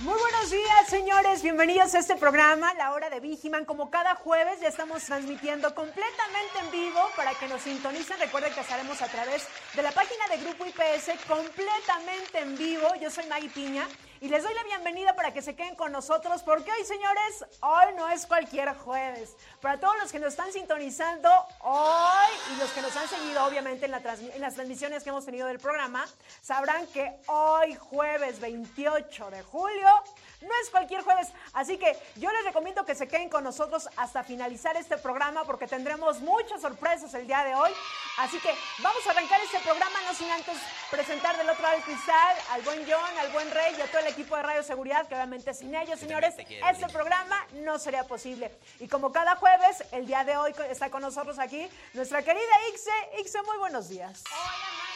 Muy buenos días, señores. Bienvenidos a este programa, La Hora de Vigiman. Como cada jueves, ya estamos transmitiendo completamente en vivo para que nos sintonicen. Recuerden que estaremos a través de la página de Grupo IPS completamente en vivo. Yo soy Maggie Piña y les doy la bienvenida para que se queden con nosotros porque hoy, señores, hoy no es cualquier jueves. Para todos los que nos están sintonizando hoy y los que nos han seguido, obviamente, en, la en las transmisiones que hemos tenido del programa, sabrán que hoy, jueves 28 de julio, no es cualquier jueves, así que yo les recomiendo que se queden con nosotros hasta finalizar este programa porque tendremos muchas sorpresas el día de hoy. Así que vamos a arrancar este programa, no sin antes presentar del otro lado del cristal al buen John, al buen Rey y a todo el equipo de Radio Seguridad, que obviamente sin ellos, señores, este programa no sería posible. Y como cada jueves, el día de hoy está con nosotros aquí nuestra querida Ixe. Ixe, muy buenos días. Hola,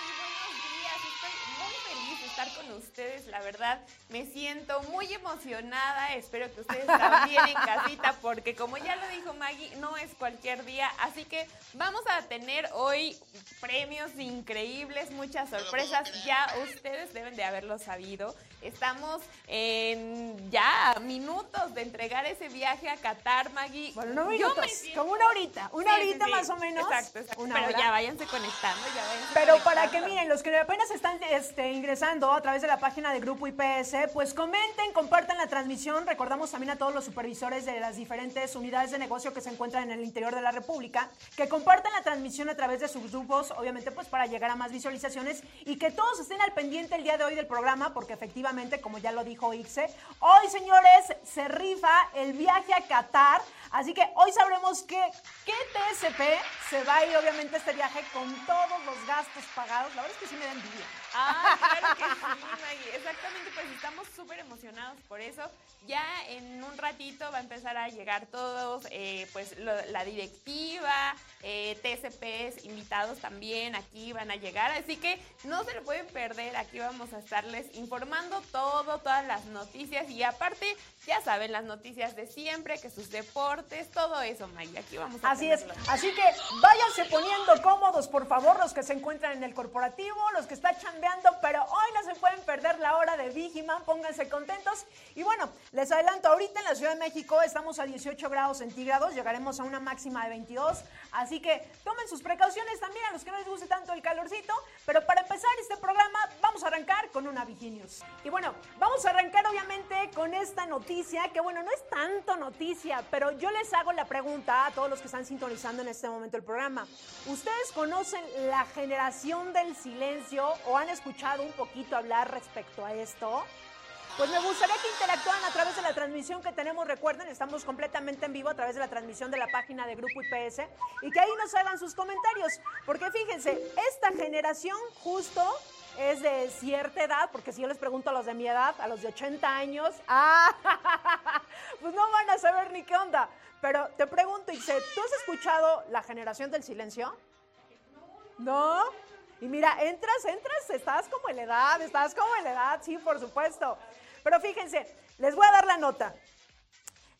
estar con ustedes, la verdad. Me siento muy emocionada. Espero que ustedes también en casita, porque como ya lo dijo Maggie, no es cualquier día. Así que vamos a tener hoy premios increíbles, muchas sorpresas. Ya ustedes deben de haberlo sabido. Estamos en ya minutos de entregar ese viaje a Qatar, Maggie. Bueno, no minutos, como una horita, una horita más o menos. Exacto, exacto. Pero ya váyanse conectando, ya váyanse Pero para que miren, los que apenas están este, ingresando a través de la página de Grupo IPS, pues comenten, compartan la transmisión. Recordamos también a todos los supervisores de las diferentes unidades de negocio que se encuentran en el interior de la República, que compartan la transmisión a través de sus grupos, obviamente pues para llegar a más visualizaciones y que todos estén al pendiente el día de hoy del programa, porque efectivamente, como ya lo dijo Ixe, hoy señores se rifa el viaje a Qatar. Así que hoy sabremos que, qué TSP se va a ir obviamente este viaje con todos los gastos pagados. La verdad es que sí me da envidia. Ah, claro que sí, Maggie. Exactamente, pues estamos súper emocionados por eso. Ya en un ratito va a empezar a llegar todos, eh, pues la directiva, eh, TCPs invitados también aquí van a llegar. Así que no se lo pueden perder. Aquí vamos a estarles informando todo, todas las noticias. Y aparte, ya saben, las noticias de siempre, que sus deportes, todo eso, Maggie. Aquí vamos a Así es. Así que váyanse poniendo cómodos, por favor, los que se encuentran en el corporativo, los que están chambeando, pero hoy no se pueden perder la hora de Vigiman, pónganse contentos. Y bueno, les adelanto, ahorita en la Ciudad de México estamos a 18 grados centígrados, llegaremos a una máxima de 22, así que tomen sus precauciones también a los que no les guste tanto el calorcito, pero para empezar este programa vamos a arrancar con una Viginius. Y bueno, vamos a arrancar obviamente con esta noticia, que bueno, no es tanto noticia, pero yo les hago la pregunta a todos los que están sintonizando en este momento el programa. ¿Ustedes conocen la generación del silencio o han escuchado un poquito hablar respecto a esto? Pues me gustaría que interactuaran a través de la transmisión que tenemos. Recuerden, estamos completamente en vivo a través de la transmisión de la página de Grupo IPS y que ahí nos hagan sus comentarios. Porque fíjense, esta generación justo es de cierta edad, porque si yo les pregunto a los de mi edad, a los de 80 años, ah, pues no van a saber ni qué onda. Pero te pregunto, Ixe, ¿tú has escuchado la generación del silencio? ¿No? Y mira, entras, entras, estás como en la edad, estás como en la edad, sí, por supuesto. Pero fíjense, les voy a dar la nota.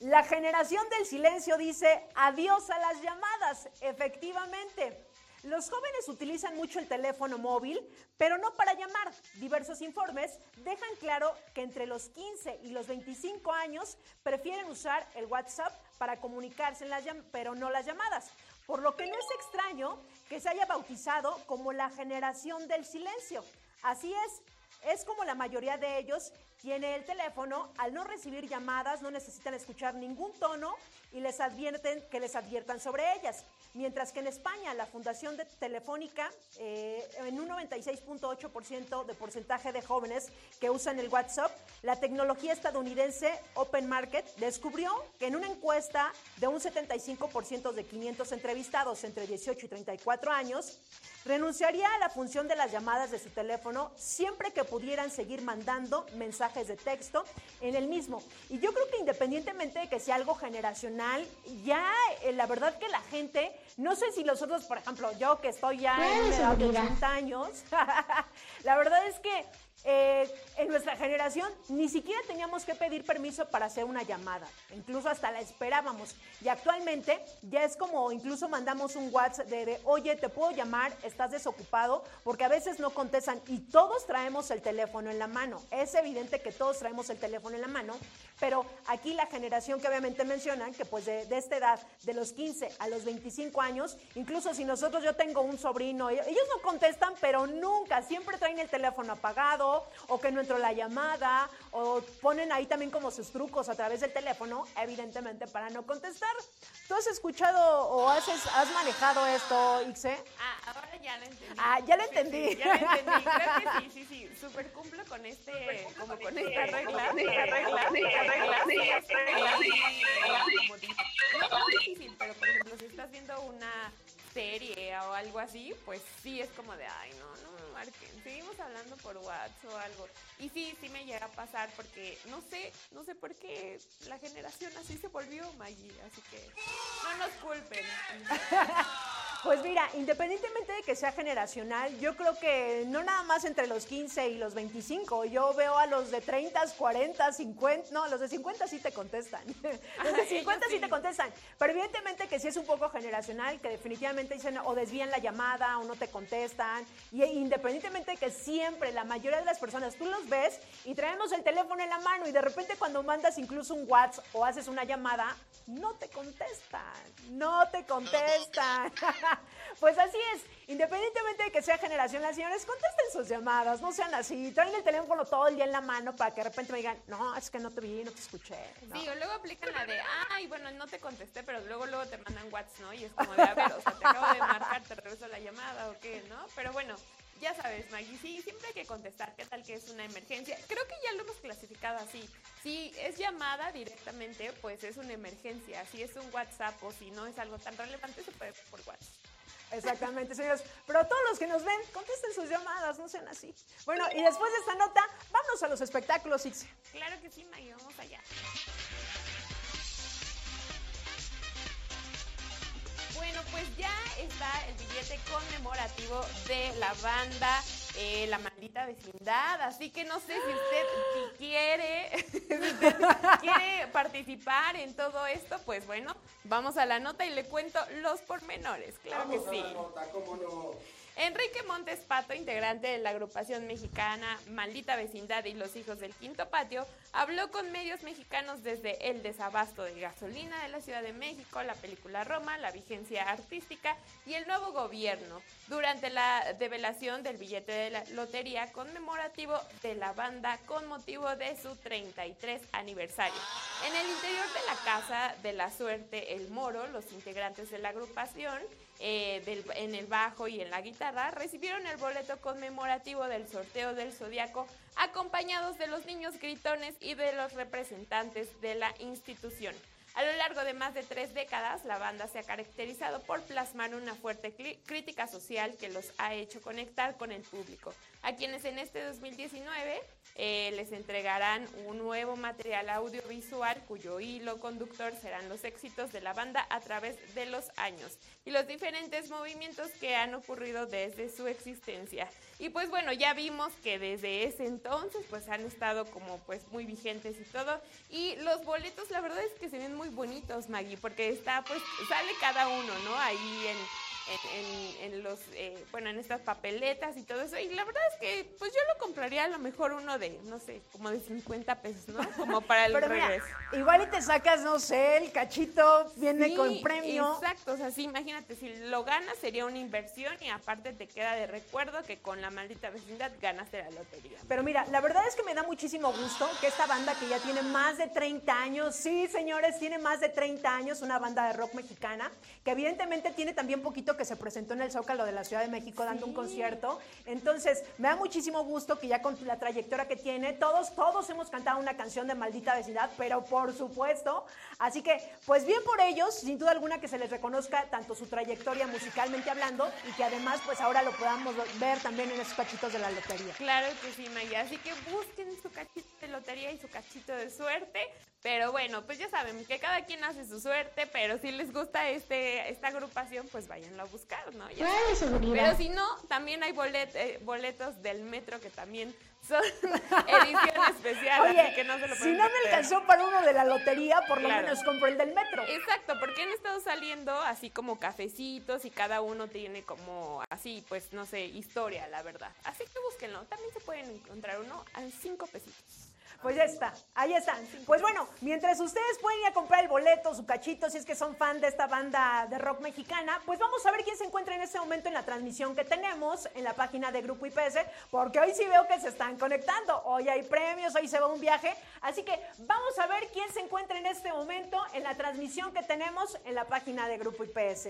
La generación del silencio dice adiós a las llamadas, efectivamente. Los jóvenes utilizan mucho el teléfono móvil, pero no para llamar. Diversos informes dejan claro que entre los 15 y los 25 años prefieren usar el WhatsApp para comunicarse, en las pero no las llamadas. Por lo que no es extraño que se haya bautizado como la generación del silencio. Así es, es como la mayoría de ellos tiene el teléfono, al no recibir llamadas no necesitan escuchar ningún tono y les advierten que les adviertan sobre ellas. Mientras que en España la Fundación de Telefónica, eh, en un 96.8% de porcentaje de jóvenes que usan el WhatsApp, la tecnología estadounidense Open Market descubrió que en una encuesta de un 75% de 500 entrevistados entre 18 y 34 años, renunciaría a la función de las llamadas de su teléfono siempre que pudieran seguir mandando mensajes de texto en el mismo. Y yo creo que independientemente de que sea algo generacional, ya eh, la verdad que la gente, no sé si los otros, por ejemplo, yo que estoy ya en edad de 80 años, la verdad es que eh, en nuestra generación ni siquiera teníamos que pedir permiso para hacer una llamada, incluso hasta la esperábamos. Y actualmente ya es como incluso mandamos un WhatsApp de, oye, te puedo llamar, estás desocupado, porque a veces no contestan y todos traemos el teléfono en la mano. Es evidente que todos traemos el teléfono en la mano, pero aquí la generación que obviamente mencionan, que pues de, de esta edad, de los 15 a los 25 años, incluso si nosotros yo tengo un sobrino, ellos no contestan, pero nunca, siempre traen el teléfono apagado o que no entró la llamada o ponen ahí también como sus trucos a través del teléfono, evidentemente para no contestar. ¿Tú has escuchado o has, has manejado esto, Ixe? Ah, ahora ya lo entendí. Ah, ya lo entendí. ya lo entendí. Creo que sí, sí, sí. Súper cumplo con este, como con esta regla. Esta regla, esta regla, esta regla. No es difícil, pero por ejemplo, si estás viendo una serie o algo así, pues sí es como de, ay, no, no me marquen. Seguimos hablando por WhatsApp o algo. Y sí, sí me llega a pasar porque no sé, no sé por qué la generación así se volvió, Maggie. Así que no nos culpen. Pues mira, independientemente de que sea generacional, yo creo que no nada más entre los 15 y los 25, yo veo a los de 30, 40, 50, no, los de 50 sí te contestan. Los de 50 sí te contestan, pero evidentemente que sí es un poco generacional, que definitivamente dicen o desvían la llamada o no te contestan, y independientemente de que siempre la mayoría de las personas tú los ves y traemos el teléfono en la mano y de repente cuando mandas incluso un WhatsApp o haces una llamada, no te contestan, no te contestan. Pues así es, independientemente de que sea generación, las señores contesten sus llamadas, no sean así, traen el teléfono todo el día en la mano para que de repente me digan, no, es que no te vi, no te escuché. Sí, o luego aplican la de, ay, bueno, no te contesté, pero luego luego te mandan WhatsApp, ¿no? Y es como de, a ver, o sea, te acabo de marcar, te regreso la llamada o qué, ¿no? Pero bueno, ya sabes, Maggie, sí, siempre hay que contestar qué tal que es una emergencia. Creo que ya lo hemos clasificado así. Si es llamada directamente, pues es una emergencia. Si es un WhatsApp o si no es algo tan relevante, se puede por WhatsApp. Exactamente, señores. Pero todos los que nos ven, contesten sus llamadas, no sean así. Bueno, y después de esta nota, vamos a los espectáculos, Ixi. Claro que sí, Maggie, vamos allá. Bueno, pues ya está el billete conmemorativo de la banda eh, La Maldita Vecindad, así que no sé si usted si quiere, si usted quiere participar en todo esto, pues bueno, vamos a la nota y le cuento los pormenores, claro Vamos que a sí. la nota, cómo no. Enrique Montes Pato, integrante de la agrupación mexicana Maldita Vecindad y los Hijos del Quinto Patio, habló con medios mexicanos desde el desabasto de gasolina de la Ciudad de México, la película Roma, la vigencia artística y el nuevo gobierno durante la develación del billete de la lotería conmemorativo de la banda con motivo de su 33 aniversario. En el interior de la Casa de la Suerte El Moro, los integrantes de la agrupación eh, del- en el bajo y en la guitarra, recibieron el boleto conmemorativo del sorteo del Zodiaco, acompañados de los niños gritones y de los representantes de la institución. A lo largo de más de tres décadas, la banda se ha caracterizado por plasmar una fuerte crítica social que los ha hecho conectar con el público, a quienes en este 2019 eh, les entregarán un nuevo material audiovisual cuyo hilo conductor serán los éxitos de la banda a través de los años y los diferentes movimientos que han ocurrido desde su existencia. Y pues bueno, ya vimos que desde ese entonces pues han estado como pues muy vigentes y todo. Y los boletos la verdad es que se ven muy bonitos, Maggie, porque está pues sale cada uno, ¿no? Ahí en, en, en- en los, eh, bueno, en estas papeletas y todo eso. Y la verdad es que pues yo lo compraría a lo mejor uno de, no sé, como de 50 pesos, ¿no? Como para el Pero mira, regreso. igual y te sacas, no sé, el cachito, viene Sí, con premio. Exacto, o sea, sí, imagínate, si lo ganas sería una inversión y aparte te queda de recuerdo que con la maldita vecindad ganaste la lotería. Pero mira, la verdad es que me da muchísimo gusto que esta banda que ya tiene más de 30 años, sí, señores, tiene más de 30 años, una banda de rock mexicana, que evidentemente tiene también poquito que se presentó en el Zócalo de la Ciudad de México dando un Sí. concierto. Entonces, me da muchísimo gusto que ya con la trayectoria que tiene, todos, todos hemos cantado una canción de maldita vecindad, pero por supuesto. Así que, pues bien por ellos, sin duda alguna que se les reconozca tanto su trayectoria musicalmente hablando y que además, pues ahora lo podamos ver también en esos cachitos de la lotería. Claro que sí, Maya. Así que busquen su cachito de lotería y su cachito de suerte. Pero bueno, pues ya saben que cada quien hace su suerte, pero si les gusta este esta agrupación, pues váyanlo a buscar, ¿no? pero si no, también hay eh, boletos del metro que también son edición especial, Oye, que no se lo Si no me alcanzó para uno de la lotería, por lo menos compro el del metro. Exacto, porque han estado saliendo así como cafecitos y cada uno tiene como así, pues no sé, historia, la verdad. Así que búsquenlo. También se pueden encontrar uno a cinco pesitos. Pues ya está, ahí están. Pues bueno, mientras ustedes pueden ir a comprar el boleto, su cachito, si es que son fan de esta banda de rock mexicana, pues vamos a ver quién se encuentra en este momento en la transmisión que tenemos en la página de Grupo IPS, porque hoy sí veo que se están conectando. Hoy hay premios, hoy se va un viaje. Así que vamos a ver quién se encuentra en este momento en la transmisión que tenemos en la página de Grupo IPS.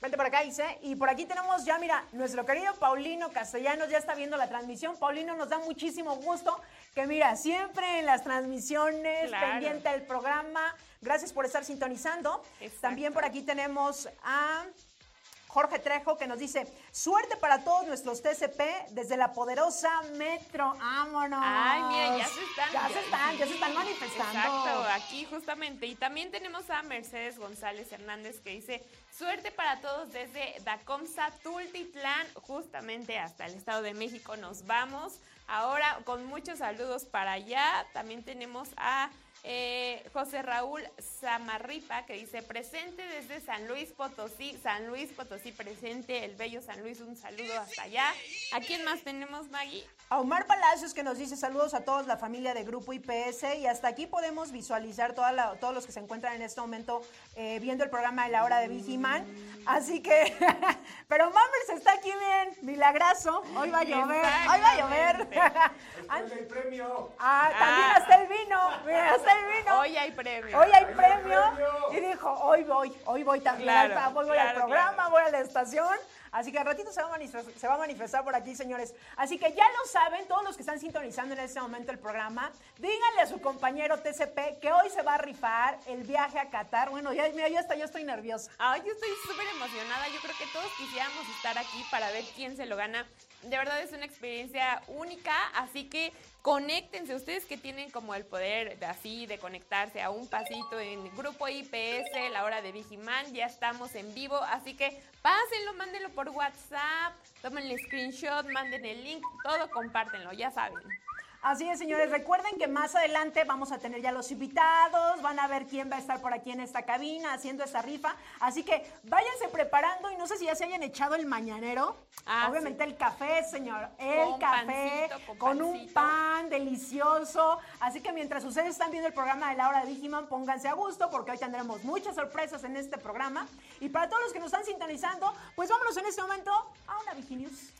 Vente por acá, dice. Y por aquí tenemos ya, mira, nuestro querido Paulino Castellanos ya está viendo la transmisión. Paulino nos da muchísimo gusto que, mira, siempre en las transmisiones, pendiente del programa. Gracias por estar sintonizando. También por aquí tenemos a Jorge Trejo que nos dice, suerte para todos nuestros TCP desde la poderosa Metro. Vámonos. Ay, mira, ya se están. Ya, se están, ya se están manifestando. Exacto, aquí justamente. Y también tenemos a Mercedes González Hernández que dice, suerte para todos desde Dacomsa, Tultitlán, justamente hasta el Estado de México. Nos vamos. Ahora con muchos saludos para allá. También tenemos a eh, José Raúl Zamarripa, que dice, presente desde San Luis Potosí, San Luis Potosí presente, el bello San Luis, un saludo hasta allá. ¿A quién más tenemos, Maggie? A Omar Palacios que nos dice saludos a todos la familia de Grupo IPS y hasta aquí podemos visualizar toda todos los que se encuentran en este momento eh, viendo el programa de la hora de Vigiman. Así que, pero Mammers está aquí bien, milagroso. Hoy va a llover, hoy va a llover. el premio. Ah, también ah. hasta el vino, hasta el vino. Hoy hay premio. Hoy hay premio. Y dijo, hoy voy, hoy voy también, voy, al programa, voy a la estación. Así que al ratito se va, a manifestar, por aquí, señores. Así que ya lo saben, todos los que están sintonizando en este momento el programa, díganle a su compañero TCP que hoy se va a rifar el viaje a Qatar. Bueno, ya, mira, ya está, yo estoy nerviosa. Ay, yo estoy súper emocionada. Yo creo que todos quisiéramos estar aquí para ver quién se lo gana. De verdad es una experiencia única, así que conéctense, ustedes que tienen como el poder de así, de conectarse a un pasito en Grupo IPS, la hora de Vigiman, ya estamos en vivo, así que pásenlo, mándenlo por WhatsApp, tomen el screenshot, manden el link, todo compártenlo, ya saben. Así es, señores. Recuerden que más adelante vamos a tener ya los invitados, van a ver quién va a estar por aquí en esta cabina haciendo esta rifa. Así que váyanse preparando y no sé si ya se hayan echado el mañanero. Ah, Obviamente el café, señor. El café con, un pan delicioso. Así que mientras ustedes están viendo el programa de la hora de Digiman, pónganse a gusto porque hoy tendremos muchas sorpresas en este programa. Y para todos los que nos están sintonizando, pues vámonos en este momento a una Viginews.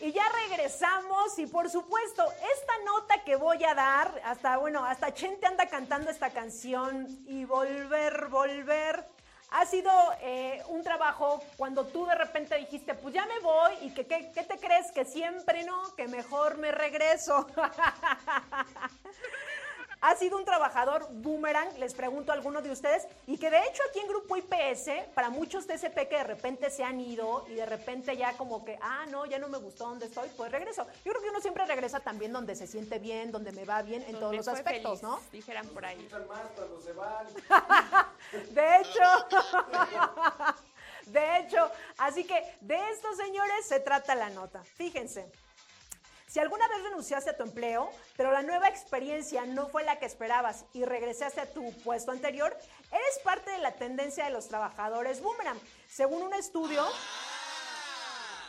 Y ya regresamos y por supuesto, esta nota que voy a dar, hasta bueno, hasta Chente anda cantando esta canción y volver, volver. Ha sido eh, un trabajo cuando tú de repente dijiste, pues ya me voy y que qué te crees que siempre no, que mejor me regreso. ha sido un trabajador boomerang, les pregunto a algunos de ustedes, y que de hecho aquí en Grupo IPS, para muchos TCP que de repente se han ido y de repente ya como que, ah, no, ya no me gustó donde estoy, pues regreso. Yo creo que uno siempre regresa también donde se siente bien, donde me va bien en todos los aspectos, ¿no? Dijeran por ahí. de hecho. De hecho, así que de estos señores se trata la nota. Fíjense, si alguna vez renunciaste a tu empleo, pero la nueva experiencia no fue la que esperabas y regresaste a tu puesto anterior, eres parte de la tendencia de los trabajadores boomerang. Según un estudio,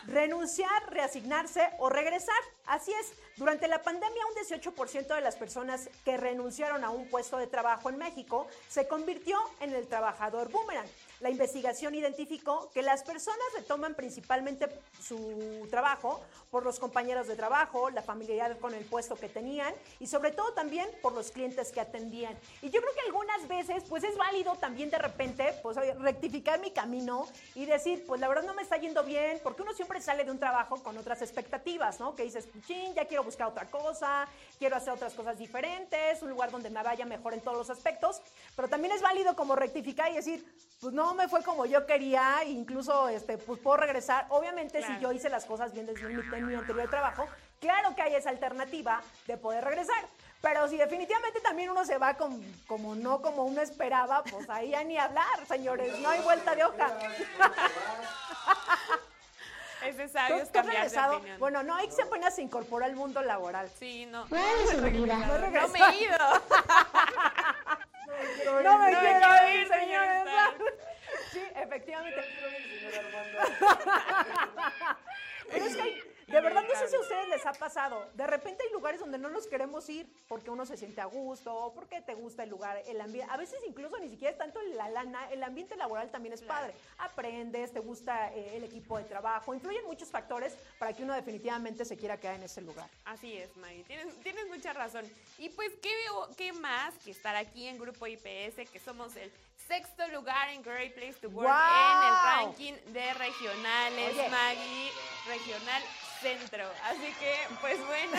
renunciar, reasignarse o regresar. Así es, durante la pandemia un 18% de las personas que renunciaron a un puesto de trabajo en México se convirtió en el trabajador boomerang. La investigación identificó que las personas retoman principalmente su trabajo por los compañeros de trabajo, la familiaridad con el puesto que tenían y sobre todo también por los clientes que atendían. Y yo creo que algunas veces pues es válido también de repente pues rectificar mi camino y decir pues la verdad no me está yendo bien porque uno siempre sale de un trabajo con otras expectativas, ¿no? Que dices, ching, ya quiero buscar otra cosa, quiero hacer otras cosas diferentes, un lugar donde me vaya mejor en todos los aspectos, pero también es válido como rectificar y decir, pues no me fue como yo quería, incluso este, pues puedo regresar. Obviamente, si yo hice las cosas bien desde mi, mi anterior trabajo, claro que hay esa alternativa de poder regresar. Pero si definitivamente también uno se va con, como no como uno esperaba, pues ahí ya ni hablar, señores, no hay vuelta de hoja. Es necesario ¿Tú- cambiar de regresado? opinión. Bueno, no, Ix apenas se incorporó al mundo laboral. Sí, no. No me he ido. No me No me quiero quiero ir, ir, señor señores. Efectivamente. Pero es que hay- de verdad no sé si a ustedes les ha pasado. De repente hay lugares donde no nos queremos ir porque uno se siente a gusto, o porque te gusta el lugar, el ambiente. A veces incluso ni siquiera es tanto la lana, el ambiente laboral también es padre. Aprendes, te gusta eh, el equipo de trabajo, influyen muchos factores para que uno definitivamente se quiera quedar en ese lugar. Así es, Maggie, tienes, tienes mucha razón. Y pues, ¿qué, ¿qué más que estar aquí en Grupo IPS, que somos el sexto lugar en Great Place to Work en el ranking de regionales, Oye. Maggie, regional centro. Así que, pues bueno,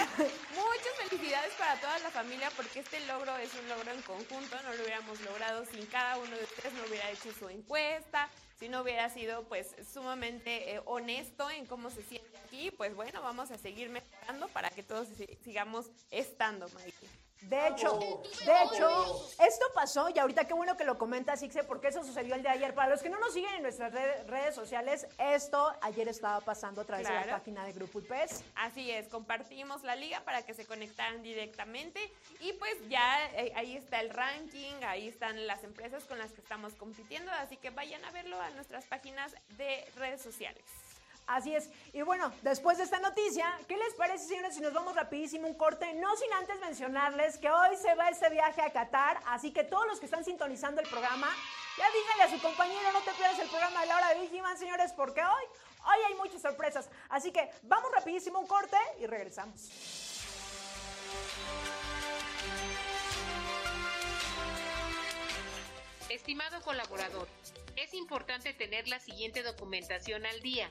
muchas felicidades para toda la familia porque este logro es un logro en conjunto, no lo hubiéramos logrado sin cada uno de ustedes, no hubiera hecho su encuesta, si no hubiera sido pues sumamente eh, honesto en cómo se siente aquí, pues bueno, vamos a seguir mejorando para que todos si- sigamos estando, Mikey. De hecho, de hecho, esto pasó y ahorita qué bueno que lo comentas, Ixe, porque eso sucedió el de ayer. Para los que no nos siguen en nuestras red- redes sociales, esto ayer estaba pasando a través de la página de Grupo IPS. Así es, compartimos la liga para que se conectaran directamente y pues ya eh, ahí está el ranking, ahí están las empresas con las que estamos compitiendo, así que vayan a verlo a nuestras páginas de redes sociales. Así es. Y bueno, después de esta noticia, ¿qué les parece, señores, si nos vamos rapidísimo un corte? No sin antes mencionarles que hoy se va este viaje a Qatar, así que todos los que están sintonizando el programa, ya díganle a su compañero, no te pierdas el programa de la hora de Vigiman, señores, porque hoy, hoy hay muchas sorpresas. Así que vamos rapidísimo un corte y regresamos. Estimado colaborador, es importante tener la siguiente documentación al día.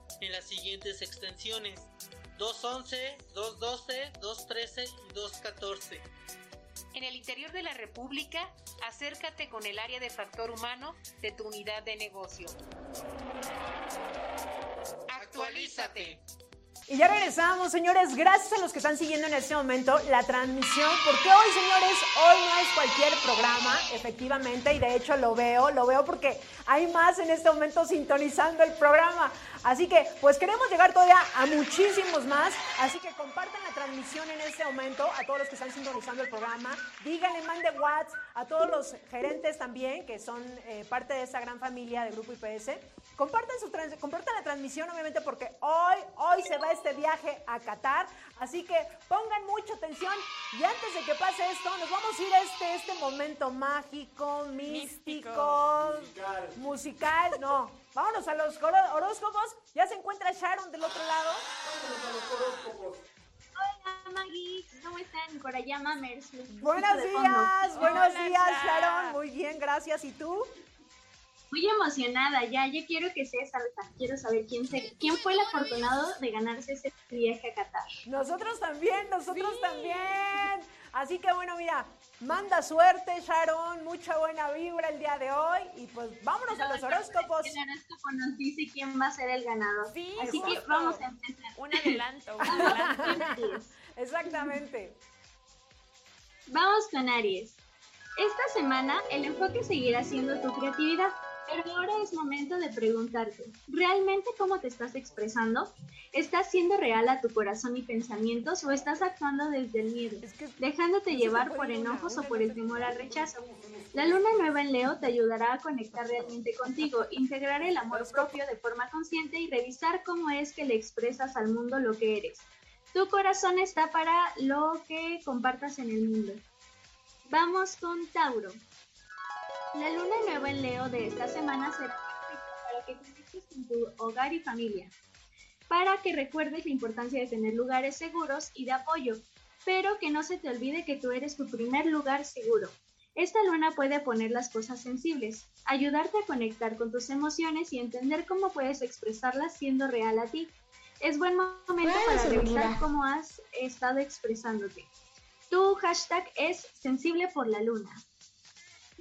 en las siguientes extensiones 211, 212, 213 y 214. En el interior de la República, acércate con el área de factor humano de tu unidad de negocio. Actualízate. Y ya regresamos, señores. Gracias a los que están siguiendo en este momento la transmisión, porque hoy, señores, hoy no es cualquier programa, efectivamente, y de hecho lo veo, lo veo porque hay más en este momento sintonizando el programa. Así que, pues queremos llegar todavía a muchísimos más, así que compartan la transmisión en este momento a todos los que están sintonizando el programa. Díganle, mande WhatsApp a todos los gerentes también, que son eh, parte de esa gran familia de Grupo IPS. Compartan, su trans- compartan la transmisión, obviamente, porque hoy, hoy se va este viaje a Qatar. Así que pongan mucha atención. Y antes de que pase esto, nos vamos a ir a este, este momento mágico, místico, musical. No, vámonos a los horóscopos. Ya se encuentra Sharon del otro lado. Hola Maggie, ¿cómo están? Por allá Mamers. Buenos días, buenos Hola, días, Sharon. Sharon. Muy bien, gracias. ¿Y tú? Muy emocionada ya, yo quiero que sea salsa. Quiero saber quién, se, quién fue el afortunado de ganarse ese viaje a Qatar. Nosotros también, nosotros también. Así que bueno, mira, manda suerte, Sharon, mucha buena vibra el día de hoy. Y pues vámonos a los horóscopos. El horóscopo nos dice quién va a ser el ganador. Sí, Así que vamos a empezar. Un adelanto, un adelanto. Exactamente. Vamos con Aries. Esta semana el enfoque seguirá siendo tu creatividad, pero ahora es momento de preguntarte, ¿realmente cómo te estás expresando? ¿Estás siendo real a tu corazón y pensamientos o estás actuando desde el miedo, dejándote llevar por enojos o por el temor al rechazo? La luna nueva en Leo te ayudará a conectar realmente contigo, integrar el amor propio de forma consciente y revisar cómo es que le expresas al mundo lo que eres. Tu corazón está para lo que compartas en el mundo. Vamos con Tauro. La luna nueva en Leo de esta semana será para que conectes con tu hogar y familia, para que recuerdes la importancia de tener lugares seguros y de apoyo. pero que no se te olvide que tú eres tu primer lugar seguro. Esta luna puede poner las cosas sensibles, ayudarte a conectar con tus emociones y entender cómo puedes expresarlas siendo real a ti. Es buen momento para revisar cómo has estado expresándote. Tu hashtag es sensible por la luna.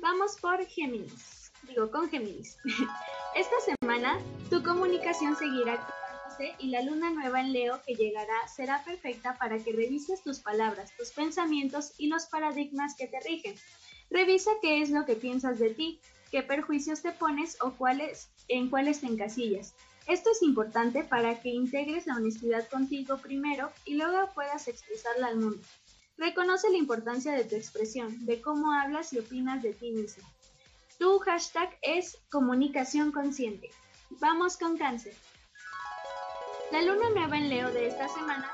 Vamos por Géminis. Digo, con Géminis. Esta semana tu comunicación seguirá activándose y la luna nueva en Leo que llegará será perfecta para que revises tus palabras, tus pensamientos y los paradigmas que te rigen. Revisa qué es lo que piensas de ti, qué perjuicios te pones o cuáles, en cuáles te encasillas. Esto es importante para que integres la honestidad contigo primero y luego puedas expresarla al mundo. Reconoce la importancia de tu expresión, de cómo hablas y opinas de ti mismo. Tu hashtag es comunicación consciente. Vamos con cáncer. La luna nueva en Leo de esta semana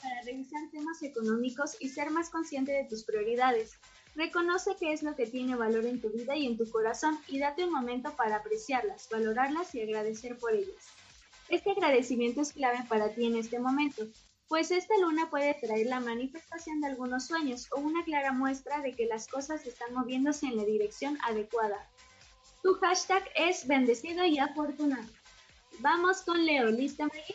para revisar temas económicos y ser más consciente de tus prioridades. Reconoce qué es lo que tiene valor en tu vida y en tu corazón y date un momento para apreciarlas, valorarlas y agradecer por ellas. Este agradecimiento es clave para ti en este momento, pues esta luna puede traer la manifestación de algunos sueños o una clara muestra de que las cosas están moviéndose en la dirección adecuada. Tu hashtag es bendecido y afortunado. Vamos con Leo, ¿lista Maggie?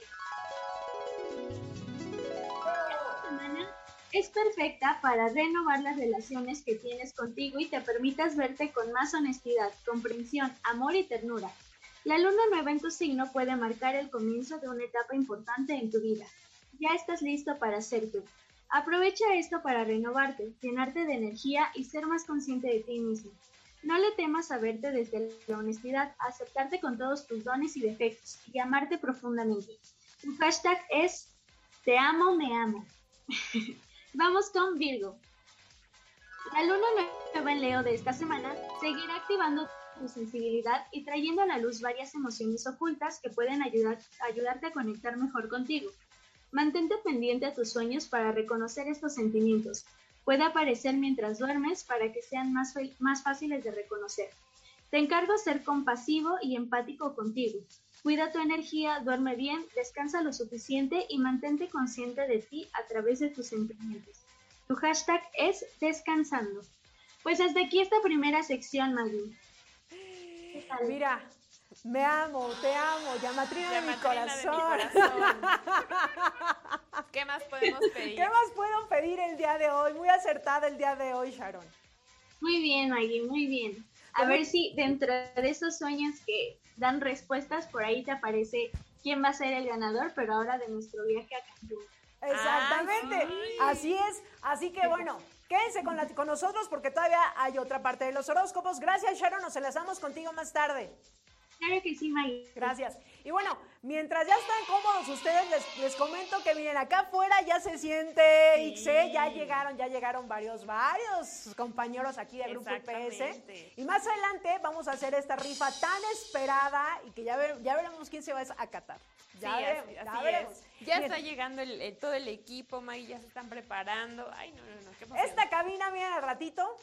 Esta es perfecta para renovar las relaciones que tienes contigo y te permitas verte con más honestidad, comprensión, amor y ternura. La luna nueva en tu signo puede marcar el comienzo de una etapa importante en tu vida ya estás listo para ser tú. Aprovecha esto para renovarte, llenarte de energía y ser más consciente de ti mismo. No le temas a verte desde la honestidad, aceptarte con todos tus dones y defectos y amarte profundamente. Tu hashtag es Te amo, me amo. Vamos con Virgo. La luna nueva en Leo de esta semana seguirá activando tu sensibilidad y trayendo a la luz varias emociones ocultas que pueden ayudar, ayudarte a conectar mejor contigo. Mantente pendiente a tus sueños para reconocer estos sentimientos. Puede aparecer mientras duermes para que sean más, más fáciles de reconocer. Te encargo ser compasivo y empático contigo. Cuida tu energía, duerme bien, descansa lo suficiente y mantente consciente de ti a través de tus sentimientos. Tu hashtag es descansando. Pues hasta aquí esta primera sección, Maggie. Mira, me amo, te amo, llamatrina, de, mi corazón. ¿Qué más podemos pedir? ¿Qué más puedo pedir el día de hoy? Muy acertada el día de hoy, Sharon. Muy bien, Maggie, muy bien. A ver si dentro de esos sueños que dan respuestas, por ahí te aparece quién va a ser el ganador, pero ahora de nuestro viaje a Cancún. Exactamente, así es. Así que bueno, quédense con, con nosotros porque todavía hay otra parte de los horóscopos. Gracias, Sharon, nos enlazamos contigo más tarde. Claro que sí, Maggie. Gracias. Y bueno, mientras ya están cómodos ustedes, les, comento que miren, acá afuera ya se siente Ixe, ya llegaron, ya llegaron varios, varios compañeros aquí del Grupo IPS. Y más adelante vamos a hacer esta rifa tan esperada y que ya, ya veremos quién se va a catar. Ya veremos, ya veremos. Ya está llegando el, todo el equipo, Maggie, ya se están preparando. Ay, no, no, no, ¿qué Esta cabina, miren, al ratito,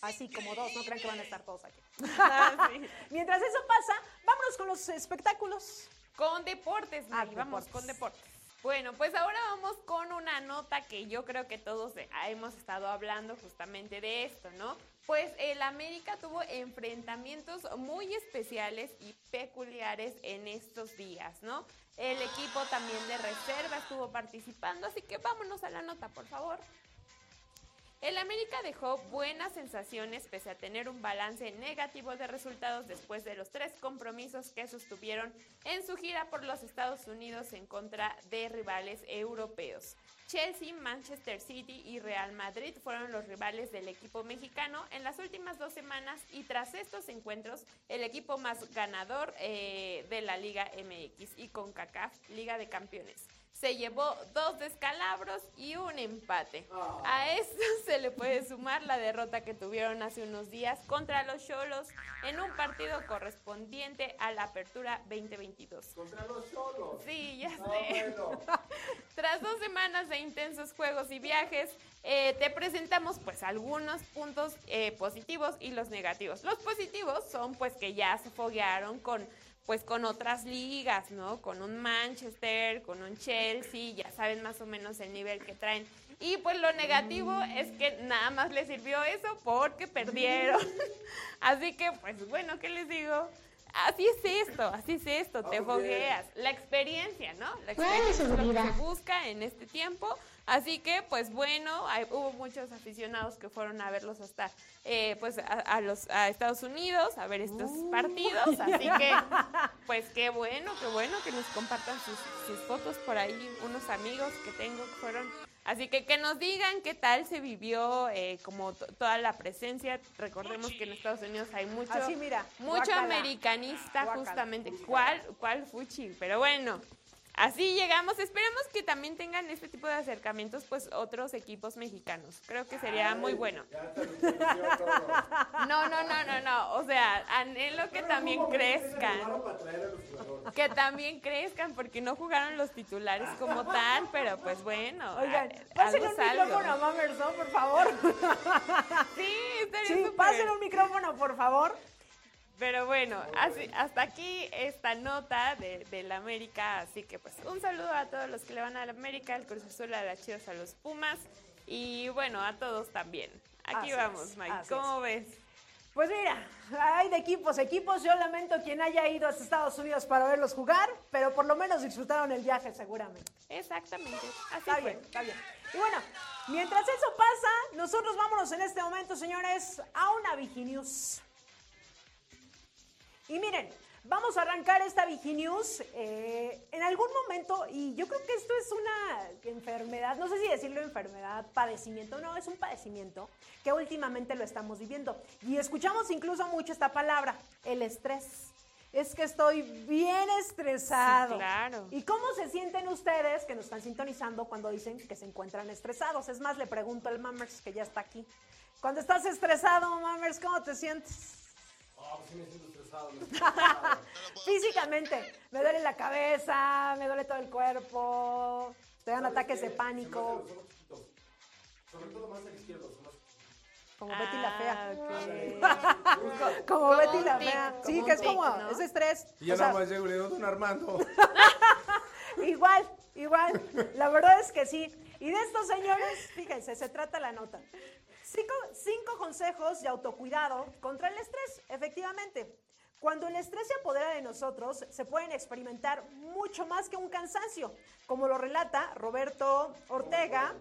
así como dos, no crean que van a estar todos aquí. Ah, Mientras eso pasa, vámonos con los espectáculos. Con deportes, ah, vamos con deportes. Bueno, pues ahora vamos con una nota que yo creo que todos hemos estado hablando justamente de esto, ¿no? Pues el América tuvo enfrentamientos muy especiales y peculiares en estos días, ¿no? El equipo también de reserva estuvo participando, así que vámonos a la nota, por favor. El América dejó buenas sensaciones pese a tener un balance negativo de resultados después de los tres compromisos que sostuvieron en su gira por los Estados Unidos en contra de rivales europeos. Chelsea, Manchester City y Real Madrid fueron los rivales del equipo mexicano en las últimas dos semanas y tras estos encuentros el equipo más ganador eh, de la Liga MX y con CACAF Liga de Campeones se llevó dos descalabros y un empate. A esto se le puede sumar la derrota que tuvieron hace unos días contra los Cholos en un partido correspondiente a la Apertura 2022. ¿Contra los Cholos? Sí, ya sé. Tras dos semanas de intensos juegos y viajes, eh, te presentamos pues algunos puntos eh, positivos y los negativos. Los positivos son pues que ya se foguearon con pues con otras ligas, ¿no? Con un Manchester, con un Chelsea, ya saben más o menos el nivel que traen Y pues lo negativo es que nada más les sirvió eso porque perdieron. Así que, pues bueno, ¿qué les digo? Así es esto, así es esto, te fogueas. La experiencia, ¿no? La experiencia es lo que se busca en este tiempo. Así que, pues bueno, hay- hubo muchos aficionados que fueron a verlos hasta, eh, pues, a, a los a Estados Unidos a ver estos partidos. Así que, pues qué bueno, qué bueno que nos compartan sus, sus fotos por ahí, unos amigos que tengo que fueron. Así que que nos digan qué tal se vivió eh, como to- toda la presencia. Recordemos que en Estados Unidos hay mucho, Así, mira, mucho americanista justamente. ¿Cuál, cuál fuchi? Pero bueno, así llegamos. Esperemos que también tengan este tipo de acercamientos, pues otros equipos mexicanos. Creo que sería muy bueno. No, no, no, no, no. O sea, anhelo que también crezcan. Que también crezcan, porque no jugaron los titulares como tal, pero pues bueno. Oigan, un micrófono a Mamerson, por favor. Sí, estaría Sí, súper. pásenle un micrófono, por favor. Pero bueno, así- hasta aquí esta nota de, del América. Así que pues un saludo a todos los que le van al América, al Cruz Azul, a las Chivas, a los Pumas. Y bueno, a todos también. Aquí Así vamos, Mike. ¿Cómo ves? Pues mira, hay de equipos, equipos. Yo lamento quien haya ido hasta Estados Unidos para verlos jugar, pero por lo menos disfrutaron el viaje seguramente. Exactamente. Así Está fue. bien, está bien. Y bueno, mientras eso pasa, nosotros vámonos en este momento, señores, a una Viginews. Y miren, vamos a arrancar esta Viginews eh, en algún momento, y yo creo que esto es una enfermedad, no sé si decirlo enfermedad, padecimiento, no, es un padecimiento que últimamente lo estamos viviendo. Y escuchamos incluso mucho esta palabra, el estrés. Es que estoy bien estresado. Sí, claro. ¿Y cómo se sienten ustedes que nos están sintonizando cuando dicen que se encuentran estresados? Es más, le pregunto al Mammers que ya está aquí. Cuando estás estresado, Mammers, ¿cómo te sientes? Ah, pues sí me siento Físicamente, me duele la cabeza, me duele todo el cuerpo, te dan ¿Sabes ataques qué? de pánico, los ojos. Sobre todo más el izquierdo. son más- como Betty la fea. Ah. Como Como Betty la tic, fea. Sí, que es tic, como, ¿no? es estrés. Y ya O sea, nada más llego y le digo, don Armando. Igual, igual. La verdad es que sí. Y de estos señores, fíjense, se trata la nota. Cinco, cinco consejos de autocuidado contra el estrés, efectivamente. Cuando el estrés se apodera de nosotros, se pueden experimentar mucho más que un cansancio, como lo relata Roberto Ortega,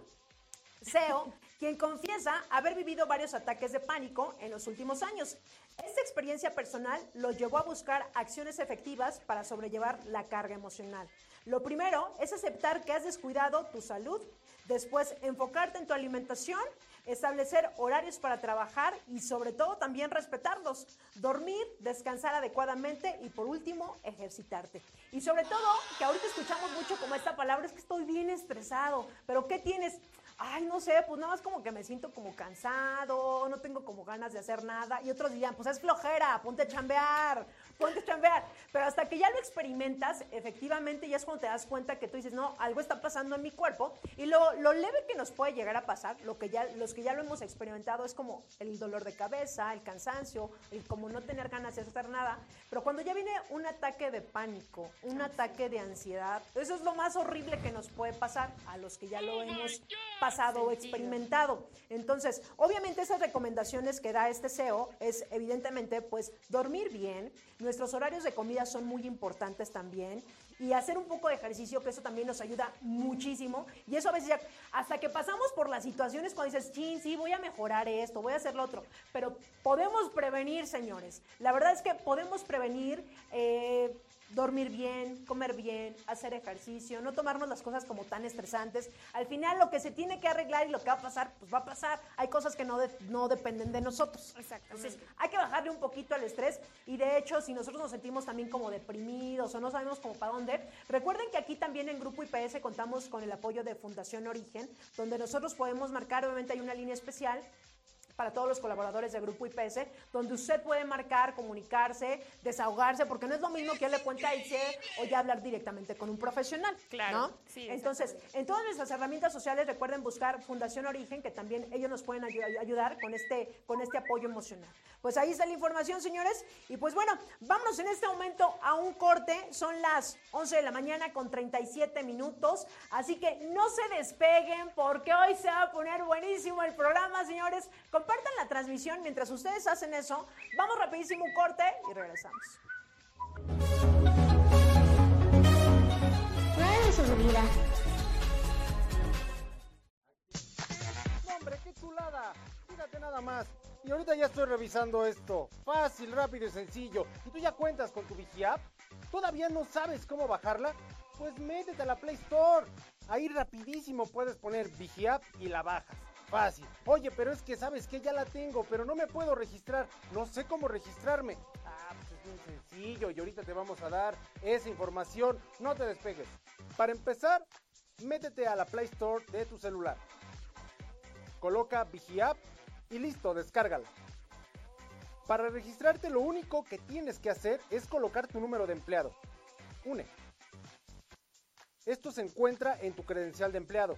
CEO, quien confiesa haber vivido varios ataques de pánico en los últimos años. Esta experiencia personal lo llevó a buscar acciones efectivas para sobrellevar la carga emocional. Lo primero es aceptar que has descuidado tu salud, después enfocarte en tu alimentación, establecer horarios para trabajar y sobre todo también respetarlos, dormir, descansar adecuadamente y por último ejercitarte. Y sobre todo, que ahorita escuchamos mucho como esta palabra, es que estoy bien estresado, pero ¿qué tienes? Ay, no sé, pues nada más como que me siento como cansado, no tengo como ganas de hacer nada. Y otros dirían, pues es flojera, ponte a chambear, ponte a chambear. Pero hasta que ya lo experimentas, efectivamente ya es cuando te das cuenta que tú dices, no, algo está pasando en mi cuerpo. Y lo, lo leve que nos puede llegar a pasar, lo que ya, los que ya lo hemos experimentado, es como el dolor de cabeza, el cansancio, el como no tener ganas de hacer nada. Pero cuando ya viene un ataque de pánico, un ataque de ansiedad, eso es lo más horrible que nos puede pasar a los que ya lo hemos pasado o experimentado. Entonces, obviamente esas recomendaciones que da este CEO es evidentemente pues dormir bien, nuestros horarios de comida son muy importantes también y hacer un poco de ejercicio, que eso también nos ayuda muchísimo. Y eso a veces hasta que pasamos por las situaciones cuando dices, chin, sí, voy a mejorar esto, voy a hacer lo otro. Pero podemos prevenir, señores. La verdad es que podemos prevenir. eh, dormir bien, comer bien, hacer ejercicio, no tomarnos las cosas como tan estresantes. Al final lo que se tiene que arreglar y lo que va a pasar, pues va a pasar. Hay cosas que no, de- no dependen de nosotros. Exactamente. Entonces hay que bajarle un poquito al estrés y de hecho si nosotros nos sentimos también como deprimidos o no sabemos como para dónde, recuerden que aquí también en Grupo IPS contamos con el apoyo de Fundación Origen, donde nosotros podemos marcar, obviamente hay una línea especial para todos los colaboradores de Grupo IPS, donde usted puede marcar, comunicarse, desahogarse, porque no es lo mismo que él le cuente a Itze o ya hablar directamente con un profesional. Claro, ¿no? sí, Entonces, en todas nuestras herramientas sociales recuerden buscar Fundación Origen, que también ellos nos pueden ayu- ayudar con este, con este apoyo emocional. Pues ahí está la información, señores. Y pues bueno, vámonos en este momento a un corte. Son las 11 de la mañana con 37 minutos. Así que no se despeguen porque hoy se va a poner buenísimo el programa, señores. Compartan la transmisión mientras ustedes hacen eso. Vamos rapidísimo un corte y regresamos. No, hombre, qué chulada. Fíjate nada más. Y ahorita ya estoy revisando esto. Fácil, rápido y sencillo. ¿Y tú ya cuentas con tu VigiApp? ¿Todavía no sabes cómo bajarla? Pues métete a la Play Store. Ahí rapidísimo puedes poner VigiApp y la bajas. Fácil. Oye, pero es que sabes que ya la tengo, pero no me puedo registrar. No sé cómo registrarme. Ah, pues es bien sencillo y ahorita te vamos a dar esa información. No te despegues. Para empezar, métete a la Play Store de tu celular coloca VigiApp y listo, descárgala. Para registrarte lo único que tienes que hacer es colocar tu número de empleado. UNE. Esto se encuentra en tu credencial de empleado.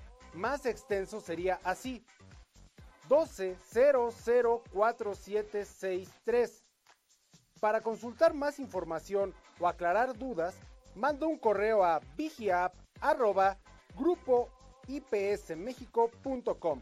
más extenso sería así. 12004763. Para consultar más información o aclarar dudas, manda un correo a vigiapp@grupoipsmexico.com.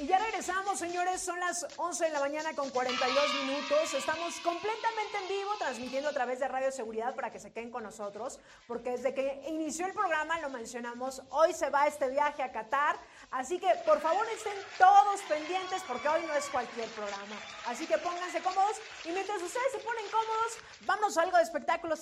Y ya regresamos, señores, son las 11 de la mañana con 42 minutos. Estamos completamente en vivo, transmitiendo a través de Radio Seguridad para que se queden con nosotros, porque desde que inició el programa lo mencionamos, hoy se va este viaje a Qatar, así que por favor estén todos pendientes porque hoy no es cualquier programa. Así que pónganse cómodos y mientras ustedes se ponen cómodos, vamos a algo de espectáculos.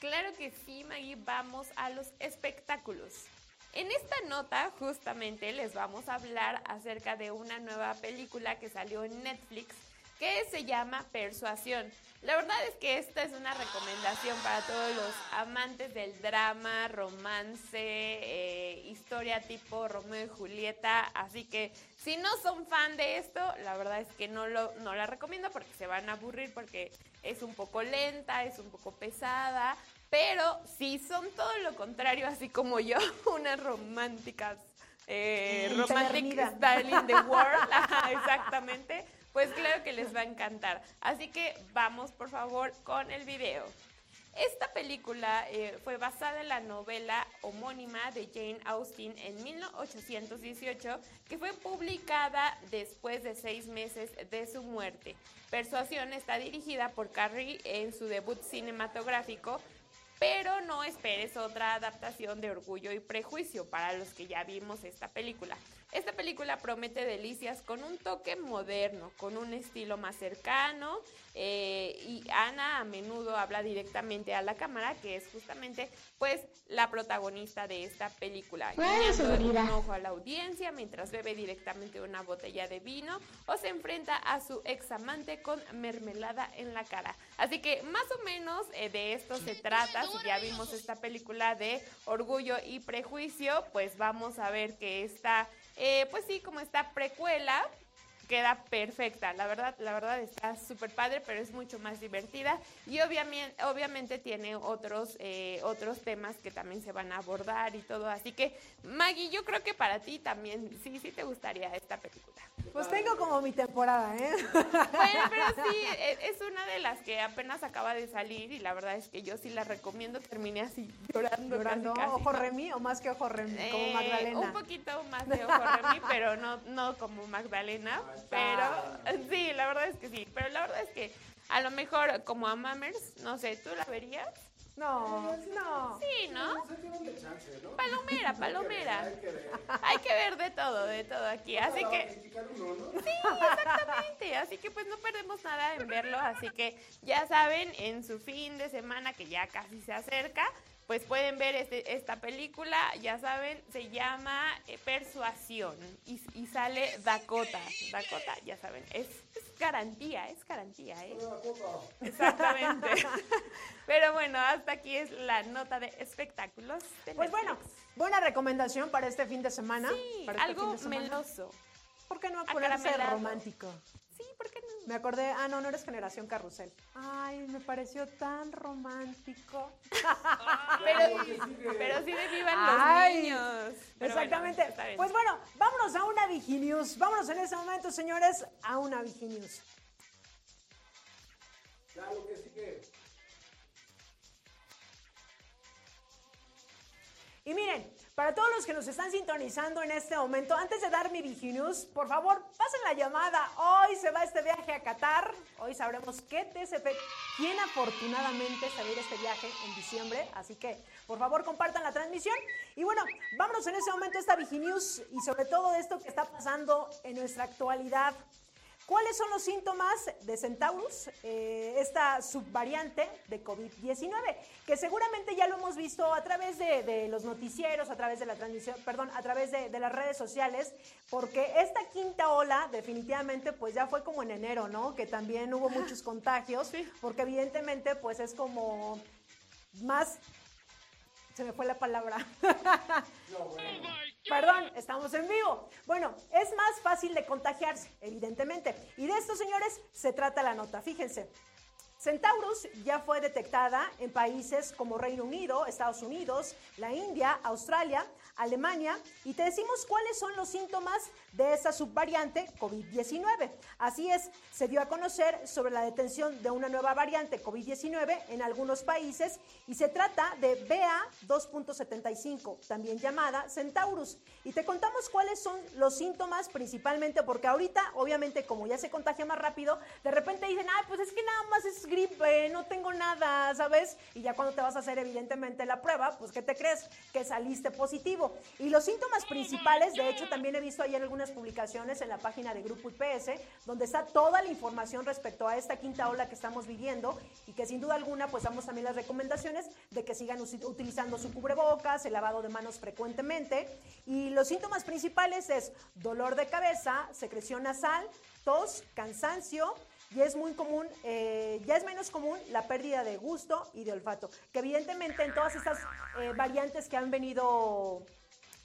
Claro que sí, Maggie, vamos a los espectáculos. En esta nota justamente les vamos a hablar acerca de una nueva película que salió en Netflix que se llama Persuasión. La verdad es que esta es una recomendación para todos los amantes del drama, romance, eh, historia tipo Romeo y Julieta. Así que si no son fan de esto, la verdad es que no, lo, no la recomiendo porque se van a aburrir porque es un poco lenta, es un poco pesada. Pero si son todo lo contrario, así como yo, unas románticas, eh, Mm, romantic in the world, ajá, exactamente, Pues claro que les va a encantar. Así que vamos por favor con el video. Esta película eh, fue basada en la novela homónima de Jane Austen en 1818, que fue publicada después de seis meses de su muerte. Persuasión está dirigida por Carrie en su debut cinematográfico, pero no esperes otra adaptación de Orgullo y Prejuicio para los que ya vimos esta película. Esta película promete delicias con un toque moderno, con un estilo más cercano eh, y Ana a menudo habla directamente a la cámara, que es justamente pues la protagonista de esta película. Guiñando un ojo a la audiencia mientras bebe directamente una botella de vino o se enfrenta a su ex amante con mermelada en la cara. Así que más o menos eh, de esto se trata. Si ya vimos esta película de Orgullo y Prejuicio, pues vamos a ver que esta eh, pues sí, como esta precuela queda perfecta. La verdad, la verdad está súper padre, pero es mucho más divertida y obviamente, obviamente tiene otros, eh, otros temas que también se van a abordar y todo. Así que, Maggie, yo creo que para ti también sí, sí te gustaría esta película. Pues tengo como mi temporada, ¿eh? Bueno, pero sí, e, es una de las que apenas acaba de salir y la verdad es que yo sí la recomiendo. Terminé así llorando. Llorando, casi, casi. ojo remi o más que ojo remi, como Eh, Magdalena. Un poquito más de ojo Remy, pero no, no como Magdalena. Pero sí, la verdad es que sí. Pero la verdad es que a lo mejor como a Mammers, no sé, ¿tú la verías? No, no. Sí, ¿no? Palomera, palomera. Hay que ver. Hay que ver de todo, de todo aquí. Así que. Sí, exactamente. Así que pues no perdemos nada en verlo. Así que ya saben, en su fin de semana que ya casi se acerca, pues pueden ver este, esta película. Ya saben, se llama eh, Persuasión y, y sale Dakota. Dakota, ya saben, es, es garantía, es garantía, ¿eh? Exactamente. Pero bueno, hasta aquí es la nota de espectáculos. de Pues bueno, buena recomendación para este fin de semana. Sí, para este algo fin de semana. meloso. ¿Por qué no Acaramelado. romántico? Sí, ¿por qué? Me acordé, ah, no, no eres generación carrusel. Ay, me pareció tan romántico. Pero, pero sí de vivan los Ay, niños. Pero Exactamente. bueno, pues bueno, vámonos a una Viginews. Vámonos en este momento, señores, a una Viginews. Ya lo que sigue. Y miren, para todos los que nos están sintonizando en este momento, antes de dar mi Viginews, por favor, pasen la llamada. Hoy se va este viaje a Qatar. Hoy sabremos qué TCP, quién afortunadamente se va a ir este viaje en diciembre. Así que, por favor, compartan la transmisión. Y bueno, vámonos en este momento a esta Viginews y sobre todo esto que está pasando en nuestra actualidad. ¿Cuáles son los síntomas de Centaurus, eh, esta subvariante de COVID-19? Que seguramente ya lo hemos visto a través de, de los noticieros, a través de la transmisión, perdón, a través de, de las redes sociales, porque esta quinta ola definitivamente pues ya fue como en enero, ¿no? Que también hubo muchos contagios, porque evidentemente pues es como más... Se me fue la palabra. Perdón, estamos en vivo. Bueno, es más fácil de contagiarse, evidentemente. Y de esto, señores, se trata la nota. Fíjense. Centaurus ya fue detectada en países como Reino Unido, Estados Unidos, la India, Australia, Alemania y te decimos cuáles son los síntomas de esa subvariante COVID-19. Así es, se dio a conocer sobre la detención de una nueva variante COVID-19 en algunos países y se trata de BA2.75, también llamada Centaurus. Y te contamos cuáles son los síntomas principalmente porque ahorita, obviamente, como ya se contagia más rápido, de repente dicen, ay, pues es que nada más es gripe, no tengo nada, ¿sabes? Y ya cuando te vas a hacer evidentemente la prueba, pues ¿qué te crees? Que saliste positivo. Y los síntomas principales, de hecho también he visto ayer algunas publicaciones en la página de Grupo IPS, donde está toda la información respecto a esta quinta ola que estamos viviendo y que sin duda alguna pues damos también las recomendaciones de que sigan utilizando su cubrebocas, el lavado de manos frecuentemente. Y los síntomas principales es dolor de cabeza, secreción nasal, tos, cansancio, y es muy común, eh, ya es menos común la pérdida de gusto y de olfato, que evidentemente en todas estas eh, variantes que han venido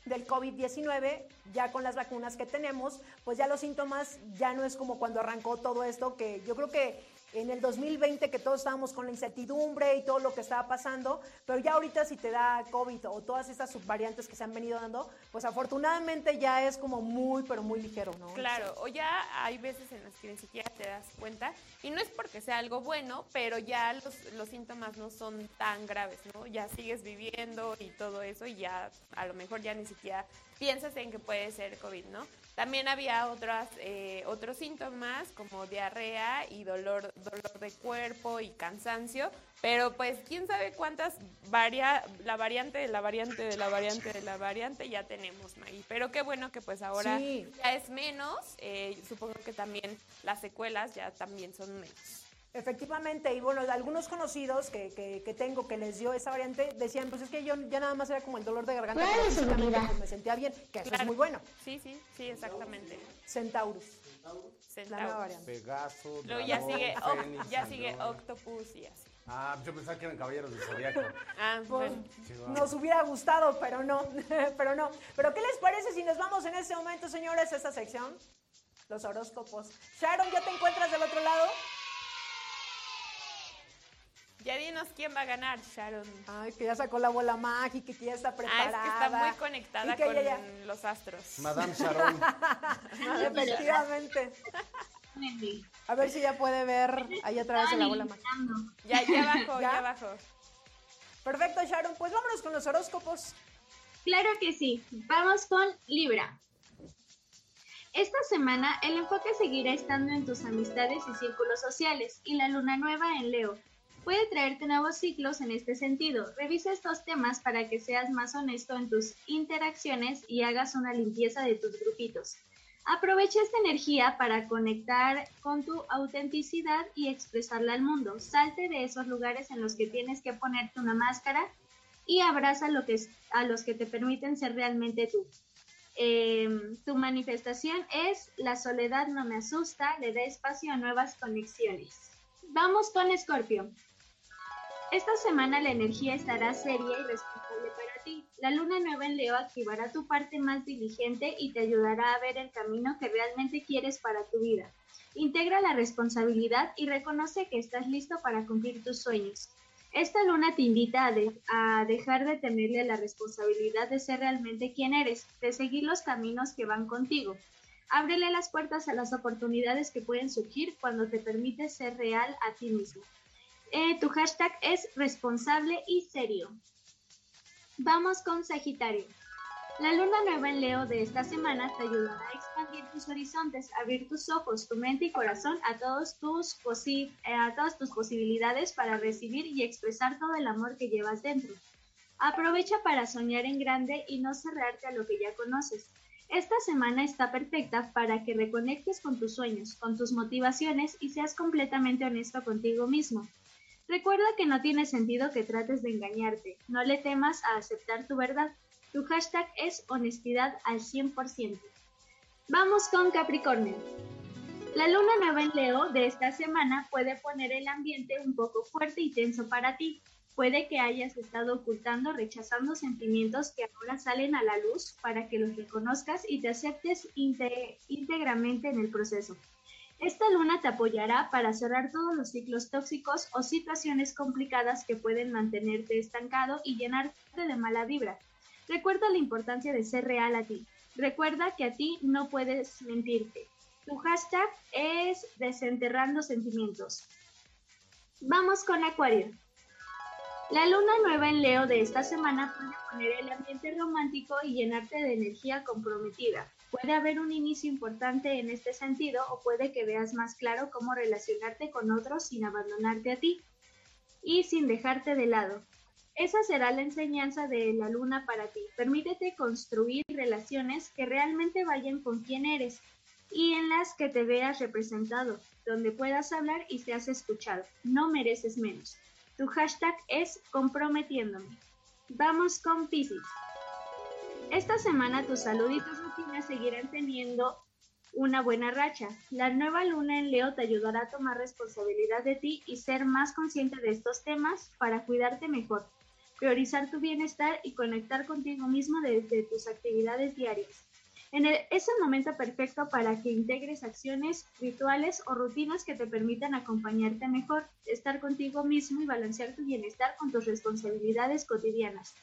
del COVID-19, ya con las vacunas que tenemos, pues ya los síntomas ya no es como cuando arrancó todo esto, que yo creo que, en el 2020 que todos estábamos con la incertidumbre y todo lo que estaba pasando, pero ya ahorita si te da COVID o todas estas subvariantes que se han venido dando, pues afortunadamente ya es como muy, pero muy ligero, ¿no? Claro, o ya hay veces en las que ni siquiera te das cuenta, y no es porque sea algo bueno, pero ya los, los síntomas no son tan graves, ¿no? Ya sigues viviendo y todo eso, y ya a lo mejor ya ni siquiera piensas en que puede ser COVID, ¿no? También había otras, eh, otros síntomas como diarrea y dolor, dolor de cuerpo y cansancio, pero pues quién sabe cuántas varia, la variante de la variante de la variante de la variante ya tenemos, Maggie. Pero qué bueno que pues ahora Sí. ya es menos, eh, supongo que también las secuelas ya también son menos. Efectivamente, y bueno, algunos conocidos que, que, que tengo que les dio esa variante decían, pues es que yo ya nada más era como el dolor de garganta, ¿Cuál pero físicamente, pues, me sentía bien, que eso es muy bueno. Sí, sí, sí, exactamente. Centaurus, la nueva variante. Pegaso, Luego ya sigue, fénix, ya sigue. Octopus y así. Ah, yo pensaba que eran caballeros del zodiaco. Ah, Pues, bueno. nos hubiera gustado, pero no, pero no. Pero ¿qué les parece si nos vamos en este momento, señores, a esta sección? Los horóscopos. Sharon, ¿ya te encuentras del otro lado? Ya dinos quién va a ganar, Sharon. Ay, que ya sacó la bola mágica y que ya está Ah, preparada. es que está muy conectada con ya- los astros. Madame Sharon. Efectivamente. A ver si ya puede ver ahí a través de la bola mágica. Ya, ya bajó, ¿Ya? ya bajó. Perfecto, Sharon. Pues vámonos con los horóscopos. Claro que sí. Vamos con Libra. Esta semana el enfoque seguirá estando en tus amistades y círculos sociales y la luna nueva en Leo puede traerte nuevos ciclos en este sentido. Revisa estos temas para que seas más honesto en tus interacciones y hagas una limpieza de tus grupitos. Aprovecha esta energía para conectar con tu autenticidad y expresarla al mundo. Salte de esos lugares en los que tienes que ponerte una máscara y abraza a los que te permiten ser realmente tú. Em, tu manifestación es la soledad no me asusta, le da espacio a nuevas conexiones. Vamos con Escorpio. Esta semana la energía estará seria y responsable para ti. La luna nueva en Leo activará tu parte más diligente y te ayudará a ver el camino que realmente quieres para tu vida. Integra la responsabilidad y reconoce que estás listo para cumplir tus sueños. Esta luna te invita a, de- a dejar de temerle la responsabilidad de ser realmente quien eres, de seguir los caminos que van contigo. Ábrele las puertas a las oportunidades que pueden surgir cuando te permites ser real a ti mismo. Eh, tu hashtag es responsable y serio. Vamos con Sagitario. La luna nueva en Leo de esta semana te ayudará a expandir tus horizontes, abrir tus ojos, tu mente y corazón a, todos tus eh, a todas tus posibilidades para recibir y expresar todo el amor que llevas dentro. Aprovecha para soñar en grande y no cerrarte a lo que ya conoces. Esta semana está perfecta para que reconectes con tus sueños, con tus motivaciones y seas completamente honesto contigo mismo. Recuerda que no tiene sentido que trates de engañarte, no le temas a aceptar tu verdad. Tu hashtag es honestidad al 100%. Vamos con Capricornio. La luna nueva en Leo de esta semana puede poner el ambiente un poco fuerte y tenso para ti. Puede que hayas estado ocultando, rechazando sentimientos que ahora salen a la luz para que los reconozcas y te aceptes íntegramente en el proceso. Esta luna te apoyará para cerrar todos los ciclos tóxicos o situaciones complicadas que pueden mantenerte estancado y llenarte de mala vibra. Recuerda la importancia de ser real a ti. Recuerda que a ti no puedes mentirte. Tu hashtag es desenterrando sentimientos. Vamos con Acuario. La luna nueva en Leo de esta semana puede poner el ambiente romántico y llenarte de energía comprometida. Puede haber un inicio importante en este sentido o puede que veas más claro cómo relacionarte con otros sin abandonarte a ti y sin dejarte de lado. Esa será la enseñanza de la luna para ti. Permítete construir relaciones que realmente vayan con quien eres y en las que te veas representado, donde puedas hablar y seas escuchado. No mereces menos. Tu hashtag es comprometiéndome. Vamos con Pisces. Esta semana tu salud y tus rutinas seguirán teniendo una buena racha. La nueva luna en Leo te ayudará a tomar responsabilidad de ti y ser más consciente de estos temas para cuidarte mejor, priorizar tu bienestar y conectar contigo mismo desde tus actividades diarias. En el- es el momento perfecto para que integres acciones, rituales o rutinas que te permitan acompañarte mejor, estar contigo mismo y balancear tu bienestar con tus responsabilidades cotidianas.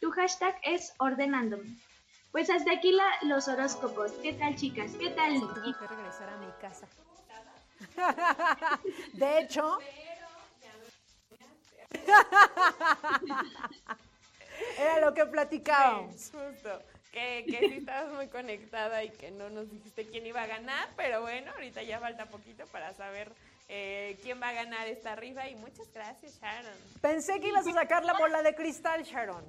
Tu hashtag es ordenándome. Pues hasta aquí la- los horóscopos. ¿Qué tal, chicas? ¿Qué tal? Tengo que regresar a mi casa. De hecho, era lo que platicábamos. Justo. Que, que sí estabas muy conectada y que no nos dijiste quién iba a ganar, pero bueno, ahorita ya falta poquito para saber eh, quién va a ganar esta rifa y muchas gracias, Sharon. Pensé que ibas a sacar la bola de cristal, Sharon.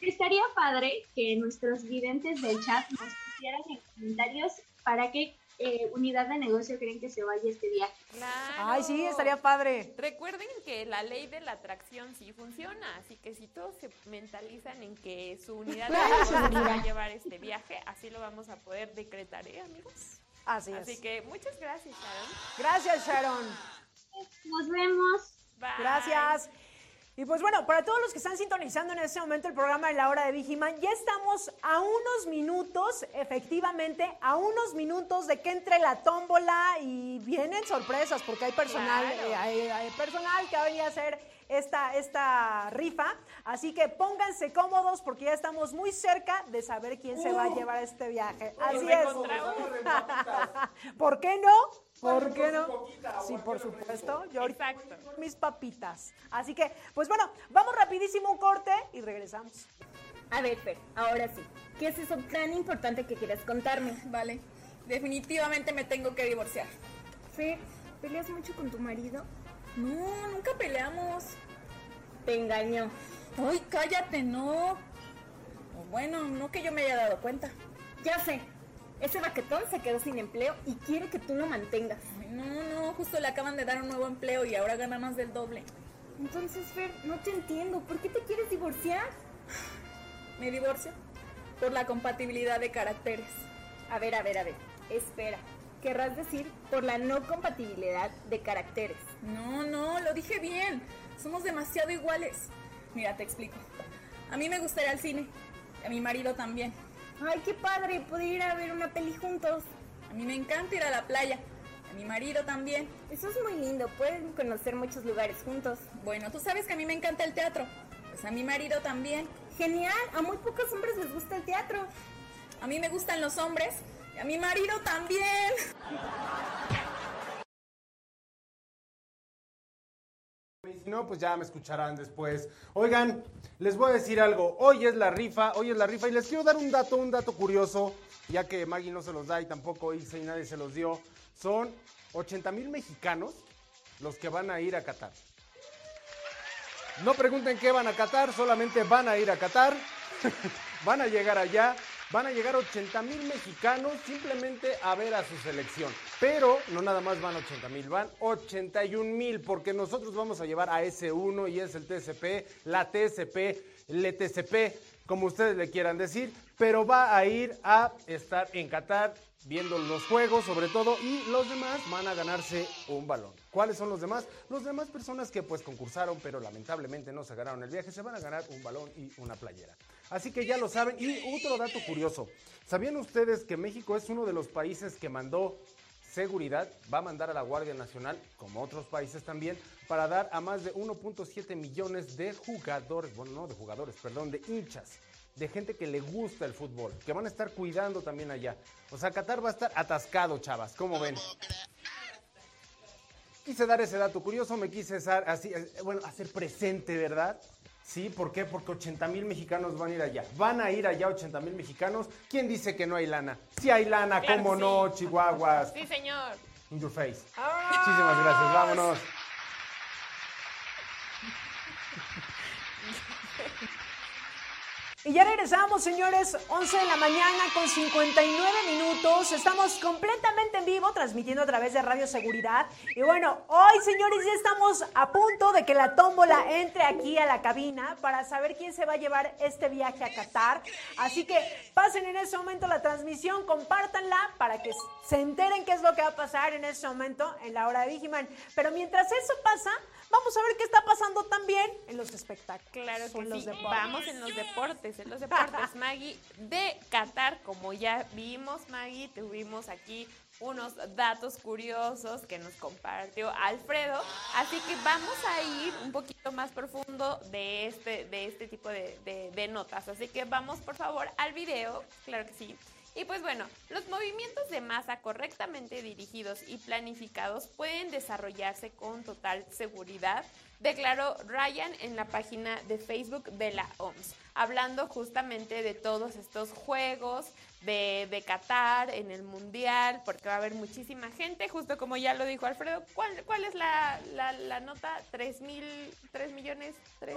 Estaría padre que nuestros videntes del chat nos pusieran en comentarios para qué eh, unidad de negocio creen que se vaya este viaje. Claro. Ay, sí, estaría padre. Recuerden que la ley de la atracción sí funciona, así que si todos se mentalizan en que su unidad de negocio se va a llevar este viaje, así lo vamos a poder decretar, ¿eh, amigos? Así Así es. que muchas gracias, Sharon. Gracias, Sharon. Nos vemos. Bye. Gracias. Y pues bueno, para todos los que están sintonizando en este momento el programa de la hora de Vigiman, ya estamos a unos minutos, efectivamente, a unos minutos de que entre la tómbola y vienen sorpresas, porque hay personal, Claro. eh, hay, hay personal que va a venir a hacer esta, esta rifa. Así que pónganse cómodos porque ya estamos muy cerca de saber quién se va a llevar este viaje. Así es. ¿Por qué no? ¿Por qué no? Sí, por supuesto. Yo ahorita Exacto. mis papitas. Así que, pues bueno, vamos rapidísimo a un corte y regresamos. A ver, Fer, ahora sí. ¿Qué es eso tan importante que quieres contarme? Vale, definitivamente me tengo que divorciar. Fer, ¿peleas mucho con tu marido? No, nunca peleamos. Te engañó. Ay, cállate, no. Bueno, no que yo me haya dado cuenta. Ya sé. Ese baquetón se quedó sin empleo y quiere que tú lo mantengas. Ay, no, no, justo le acaban de dar un nuevo empleo y ahora gana más del doble. Entonces, Fer, no te entiendo. ¿Por qué te quieres divorciar? Me divorcio por la compatibilidad de caracteres. A ver, a ver, a ver. Espera. Querrás decir por la no compatibilidad de caracteres. No, no, lo dije bien. Somos demasiado iguales. Mira, te explico. A mí me gusta ir al cine. A mi marido también. Ay, qué padre poder ir a ver una peli juntos. A mí me encanta ir a la playa. A mi marido también. Eso es muy lindo. Pueden conocer muchos lugares juntos. Bueno, tú sabes que a mí me encanta el teatro. Pues a mi marido también. Genial. A muy pocos hombres les gusta el teatro. A mí me gustan los hombres. Y a mi marido también. Y si no, pues ya me escucharán después. Oigan, les voy a decir algo. Hoy es la rifa, hoy es la rifa. Y les quiero dar un dato, un dato curioso, ya que Maggie no se los da y tampoco Ilse y nadie se los dio. Son 80 mil mexicanos los que van a ir a Qatar. No pregunten qué van a Qatar, solamente van a ir a Qatar. van a llegar allá. Van a llegar 80 mil mexicanos simplemente a ver a su selección. Pero no nada más van 80 mil, van 81 mil, porque nosotros vamos a llevar a S1 y es el TCP, la TCP, el E TCP, como ustedes le quieran decir, pero va a ir a estar en Qatar viendo los juegos sobre todo y los demás van a ganarse un balón. ¿Cuáles son los demás? Los demás personas que pues concursaron pero lamentablemente no se ganaron el viaje se van a ganar un balón y una playera. Así que ya lo saben. Y otro dato curioso. ¿Sabían ustedes que México es uno de los países que mandó seguridad? Va a mandar a la Guardia Nacional, como otros países también, para dar a más de 1.7 millones de jugadores, bueno, no de jugadores, perdón, de hinchas de gente que le gusta el fútbol, que van a estar cuidando también allá. O sea, Qatar va a estar atascado, chavas. ¿Cómo ven? Quise dar ese dato curioso, me quise así, eh, bueno, hacer presente, ¿verdad? Sí, ¿por qué? Porque 80 mil mexicanos van a ir allá. Van a ir allá 80 mil mexicanos. ¿Quién dice que no hay lana? Sí hay lana, Claro ¿cómo no. Chihuahuas? Sí, señor. In your face. Muchísimas gracias, vámonos. Y ya regresamos, señores, 11 de la mañana con 59 minutos. Estamos completamente en vivo, transmitiendo a través de Radio Seguridad. Y bueno, hoy, señores, ya estamos a punto de que la tómbola entre aquí a la cabina para saber quién se va a llevar este viaje a Qatar. Así que pasen en este momento la transmisión, compártanla para que se enteren qué es lo que va a pasar en este momento en la hora de Vigiman. Pero mientras eso pasa, vamos a ver qué está pasando también en los espectáculos. Claro que en los sí. deportes. Vamos en los deportes, en los deportes, Maggie. De Qatar, como ya vimos, Maggie, tuvimos aquí unos datos curiosos que nos compartió Alfredo. Así que vamos a ir un poquito más profundo de este, de este tipo de, de- de notas. Así que vamos, por favor, al video. Claro que sí. Y pues bueno, los movimientos de masa correctamente dirigidos y planificados pueden desarrollarse con total seguridad, declaró Ryan en la página de Facebook de la OMS, hablando justamente de todos estos juegos de, de Qatar en el Mundial, porque va a haber muchísima gente, justo como ya lo dijo Alfredo. ¿Cuál, cuál es la, la, la nota? ¿3 mil, 3 millones? ¿Tres?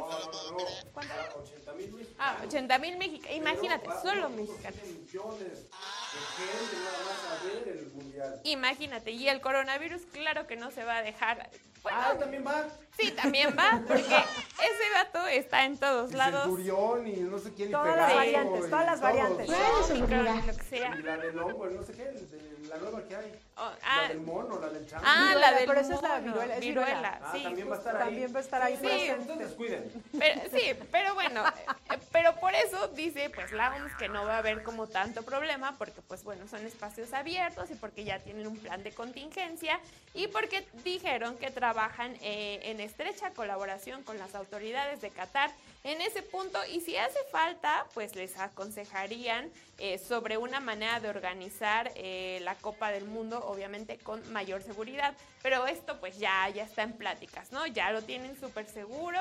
¿Cuánto? 80 mil mexicanos. Ah, 80 mil mexicanos. Imagínate, Pero solo 1.7 mexicanos. millones de gente nada más a ver el mundial. Imagínate, y el coronavirus, claro que no se va a dejar. Bueno, Ah, también va. sí, también va, porque ese dato está en todos lados. Centurión y no sé quién. y Todas las variantes, y todas las todos. variantes. Que sea. Y la del hongo, no sé qué, de la nueva que hay. Oh, La ah, del mono, la del chango. ah, Viruela, la del pero esa es la viruela, es viruela, viruela. Ah, sí, también va a justo. estar ahí. También va a estar ahí Sí. Entonces cuiden. Pero, sí, pero bueno, eh, pero por eso dice pues la OMS que no va a haber como tanto problema porque pues bueno, son espacios abiertos y porque ya tienen un plan de contingencia y porque dijeron que trabajan eh, en estrecha colaboración con las autoridades de Qatar en ese punto y si hace falta pues les aconsejarían eh, sobre una manera de organizar eh, la Copa del Mundo obviamente con mayor seguridad, pero esto pues ya, ya está en pláticas, ¿no? Ya lo tienen súper seguro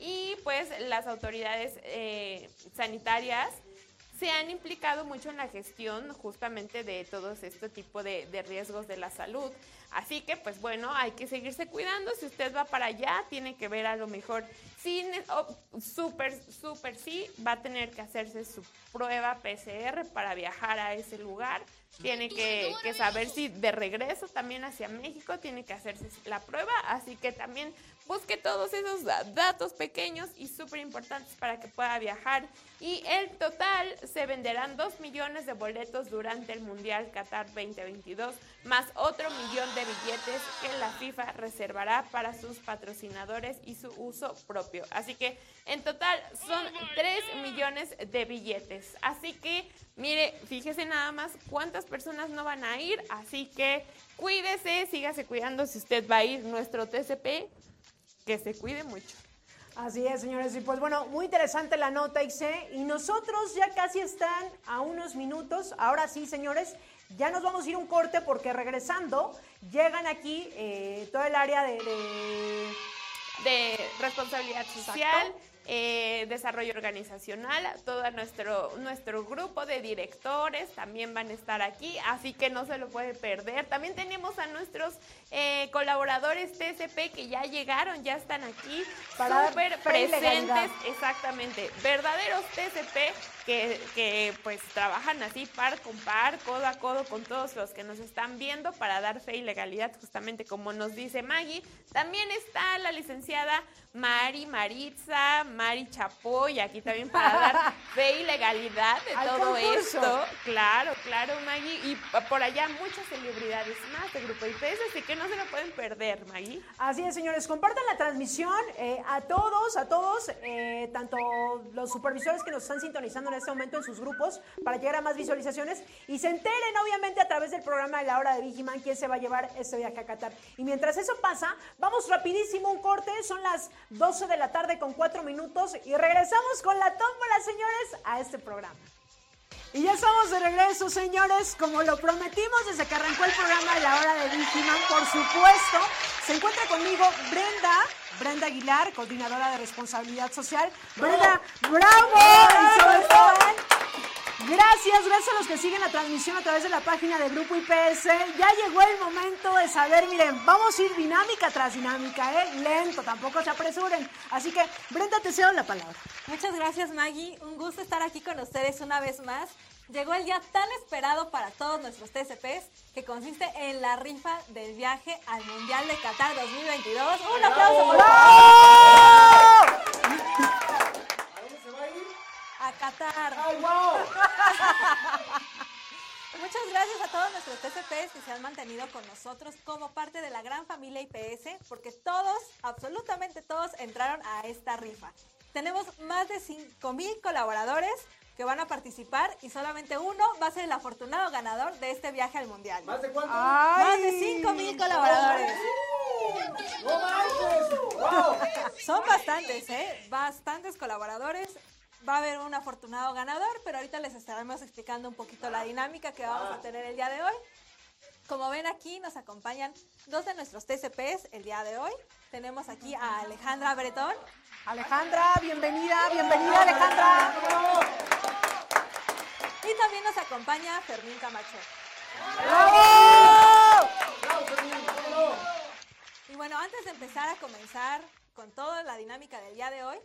y pues las autoridades eh, sanitarias se han implicado mucho en la gestión justamente de todos este tipo de, de riesgos de la salud. Así que, pues bueno, hay que seguirse cuidando. Si usted va para allá, tiene que ver a lo mejor, sí, ne- oh, súper, súper sí, va a tener que hacerse su prueba PCR para viajar a ese lugar. Tiene que, que saber si de regreso también hacia México tiene que hacerse la prueba. Así que también busque todos esos da- datos pequeños y súper importantes para que pueda viajar. Y el total se venderán 2 millones de boletos durante el Mundial Qatar 2022, más otro millón de billetes que la FIFA reservará para sus patrocinadores y su uso propio. Así que en total son 3 millones de billetes. Así que, mire, fíjese nada más cuántas personas no van a ir. Así que cuídese, sígase cuidando si usted va a ir nuestro TCP, que se cuide mucho. Así es, señores. Y pues bueno, muy interesante la nota, Ixe. Y nosotros ya casi están a unos minutos. Ahora sí, señores, ya nos vamos a ir un corte porque regresando llegan aquí eh, todo el área de... de- de responsabilidad social, eh, desarrollo organizacional, todo nuestro, nuestro grupo de directores también van a estar aquí, así que no se lo puede perder. También tenemos a nuestros eh, colaboradores TCP que ya llegaron, ya están aquí, súper presentes, exactamente, verdaderos TCP que, que pues trabajan así par con par, codo a codo con todos los que nos están viendo para dar fe y legalidad, justamente como nos dice Maggie. También está la licenciada Mari Maritza, Mari Chapoy, aquí también para dar fe y legalidad de todo concurso. esto. Claro, claro, Maggie. Y por allá muchas celebridades más de Grupo IPS, así que no se lo pueden perder, Maggie. Así es, señores, compartan la transmisión eh, a todos, a todos, eh, tanto los supervisores que nos están sintonizando en este momento en sus grupos para llegar a más visualizaciones y se enteren obviamente a través del programa de la hora de Vigiman quién se va a llevar este viaje a Qatar. Y mientras eso pasa, vamos rapidísimo un corte, son las 12 de la tarde con 4 minutos y regresamos con la tómbola, señores, a este programa. Y ya estamos de regreso, señores. Como lo prometimos desde que arrancó el programa de la hora de Vigiman, por supuesto, se encuentra conmigo Brenda, Brenda Aguilar, coordinadora de responsabilidad social. Brenda, bravo. Y sobre todo, gracias, gracias a los que siguen la transmisión a través de la página de Grupo IPS. Ya llegó el momento de saber, miren, vamos a ir dinámica tras dinámica, ¿eh? Lento, tampoco se apresuren. Así que, Brenda, te cedo la palabra. Muchas gracias Maggie, un gusto estar aquí con ustedes una vez más. Llegó el día tan esperado para todos nuestros TCPs que consiste en la rifa del viaje al Mundial de Qatar 2022. Un aplauso por A Qatar. muchas gracias a todos nuestros TCPs que se han mantenido con nosotros como parte de la gran familia IPS, porque todos, absolutamente todos, entraron a esta rifa. Tenemos más de 5 mil colaboradores que van a participar y solamente uno va a ser el afortunado ganador de este viaje al mundial. ¿Más de cuánto? Más de 5 mil colaboradores. ¡No manches! ¡Wow! Son bastantes, ¿eh? Bastantes colaboradores. Va a haber un afortunado ganador, pero ahorita les estaremos explicando un poquito la dinámica que vamos a tener el día de hoy. Como ven aquí, nos acompañan dos de nuestros TCPs el día de hoy. Tenemos aquí a Alejandra Bretón. Alejandra, bienvenida, bienvenida Alejandra. Y también nos acompaña Fermín Camacho. ¡Bravo! Y bueno, antes de empezar a comenzar con toda la dinámica del día de hoy,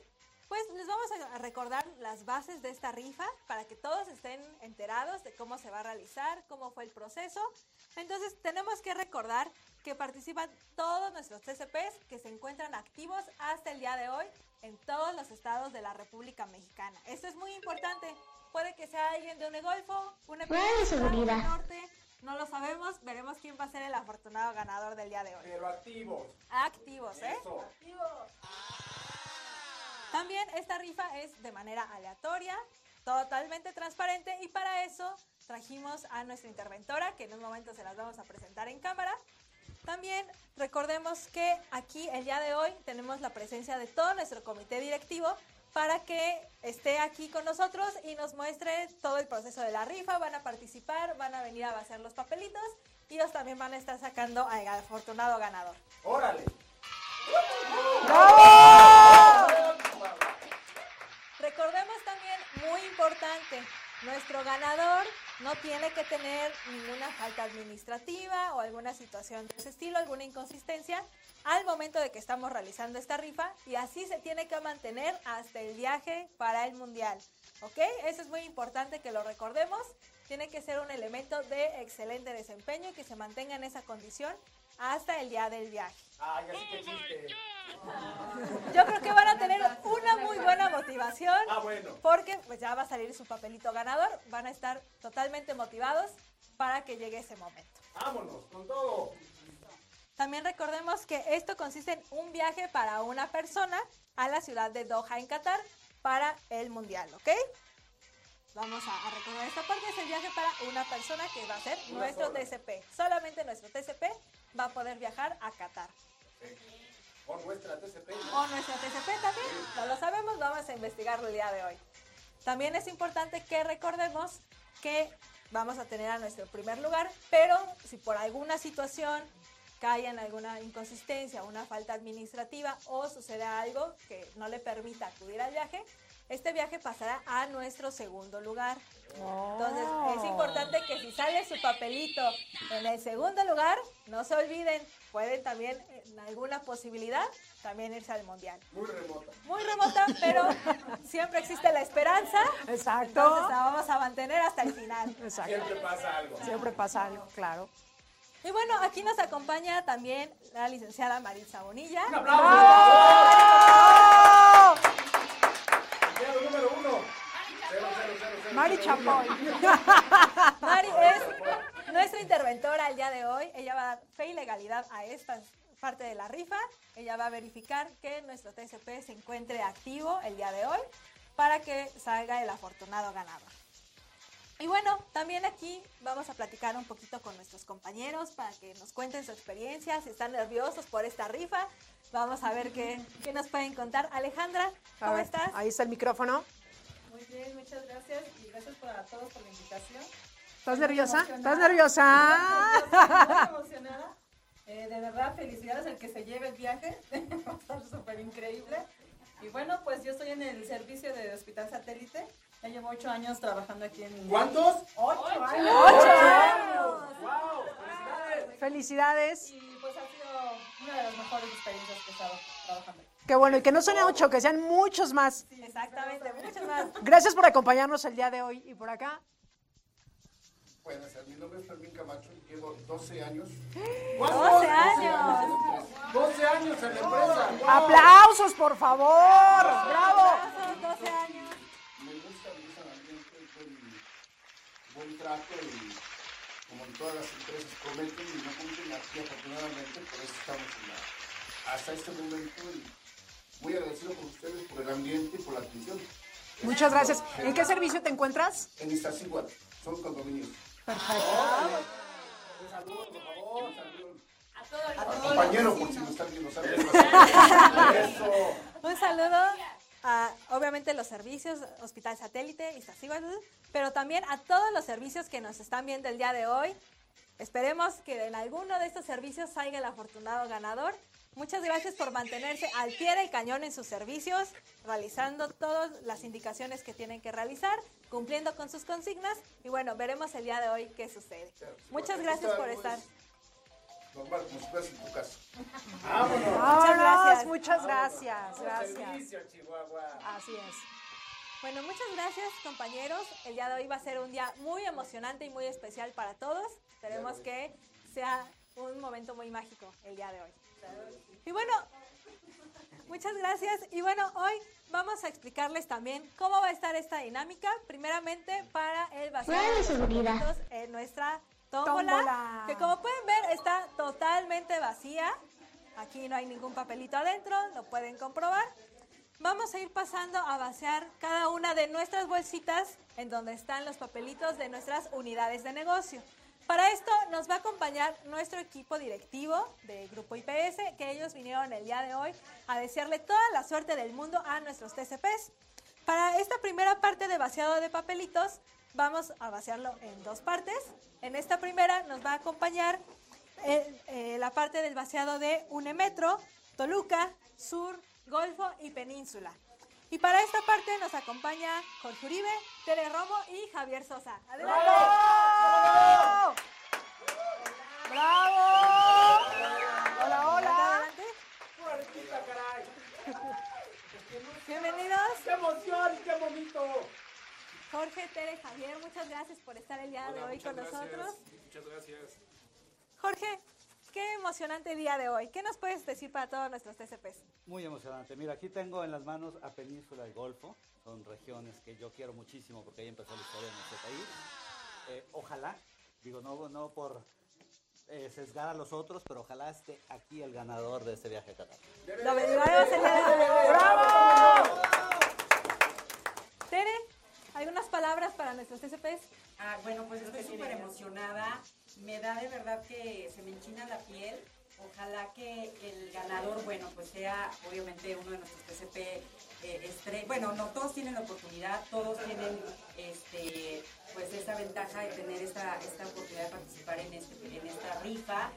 pues les vamos a recordar las bases de esta rifa para que todos estén enterados de cómo se va a realizar, cómo fue el proceso. Entonces tenemos que recordar que participan todos nuestros TCPs que se encuentran activos hasta el día de hoy en todos los estados de la República Mexicana. Esto es muy importante. Puede que sea alguien de un Golfo, un seguridad. norte, no lo sabemos. Veremos quién va a ser el afortunado ganador del día de hoy. Pero activos. Activos, ¿eh? Eso. También esta rifa es de manera aleatoria, totalmente transparente y para eso trajimos a nuestra interventora que en un momento se las vamos a presentar en cámara. También recordemos que aquí el día de hoy tenemos la presencia de todo nuestro comité directivo para que esté aquí con nosotros y nos muestre todo el proceso de la rifa. Van a participar, van a venir a vaciar los papelitos y ellos también van a estar sacando al afortunado ganador. ¡Órale también, muy importante, nuestro ganador no tiene que tener ninguna falta administrativa o alguna situación de ese estilo, alguna inconsistencia al momento de que estamos realizando esta rifa y así se tiene que mantener hasta el viaje para el mundial. ¿Ok? Eso es muy importante que lo recordemos. Tiene que ser un elemento de excelente desempeño y que se mantenga en esa condición hasta el día del viaje. ¡Ay, así que existe! Yo creo que van a tener una muy buena motivación. Ah, bueno. Porque pues ya va a salir su papelito ganador. Van a estar totalmente motivados para que llegue ese momento. ¡Vámonos, con todo! También recordemos que esto consiste en un viaje para una persona a la ciudad de Doha, en Qatar, para el Mundial, ¿ok? Vamos a, a recordar esta parte, es el viaje para una persona que va a ser Una nuestro sola. TCP. Solamente nuestro TCP va a poder viajar a Qatar. O nuestra TCP. O nuestra TCP también, no lo sabemos, vamos a investigarlo el día de hoy. También es importante que recordemos que vamos a tener a nuestro primer lugar, pero si por alguna situación cae en alguna inconsistencia, una falta administrativa o sucede algo que no le permita acudir al viaje, este viaje pasará a nuestro segundo lugar. Entonces es importante que si sale su papelito en el segundo lugar, no se olviden, pueden también en alguna posibilidad también irse al mundial. Muy remota. Muy remota, pero siempre existe la esperanza. Exacto. Entonces la vamos a mantener hasta el final. Exacto. Siempre pasa algo. Siempre pasa algo, claro. Y bueno, aquí nos acompaña también la licenciada Maritza Bonilla. ¡Un aplauso! Empleado número uno. Cero, cero, cero, cero, Mari Chapoy. Mari es nuestra interventora el día de hoy. Ella va a dar fe y legalidad a esta parte de la rifa. Ella va a verificar que nuestro TCP se encuentre activo el día de hoy para que salga el afortunado ganador. Y bueno, también aquí vamos a platicar un poquito con nuestros compañeros para que nos cuenten su experiencia, si están nerviosos por esta rifa. Vamos a ver qué, qué nos pueden contar. Alejandra, ¿cómo ver, estás? Ahí está el micrófono. Muy bien, muchas gracias gracias por- a todos por la invitación. ¿Estás nerviosa? ¿Estás Muy nerviosa? emocionada. Eh, de verdad, felicidades al que se lleve el viaje. Va a estar súper increíble. Y bueno, pues yo estoy en el servicio de Hospital Satélite. Ya llevo ocho años trabajando aquí en... ¿Cuántos? ¡Ocho años! ¡Ocho años! ¡Wow! ¡Felicidades! Felicidades. Y pues ha sido una de las mejores experiencias que he estado trabajando. Qué bueno, y que no son ocho, que sean muchos más. Exactamente, muchas más. Gracias por acompañarnos el día de hoy. Y por acá, Buenas, mi nombre es Fermín Camacho y llevo 12 años. 12 años. 12 años en la empresa. ¡Wow! aplausos, por favor. Bravo. Son 12 años. Me gusta, me gusta el ambiente, el buen, buen trato y como en todas las empresas, prometen y no cumplen aquí afortunadamente, por eso estamos en la- hasta este momento y muy agradecido con ustedes por el ambiente y por la atención. Muchas gracias. ¿En qué servicio te encuentras? En Iztaccíhuatl, son condominios. Perfecto. Un saludo, por favor, un saludo. A todos los compañero, por si me están viendo. Eso. Un saludo a, obviamente, los servicios, Hospital Satélite, Iztaccíhuatl, pero también a todos los servicios que nos están viendo el día de hoy. Esperemos que en alguno de estos servicios salga el afortunado ganador. Muchas gracias por mantenerse al pie del cañón en sus servicios, realizando todas las indicaciones que tienen que realizar, cumpliendo con sus consignas y bueno, veremos el día de hoy qué sucede. Muchas gracias por estar. Normal, como si fueras en tu casa. Vámonos. Muchas gracias. Muchas gracias. Gracias. Así es. Bueno, muchas gracias compañeros. El día de hoy va a ser un día muy emocionante y muy especial para todos. Esperemos que sea un momento muy mágico el día de hoy. Y bueno, muchas gracias. Y bueno, hoy vamos a explicarles también cómo va a estar esta dinámica. Primeramente para el vacío de los seguridad. en nuestra tómbola, Tómbola. que como pueden ver está totalmente vacía. Aquí no hay ningún papelito adentro, lo pueden comprobar. Vamos a ir pasando a vaciar cada una de nuestras bolsitas en donde están los papelitos de nuestras unidades de negocio. Para esto nos va a acompañar nuestro equipo directivo del Grupo IPS, que ellos vinieron el día de hoy a desearle toda la suerte del mundo a nuestros TCPs. Para esta primera parte de vaciado de papelitos, vamos a vaciarlo en dos partes. En esta primera nos va a acompañar eh, eh, la parte del vaciado de Unemetro, Toluca, Sur, Golfo y Península. Y para esta parte nos acompaña Jorge Uribe, Tere Romo y Javier Sosa. ¡Adelante! ¡Bravo! ¡Bravo! Hola, hola. Adelante. Puertita, caray. Bienvenidos. ¡Qué emoción! ¡Qué bonito! Jorge, Tere, Javier, muchas gracias por estar el día de hoy con nosotros. Muchas gracias. Jorge, qué emocionante día de hoy. ¿Qué nos puedes decir para todos nuestros TCPs? Muy emocionante. Mira, aquí tengo en las manos a Península y Golfo. Son regiones que yo quiero muchísimo porque ahí empezó la historia de nuestro país. Eh, ojalá, digo, no, no por eh, sesgar a los otros, pero ojalá esté aquí el ganador de este viaje a Qatar. Lo averiguaremos el día de hoy. ¡Bravo! Tere, ¿algunas palabras para nuestros TCPs? Ah, bueno, pues estoy súper emocionada. Me da de verdad que se me enchina la piel. Ojalá que el ganador, bueno, pues sea obviamente uno de nuestros TCP eh, estre- Bueno, no todos tienen la oportunidad, todos tienen este, pues esa ventaja de tener esta, esta oportunidad de participar en, este, en esta rifa.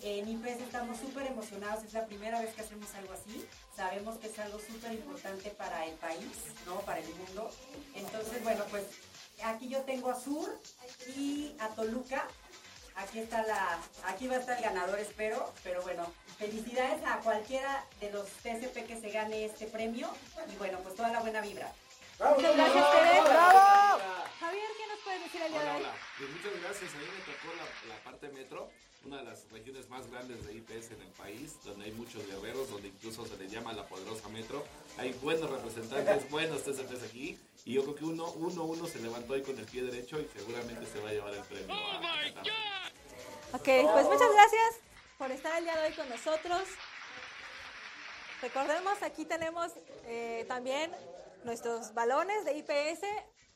En IPS estamos súper emocionados, es la primera vez que hacemos algo así. Sabemos que es algo súper importante para el país, ¿no? Para el mundo. Entonces, bueno, pues aquí yo tengo a Sur y a Toluca. Aquí está la, aquí va a estar el ganador, espero. Pero bueno, felicidades a cualquiera de los TCP que se gane este premio. Y bueno, pues toda la buena vibra. Muchas gracias, Tere. ¡Bravo! Javier, ¿qué nos puedes decir el día de Hola, hoy? hola. Pues muchas gracias. A mí me tocó la, la parte metro, una de las regiones más grandes de IPS en el país, donde hay muchos guerreros, donde incluso se le llama la poderosa metro. Hay buenos representantes, buenos TCPs aquí. Y yo creo que uno, uno, uno se levantó hoy con el pie derecho y seguramente se va a llevar el premio. a- a Qatar. Ok, pues muchas gracias por estar el día de hoy con nosotros. Recordemos, aquí tenemos eh, también nuestros balones de IPS,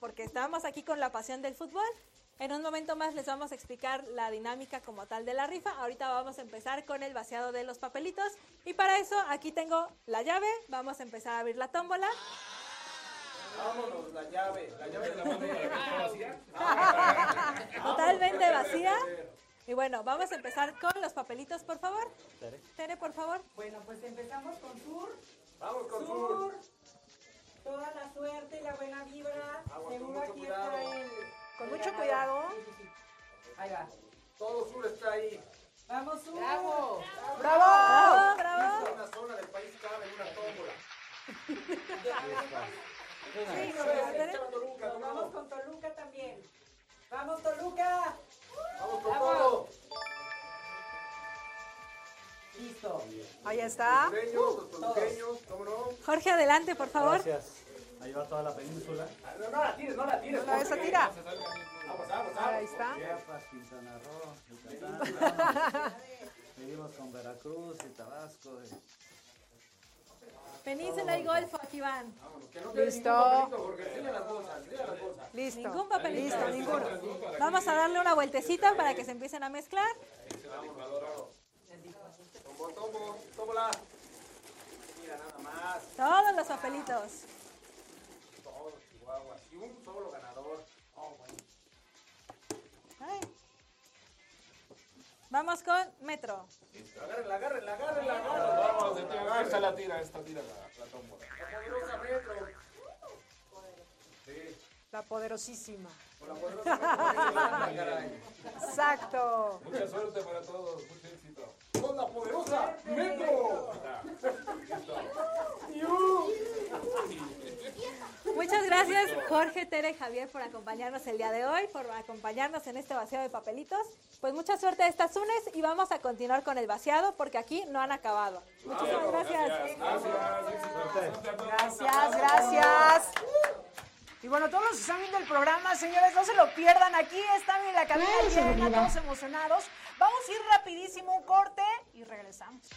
porque estamos aquí con la pasión del fútbol. En un momento más les vamos a explicar la dinámica como tal de la rifa. Ahorita vamos a empezar con el vaciado de los papelitos. Y para eso aquí tengo la llave. Vamos a empezar a abrir la tómbola. Vámonos, la llave. La llave de la esté vacía. Totalmente vacía. Y bueno, vamos a empezar con los papelitos, por favor. Tere. Tere, por favor. Bueno, pues empezamos con Sur. Vamos con Sur. Toda la suerte y la buena vibra. Agua, Seguro aquí cuidado. está el. Con mucho cuidado. Ahí va. Todo Sur está ahí. Vamos, Sur. ¡Bravo! Bravo, bravo. Una zona del país cabe en una tómbola. Sí, Echaba Tere. Toluca, Nos ¿cómo vamos con Toluca también. Vamos, Toluca. Vamos con Vamos. todo. Listo. Ahí está. Toluqueños, los toluqueños, ¿cómo no? Jorge, adelante, por favor. Gracias. Ahí va toda la península. No, no la tires, no la tires. No, esa tira. Aguas, Ahí está. Chiapas, Quintana Roo, Yucatán. Seguimos con Veracruz y Tabasco. Península y Golfo, aquí van. Listo. Listo. Listo. Ningún papelito. Listo, ninguno. Vamos a darle una vueltecita para que se empiecen a mezclar. Tombo, tombo, tómbola. Mira, nada más. Todos los papelitos. Y un solo ganador. Oh, bueno. Ay. Vamos con Metro. Agárrenla, agárrenla, agárrenla. Vamos, vamos, esta la tira, esta tira la, la tómbola. La poderosa Metro. Sí. La poderosísima. Con la poderosa Metro. Exacto. Mucha suerte para todos, mucho éxito. Con la poderosa Metro. Muchas gracias Jorge, Tere y Javier por acompañarnos el día de hoy, por acompañarnos en este vaciado de papelitos. Pues mucha suerte a estas unes y vamos a continuar con el vaciado porque aquí no han acabado. Muchísimas gracias. Gracias, gracias. Y bueno, todos los que están viendo el programa, señores, no se lo pierdan. Aquí están en la cabina llena, todos emocionados. Vamos a ir rapidísimo un corte y regresamos.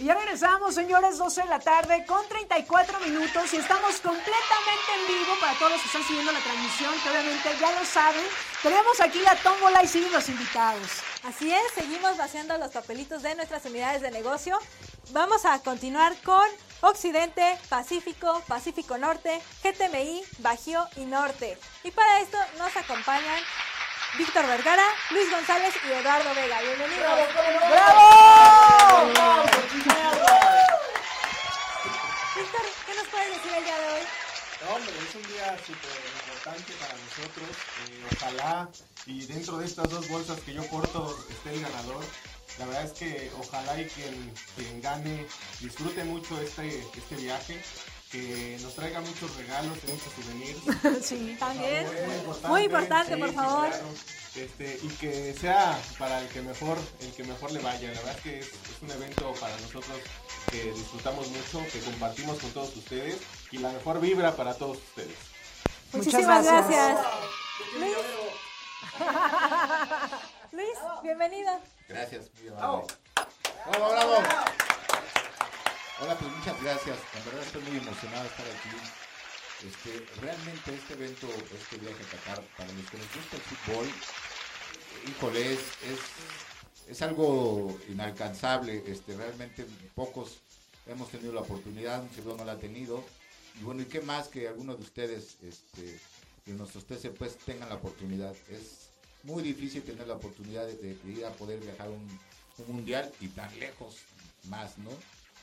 Y ya regresamos, señores, 12 de la tarde con 34 minutos y estamos completamente en vivo para todos los que están siguiendo la transmisión, que obviamente ya lo saben. Tenemos aquí la tómbola y siguen los invitados. Así es, seguimos vaciando los papelitos de nuestras unidades de negocio. Vamos a continuar con Occidente, Pacífico, Pacífico Norte, GTMI, Bajío y Norte. Y para esto nos acompañan Víctor Vergara, Luis González y Eduardo Vega. Bienvenidos. ¡Bravo! Víctor, ¿qué nos puedes decir el día de hoy? No, hombre, es un día súper importante para nosotros. Eh, ojalá y dentro de estas dos bolsas que yo porto esté el ganador. La verdad es que ojalá y quien, quien gane disfrute mucho este, este viaje, que nos traiga muchos regalos y muchos souvenirs. Sí, también. Muy importante, Muy importante, sí, por favor. claro. Este, y que sea para el que mejor, el que mejor le vaya. La verdad es que es, es un evento para nosotros que disfrutamos mucho, que compartimos con todos ustedes y la mejor vibra para todos ustedes. Muchísimas gracias. Luis. Luis, bienvenido. Gracias, amable. Bravo, bravo. Hola, pues muchas gracias. En verdad estoy muy emocionado de estar aquí. Este, realmente este evento, este viaje a Qatar, para los que les gusta el fútbol, híjole, es, es, algo inalcanzable. Este, realmente pocos hemos tenido la oportunidad, un servidor no la ha tenido. Y bueno, ¿y qué más que algunos de ustedes, este, de nuestros TCPs, tengan la oportunidad? Es muy difícil tener la oportunidad de, de ir a poder viajar un mundial y tan lejos más, ¿no?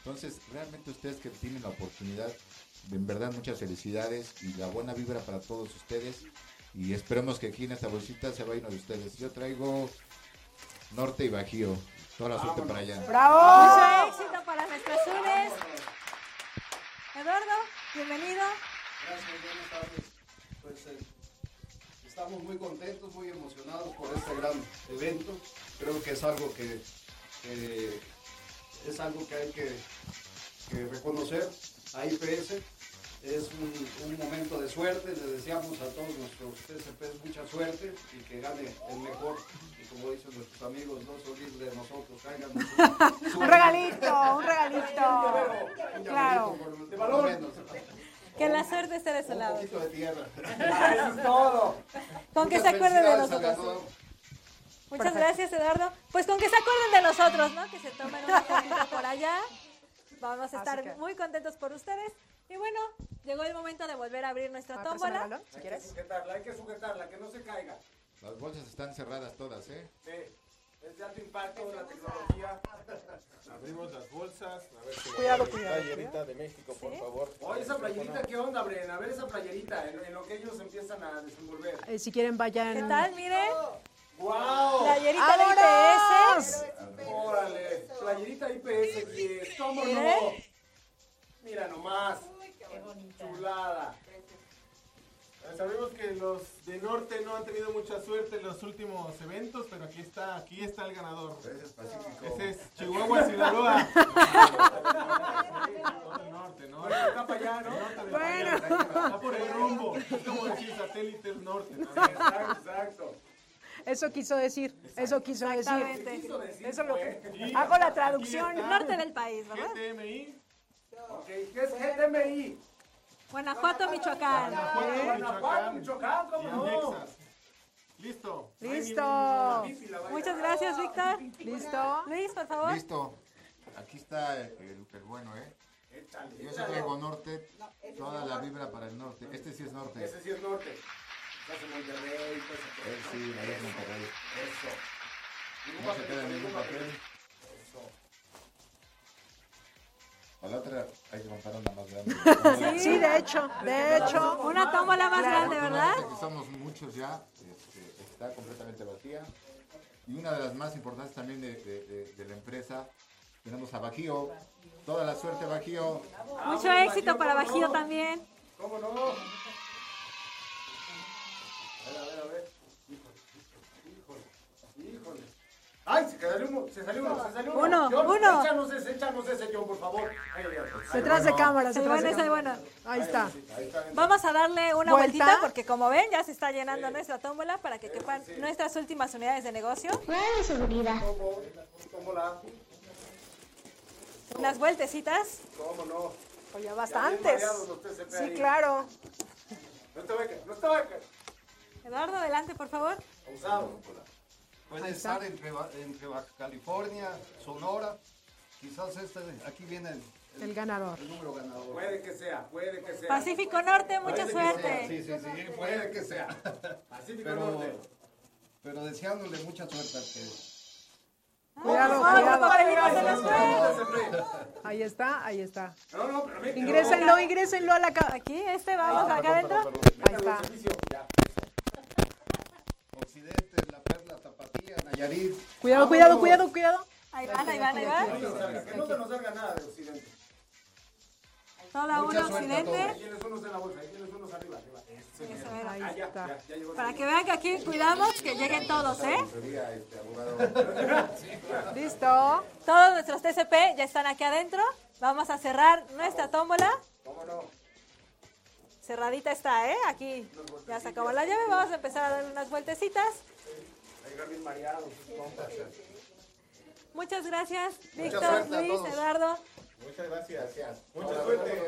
Entonces, realmente ustedes que tienen la oportunidad, en verdad muchas felicidades y la buena vibra para todos ustedes. Y esperemos que aquí en esta bolsita se vaya uno de ustedes. Yo traigo Norte y Bajío. Toda la suerte para allá. Mucho éxito para nuestras unes. Eduardo, bienvenido. Gracias, buenas tardes. Pues eh, estamos muy contentos, muy emocionados por este gran evento. Creo que es algo que, que es algo que hay que, que reconocer a IPS. Es un, un momento de suerte, le deseamos a todos nuestros TCPs mucha suerte y que gane el mejor. Y como dicen nuestros amigos, no se de nosotros, cáiganos un, Un regalito, un regalito. Un Claro. llaverito por- por lo menos. Que la suerte esté de su Un lado. poquito de tierra. Eso es todo. Con que se acuerden de nosotros. Muchas Perfecto. gracias, Eduardo. Pues con que se acuerden de nosotros, ¿no? Que se tomen una fotito por allá. Vamos a Así estar que- muy contentos por ustedes. Y bueno, llegó el momento de volver a abrir nuestra Ah, tómbola. balón, si Hay que quieres. sujetarla, hay que sujetarla, que no se caiga. Las bolsas están cerradas todas, ¿eh? Sí. Es de alto impacto la tecnología. Abrimos las bolsas. A ver si Cuidado, la cuidado, playerita de México, por favor. Oye, esa playerita, ¿qué onda, Bren? A ver esa playerita, en, en lo que ellos empiezan a desenvolver. Eh, si quieren, vayan. ¿Qué tal? Miren. ¡Wow! Playerita de. IPS. Órale, playerita IPS, que ¿cómo no? Mira nomás. Chulada. Sabemos que los de norte no han tenido mucha suerte en los últimos eventos, pero aquí está, aquí está el ganador. Gracias, Pacífico. Ese es Chihuahua, Sinaloa. Todo el norte, ¿no? Está para allá, ¿no? Norte Bueno. Está por el rumbo. Es como decir satélite del norte. ¿no? Exacto, exacto. Eso quiso decir, eso quiso decir. Exactamente. Eso es lo que... Hago la traducción. Norte del país, ¿verdad? GTMI. Ok, ¿qué es GTMI? Guanajuato, Michoacán. Guanajuato, Michoacán, ¿cómo no? Listo. Listo. Muchas gracias, Víctor. Listo. Luis, por favor. Listo. Aquí está el, el bueno, ¿eh? Yo sí traigo norte, toda la vibra para el norte. Este sí es norte. Ese sí es norte. Estás en Monterrey, Él sí, ahí es Monterrey. Eso. No se queda en ningún papel. A la otra hay que comprar una más grande. Sí, de hecho, de hecho. Una tómbola más Claro. grande, ¿verdad? Somos muchos ya, este, está completamente vacía. Y una de las más importantes también de, de- de- de la empresa, tenemos a Bajío. Toda la suerte, Bajío. Mucho éxito para Bajío también. ¿Cómo no? A ver, a ver, a ver. Híjole, híjole, híjole. ¡Ay, se salió uno! ¡Se salió uno! ¡Se salió uno! Uno, John, uno. Échanos ese, échanos ese, John, por favor. Detrás de cámaras, El detrás bueno de es el cámaras. bueno. Ahí está. Vamos a darle una ¿Vuelta? vueltita porque como ven ya se está llenando nuestra tómbola para que quepan nuestras últimas unidades de negocio. ¿Cómo la? Unas vueltecitas. ¿Cómo no? Oye, Ya bastantes. mareados los Sí, ahí. claro. No te beques, no te beques. Eduardo, adelante, por favor. Puede estar entre, entre Baja California, Sonora. Quizás este, aquí viene el, El ganador. el número ganador. Puede que sea, puede que sea. Pacífico Norte, mucha Puede suerte. Sí, sí, sí, puede que sea. Pacífico Pero, Norte. pero deseándole mucha suerte al que... Cuidado, Otro cuidado. fue. Ahí está, ahí está. No, no, pero Ingrésenlo, ingrésenlo a la Aquí, este, vamos acá adentro. Ahí está. Occidente, La Perla, Cuidado, cuidado, cuidado, cuidado. Ahí van, ahí van, ahí van. Que no se nos salga nada de Occidente. Toda Mucha una suerte a occidente. Ahí tienes unos en la bolsa, ahí tienes unos arriba, arriba. Ese Eso era. Ahí Ah, está. ya, ya Para que vean que aquí cuidamos que lleguen todos, ¿eh? Este. Listo. Todos nuestros TCP ya están aquí adentro. Vamos a cerrar nuestra tómbola. ¿Cómo no? Cerradita está, ¿eh? Aquí ya sacamos la llave. Vamos a empezar a darle unas vueltecitas. Ahí van bien mareados, compas. Muchas gracias, Víctor, Luis. Eduardo. Muchas gracias. Mucha suerte.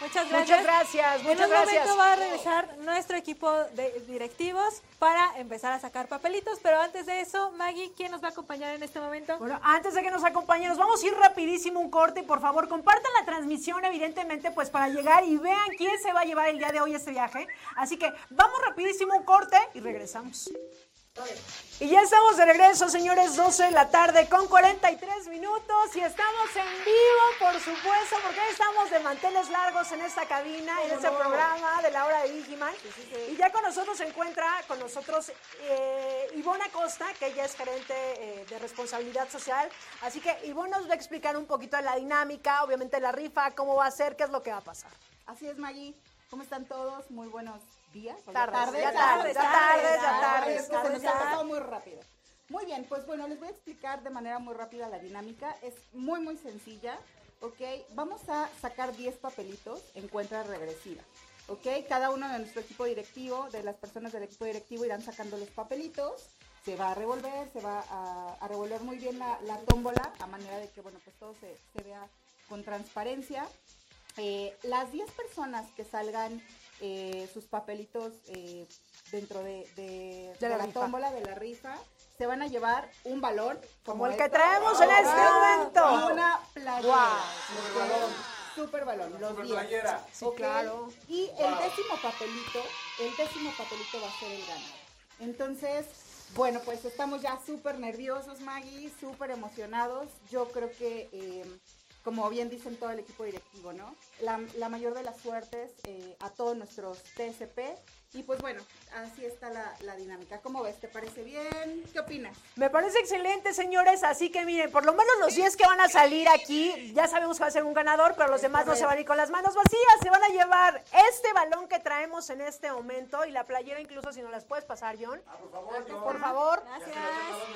Muchas gracias. Muchas gracias, en un gracias. momento va a regresar nuestro equipo de directivos para empezar a sacar papelitos, pero antes de eso, Maggie, ¿quién nos va a acompañar en este momento? Bueno, antes de que nos acompañen, nos vamos a ir rapidísimo un corte y por favor compartan la transmisión, evidentemente, pues para llegar y vean quién se va a llevar el día de hoy este viaje. Así que vamos rapidísimo un corte y regresamos. Y ya estamos de regreso, señores, 12 de la tarde con 43 minutos y estamos en vivo, por supuesto, porque hoy estamos de manteles largos en esta cabina, en este programa de la hora de Digiman. Y ya con nosotros se encuentra, con nosotros eh, Ivonne Acosta, que ella es gerente eh, de responsabilidad social. Así que Ivonne nos va a explicar un poquito de la dinámica, obviamente la rifa, cómo va a ser, qué es lo que va a pasar. Así es, Maggie. ¿Cómo están todos? Muy buenos días. o Tardes, ya tardes, ya tardes, ya tardes, Es que se nos tardes, ha pasado muy rápido. Muy bien, pues bueno, les voy a explicar de manera muy rápida la dinámica. Es muy, muy sencilla. ¿Ok? Vamos a sacar 10 papelitos en cuenta regresiva. ¿Ok? Cada uno de nuestro equipo directivo, de las personas del equipo directivo, irán sacando los papelitos. Se va a revolver, se va a, a revolver muy bien la, la tómbola, a manera de que, bueno, pues todo se, se vea con transparencia. Eh, las 10 personas que salgan eh, sus papelitos eh, dentro de, de- De la de la rifa. tómbola, de la rifa, se van a llevar un balón. Como el que traemos en este momento. Y una playera. Guau. Super balón. Super balón, los Super 10. playera. Sí, claro. Y el décimo papelito, el décimo papelito va a ser el ganador. Entonces, bueno, pues estamos ya súper nerviosos, Maggie, súper emocionados. Yo creo que, eh, como bien dicen todo el equipo directivo, ¿no? La, la mayor de las suertes eh, a todos nuestros TSP. Y pues bueno, así está la, la dinámica. ¿Cómo ves? ¿Te parece bien? ¿Qué opinas? Me parece excelente, señores. Así que miren, por lo menos los 10 que van a salir aquí, ya sabemos que va a ser un ganador, pero los demás no se van a ir con las manos vacías. Se van a llevar este balón que traemos en este momento y la playera, incluso si no las puedes pasar, John. por favor, John. Por favor. Gracias.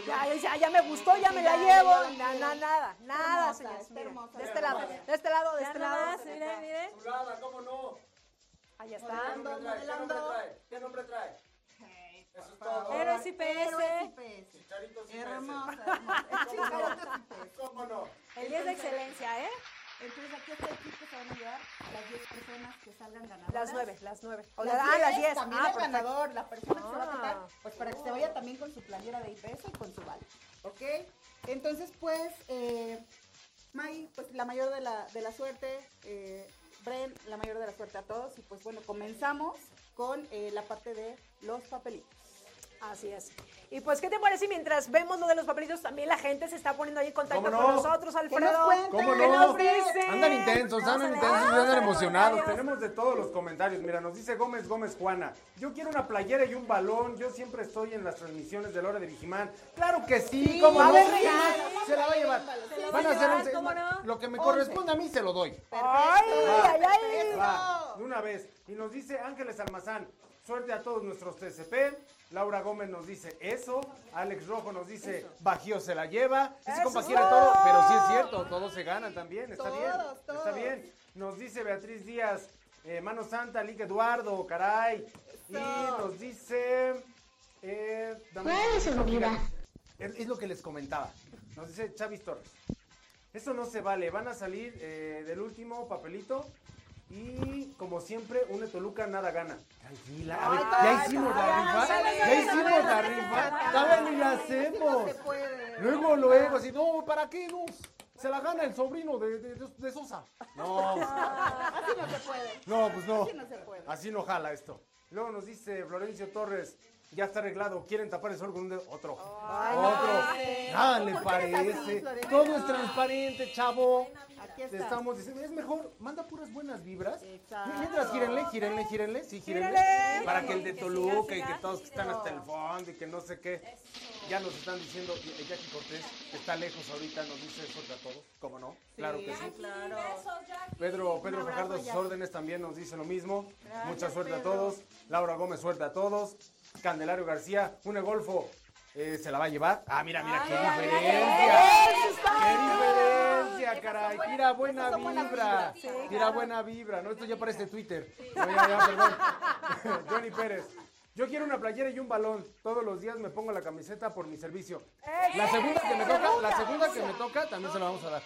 Ya, ya, ya me gustó, ya me la llevo. Nada, nada, nada, nada, hermosa, señores. Miren, hermosa, de este lado, de este lado, de Ya este lado. miren, miren. Chulada, ¿cómo no? Ahí ¿Qué está. nombre trae? ¿Qué nombre trae? ¿Qué nombre trae? Eso es todo. Héroes y. Hermosa, hermosa. ¿Cómo no? El 10 de excelencia, ¿eh? Entonces aquí está el kit que se van a llevar las 10 personas que salgan ganadoras. Las nueve, las nueve. O Las la- ah, las 10, diez. También Ah, el perfecto. ganador, la persona que se va a tocar, Ah. pues para que se vaya también con su playera de IPS y con su vale. ¿Ok? Entonces, pues, eh, Maggie, pues la mayor de la, de la suerte. Eh, Bren, la mayor de la suerte a todos. Y pues bueno, comenzamos con eh, la parte de los papelitos. Así es. Y pues, ¿qué te parece? Mientras vemos lo de los papelitos, también la gente se está poniendo ahí en contacto ¿Cómo con no? nosotros, nos Alfredo. cuenten? ¿Cómo ¿Qué no? nos dicen? Andan intensos, andan intensos y andan emocionados. Tenemos de todos los comentarios. Mira, nos dice Gómez Gómez Juana. Yo quiero una playera y un balón. Yo siempre estoy en las transmisiones de la hora de Vigimán. Claro que sí, ¿cómo va a no? Sí. Se la va a llevar. Se lo va Van a hacer llevar, un- ¿cómo no? Lo que me Once. corresponde a mí se lo doy. Ay, ay, ay. De una vez. Y nos dice Ángeles Almazán, suerte a todos nuestros TCP. Laura Gómez nos dice eso. Alex Rojo nos dice, Bajío se la lleva. Ese compa quiere todo, pero sí es cierto, todos se ganan también, está bien. Todos, Está bien. Nos dice Beatriz Díaz, eh, Mano Santa, Lick Eduardo, caray. Y nos dice... Eh, dame- ¿Cuál es su novedad? es, es lo que les comentaba. Nos dice Chavis Torres. Eso no se vale. Van a salir eh, del último papelito. Y como siempre, une Toluca nada gana. Tranquila. A ver, ya hicimos la rifa. Ya hicimos la rifa. Todavía ni la hacemos. Se puede. Luego, luego, así, no, ¿para qué no? Se la gana el sobrino de, de- de- de Sosa. No, Así no se puede. no, pues no. Así no se puede. Así no jala esto. Luego nos dice Florencio Torres, ya está arreglado, quieren tapar el sol con un dedo. Otro. Otro. Nada le ¿Por qué eres así, parece. Todo es transparente, chavo. Aquí está. estamos diciendo, es mejor, manda puras buenas vibras. Exacto. Mientras gírenle, gírenle, gírenle, sí, gírenle. Para que el de Que Toluca siga, y que todos que están hasta el fondo y que no sé qué. Ya nos están diciendo, Jackie Cortés que está lejos ahorita, nos dice suerte a todos. ¿Cómo no? Claro que sí. Claro. Pedro, Pedro Fajardo, sus órdenes también nos dice lo mismo. Gracias, Mucha suerte a todos. Laura Gómez, suerte a todos. Candelario García, un golfo. eh, ¿Se la va a llevar? Ah, mira, mira, qué Ay, mira, mira, diferencia. ¡Qué bien. Caray! Tira buena vibra. vibra. Sí, Tira buena vibra. No, esto ya parece Twitter. No, ya, ya, perdón. Johnny Pérez. Yo quiero una playera y un balón. Todos los días me pongo la camiseta por mi servicio. La segunda que me toca, la segunda que me toca, también se la vamos a dar.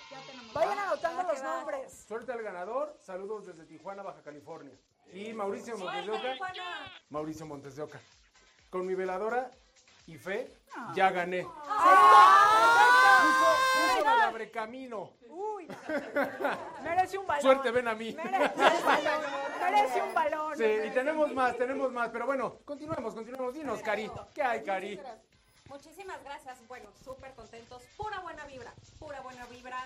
Vayan anotando los nombres. Suerte al ganador. Saludos desde Tijuana, Baja California. Y Mauricio Montes de Oca. Mauricio Montes de Oca. Con mi veladora y fe, ya gané. Puso, puso la de abrecamino. Uy. Merece un balón. Suerte, ven a mí. Merece un balón. Merece un balón. Sí, y tenemos más, tenemos más. Pero bueno, continuemos, continuemos. Dinos, Cari. ¿Qué hay, Cari? Muchísimas gracias. Bueno, súper contentos. Pura buena vibra. Pura buena vibra.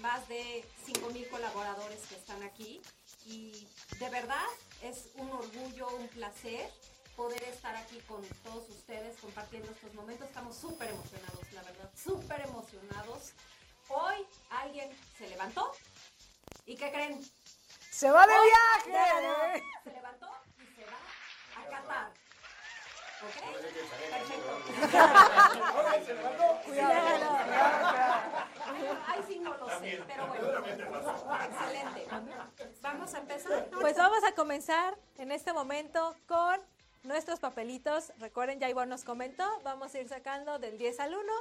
Más de 5 mil colaboradores que están aquí. Y de verdad es un orgullo, un placer poder estar aquí con todos ustedes compartiendo estos momentos. Estamos súper emocionados, la verdad. Súper emocionados. Hoy alguien se levantó. ¿Y qué creen? Se va de Hoy viaje. Se levantó y se va a Qatar. ¿Ok? Perfecto. Ay, sí, no lo sé, pero bueno. Excelente. Vamos a empezar. Pues vamos a comenzar en este momento con nuestros papelitos. Recuerden, ya Ivonne nos comentó, vamos a ir sacando del 10 al 1.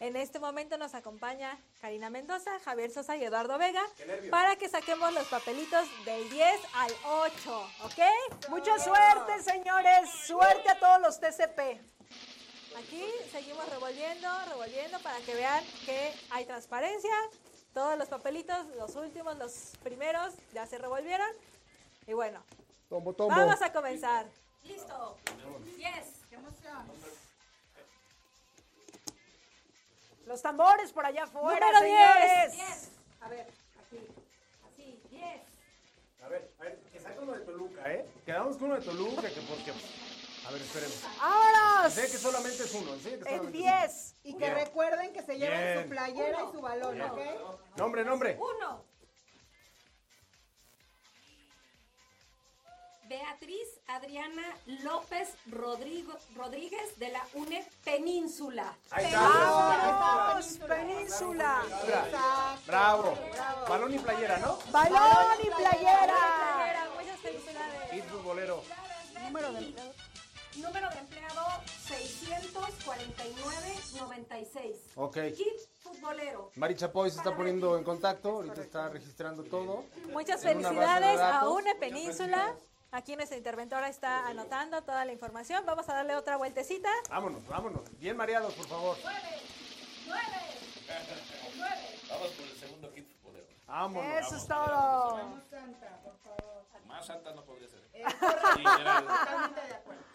En este momento nos acompaña Karina Mendoza, Javier Sosa y Eduardo Vega para que saquemos los papelitos del 10 al 8, ¿ok? Mucha suerte, señores. Suerte a todos los TCP. Aquí seguimos revolviendo, revolviendo para que vean que hay transparencia. Todos los papelitos, los últimos, los primeros, ya se revolvieron. Y bueno, Tombo, tombo. vamos a comenzar. Listo. 10. ¡Qué emoción! Los tambores por allá afuera, Número señores. 10. A ver, aquí. Así, 10. A ver, a ver, que saca uno de Toluca, ¿eh? Quedamos con uno de Toluca, que porque... A ver, esperemos. ¡Vámonos! Sé que solamente es uno, enseña que Es solamente 10. Y que Bien. recuerden que se lleven Bien. su playera y su balón, Bien. ¿ok? Nombre, nombre. Uno. Beatriz Adriana López Rodrigo, Rodríguez de la UNE Península. Ahí está. ¡Vamos, Península! Bra- Bravo. Balón y playera, ¿no? Balón y playera. Playera, Muchas felicidades. Hit futbolero. Número de empleado. Número de empleado 600 4996. Ok. Kit futbolero. Mari Chapoy se está poniendo en contacto, ahorita está registrando todo. Muchas una felicidades a. UNE Península. Aquí nuestra interventora está anotando toda la información. Vamos a darle otra vueltecita. Vámonos, vámonos. Bien mareados, por favor. Vamos por el segundo kit futbolero. Vámonos. Eso es todo. Más alta no podría ser.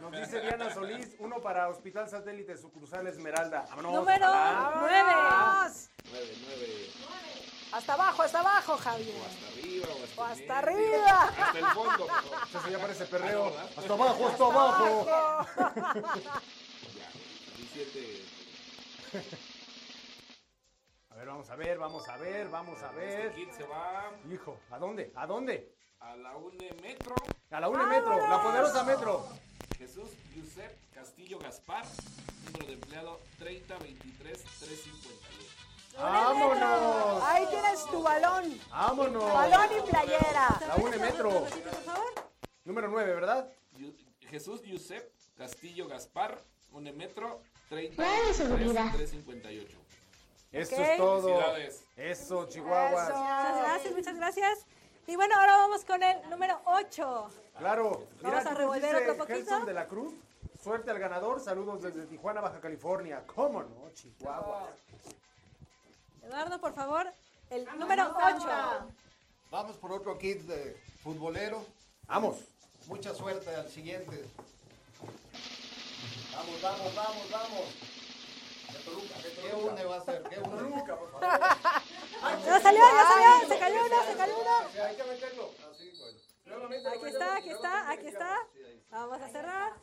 Nos dice Diana Solís, uno para Hospital Satélite Sucursal Esmeralda. Vámonos, Número nueve. Vámonos. Nueve, nueve. Hasta abajo, hasta abajo, Javier. Hasta arriba o hasta, O hasta arriba. Hasta el fondo, favor. Eso ya parece perreo. Hasta abajo, hasta abajo. Ya, 17. A ver, vamos a ver, vamos a ver, vamos a ver. Este kit se va Hijo, ¿a dónde? ¿A dónde? a la UNE Metro. A la UNE Metro, la poderosa Metro. Jesús Yusef Castillo Gaspar, número de empleado 3023 351. ¡Vámonos! Ahí tienes tu balón. ¡Vámonos! Balón y playera. La UNE Metro. Número 9, ¿verdad? Jesús Yusef Castillo Gaspar, UNE Metro Nueve 3023 358. Eso es todo. Felicidades. Eso, Chihuahuas. Muchas gracias, muchas gracias. Y bueno, ahora vamos con el número 8. Claro. Mira, Vamos a revolver otro poquito. Gerson de la Cruz. Suerte al ganador. Saludos desde Tijuana, Baja California. ¿Cómo no, Chihuahua? Eduardo, por favor, el número 8. Vamos por otro kit de futbolero. Vamos. Mucha suerte al siguiente. Vamos, vamos, vamos, vamos. De Toluca, de Toluca. ¿Qué une va a ser? ¿Qué une? Toluca, por favor. Ya salió, ya salió, se cayó uno, se cayó uno. Sí, hay que meterlo. Así, bueno. Nuevamente Aquí está, aquí está, aquí está. Vamos a cerrar.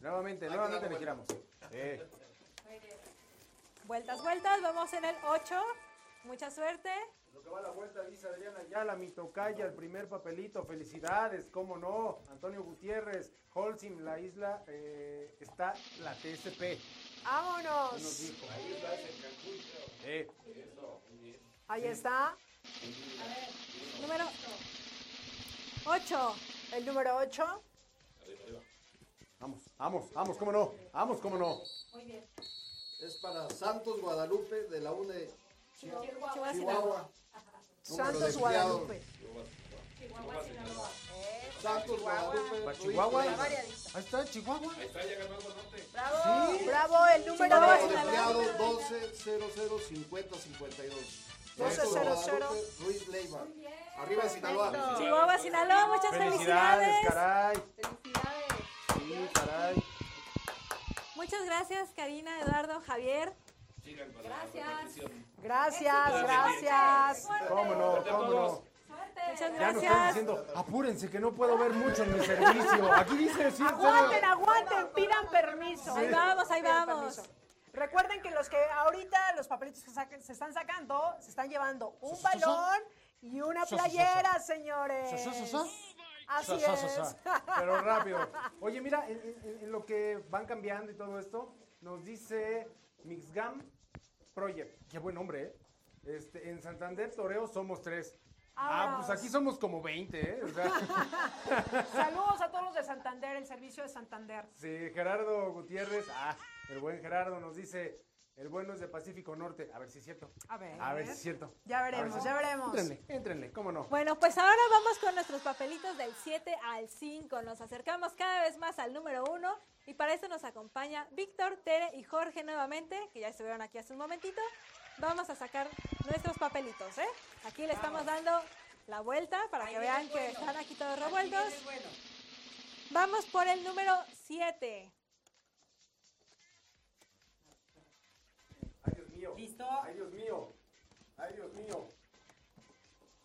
Nuevamente, nuevamente le giramos. Eh, Vueltas, vueltas, vamos en el 8. Mucha suerte. Lo que va a la vuelta, dice Adriana Ayala, mi tocaya, el primer papelito. Felicidades, cómo no. Antonio Gutiérrez, Holcim, la isla, eh, está la TSP. ¿Qué nos Vámonos. dijo? Eh, Ahí está. Número 8. El número 8. vamos, vamos, vamos, cómo no. Vamos, cómo no. Muy bien. Es para Santos Guadalupe de la UNE Chihuahua, Chihuahua. De Santos. Guadalupe. Santos Guadalupe. ¿Para Chihuahua? Ahí está, Chihuahua. Ahí está, ya ganó el norte. Bravo. Bravo, el número Chihuahua, 2. Número de empleados 12 00 50 52. 12 Santos 00. Guadalupe, Ruiz Leiva. Arriba de Sinaloa. Chihuahua, Sinaloa, muchas Felicidades, felicidades. caray. Felicidades. Sí, caray. Muchas gracias, Karina, Eduardo, Javier. Gracias. Gracias, gracias. ¿Cómo no? ¿Cómo no? Muchas Ya nos están gracias. diciendo, apúrense que no puedo ver mucho en mi servicio. Aquí dice, sí, en Aguanten, aguanten, pidan permiso. Ahí vamos, ahí Pidan vamos. permiso. Recuerden que los que ahorita, los papelitos que saquen- se están sacando, se están llevando un balón y una playera, señores. Sa, sa, sa, sa. Así es. Pero rápido. Oye, mira, en, en- en lo que van cambiando y todo esto, nos dice Mixgam Project. Qué buen nombre, ¿eh? Este, en Santander Toreo somos tres. Ah, Vámonos. pues aquí somos como 20, ¿eh? O sea, Saludos a todos los de Santander, el servicio de Santander. sí, Gerardo Gutiérrez, ah, el buen Gerardo nos dice, el bueno es de Pacífico Norte. A ver si es cierto. A ver. A ver si es cierto. Ya ver veremos, si- ya veremos. Éntrenle, éntrenle, cómo no. Bueno, pues ahora vamos con nuestros papelitos del 7 al 5. Nos acercamos cada vez más al número 1 y para eso nos acompaña Víctor, Tere y Jorge nuevamente, que ya estuvieron aquí hace un momentito. Vamos a sacar nuestros papelitos, ¿eh? Aquí le estamos dando la vuelta para que vean que están aquí todos revueltos. Vamos por el número 7. ¿Listo? Ay, Dios mío. Ay, Dios mío.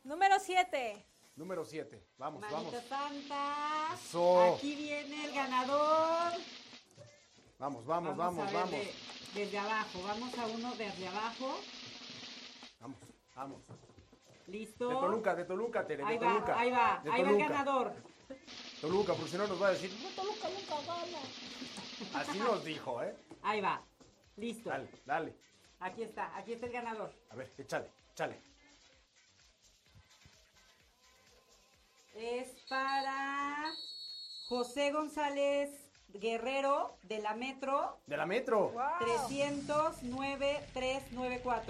Número 7. Número 7. Vamos, Manita vamos. Santa. Eso. Aquí viene el ganador. Vamos, vamos, vamos, ver vamos. de- desde abajo. Vamos a uno desde abajo. Vamos, vamos. ¿Listo? De Toluca, de Toluca, Tere, de Ahí va, Toluca. ahí va. De Ahí va el ganador. Toluca, porque si no nos va a decir, no, Toluca nunca gana. Así nos dijo, ¿eh? Ahí va. Listo. Dale, dale. Aquí está, aquí está el ganador. A ver, échale, échale. Es para José González Guerrero de la Metro De la Metro. 309-394.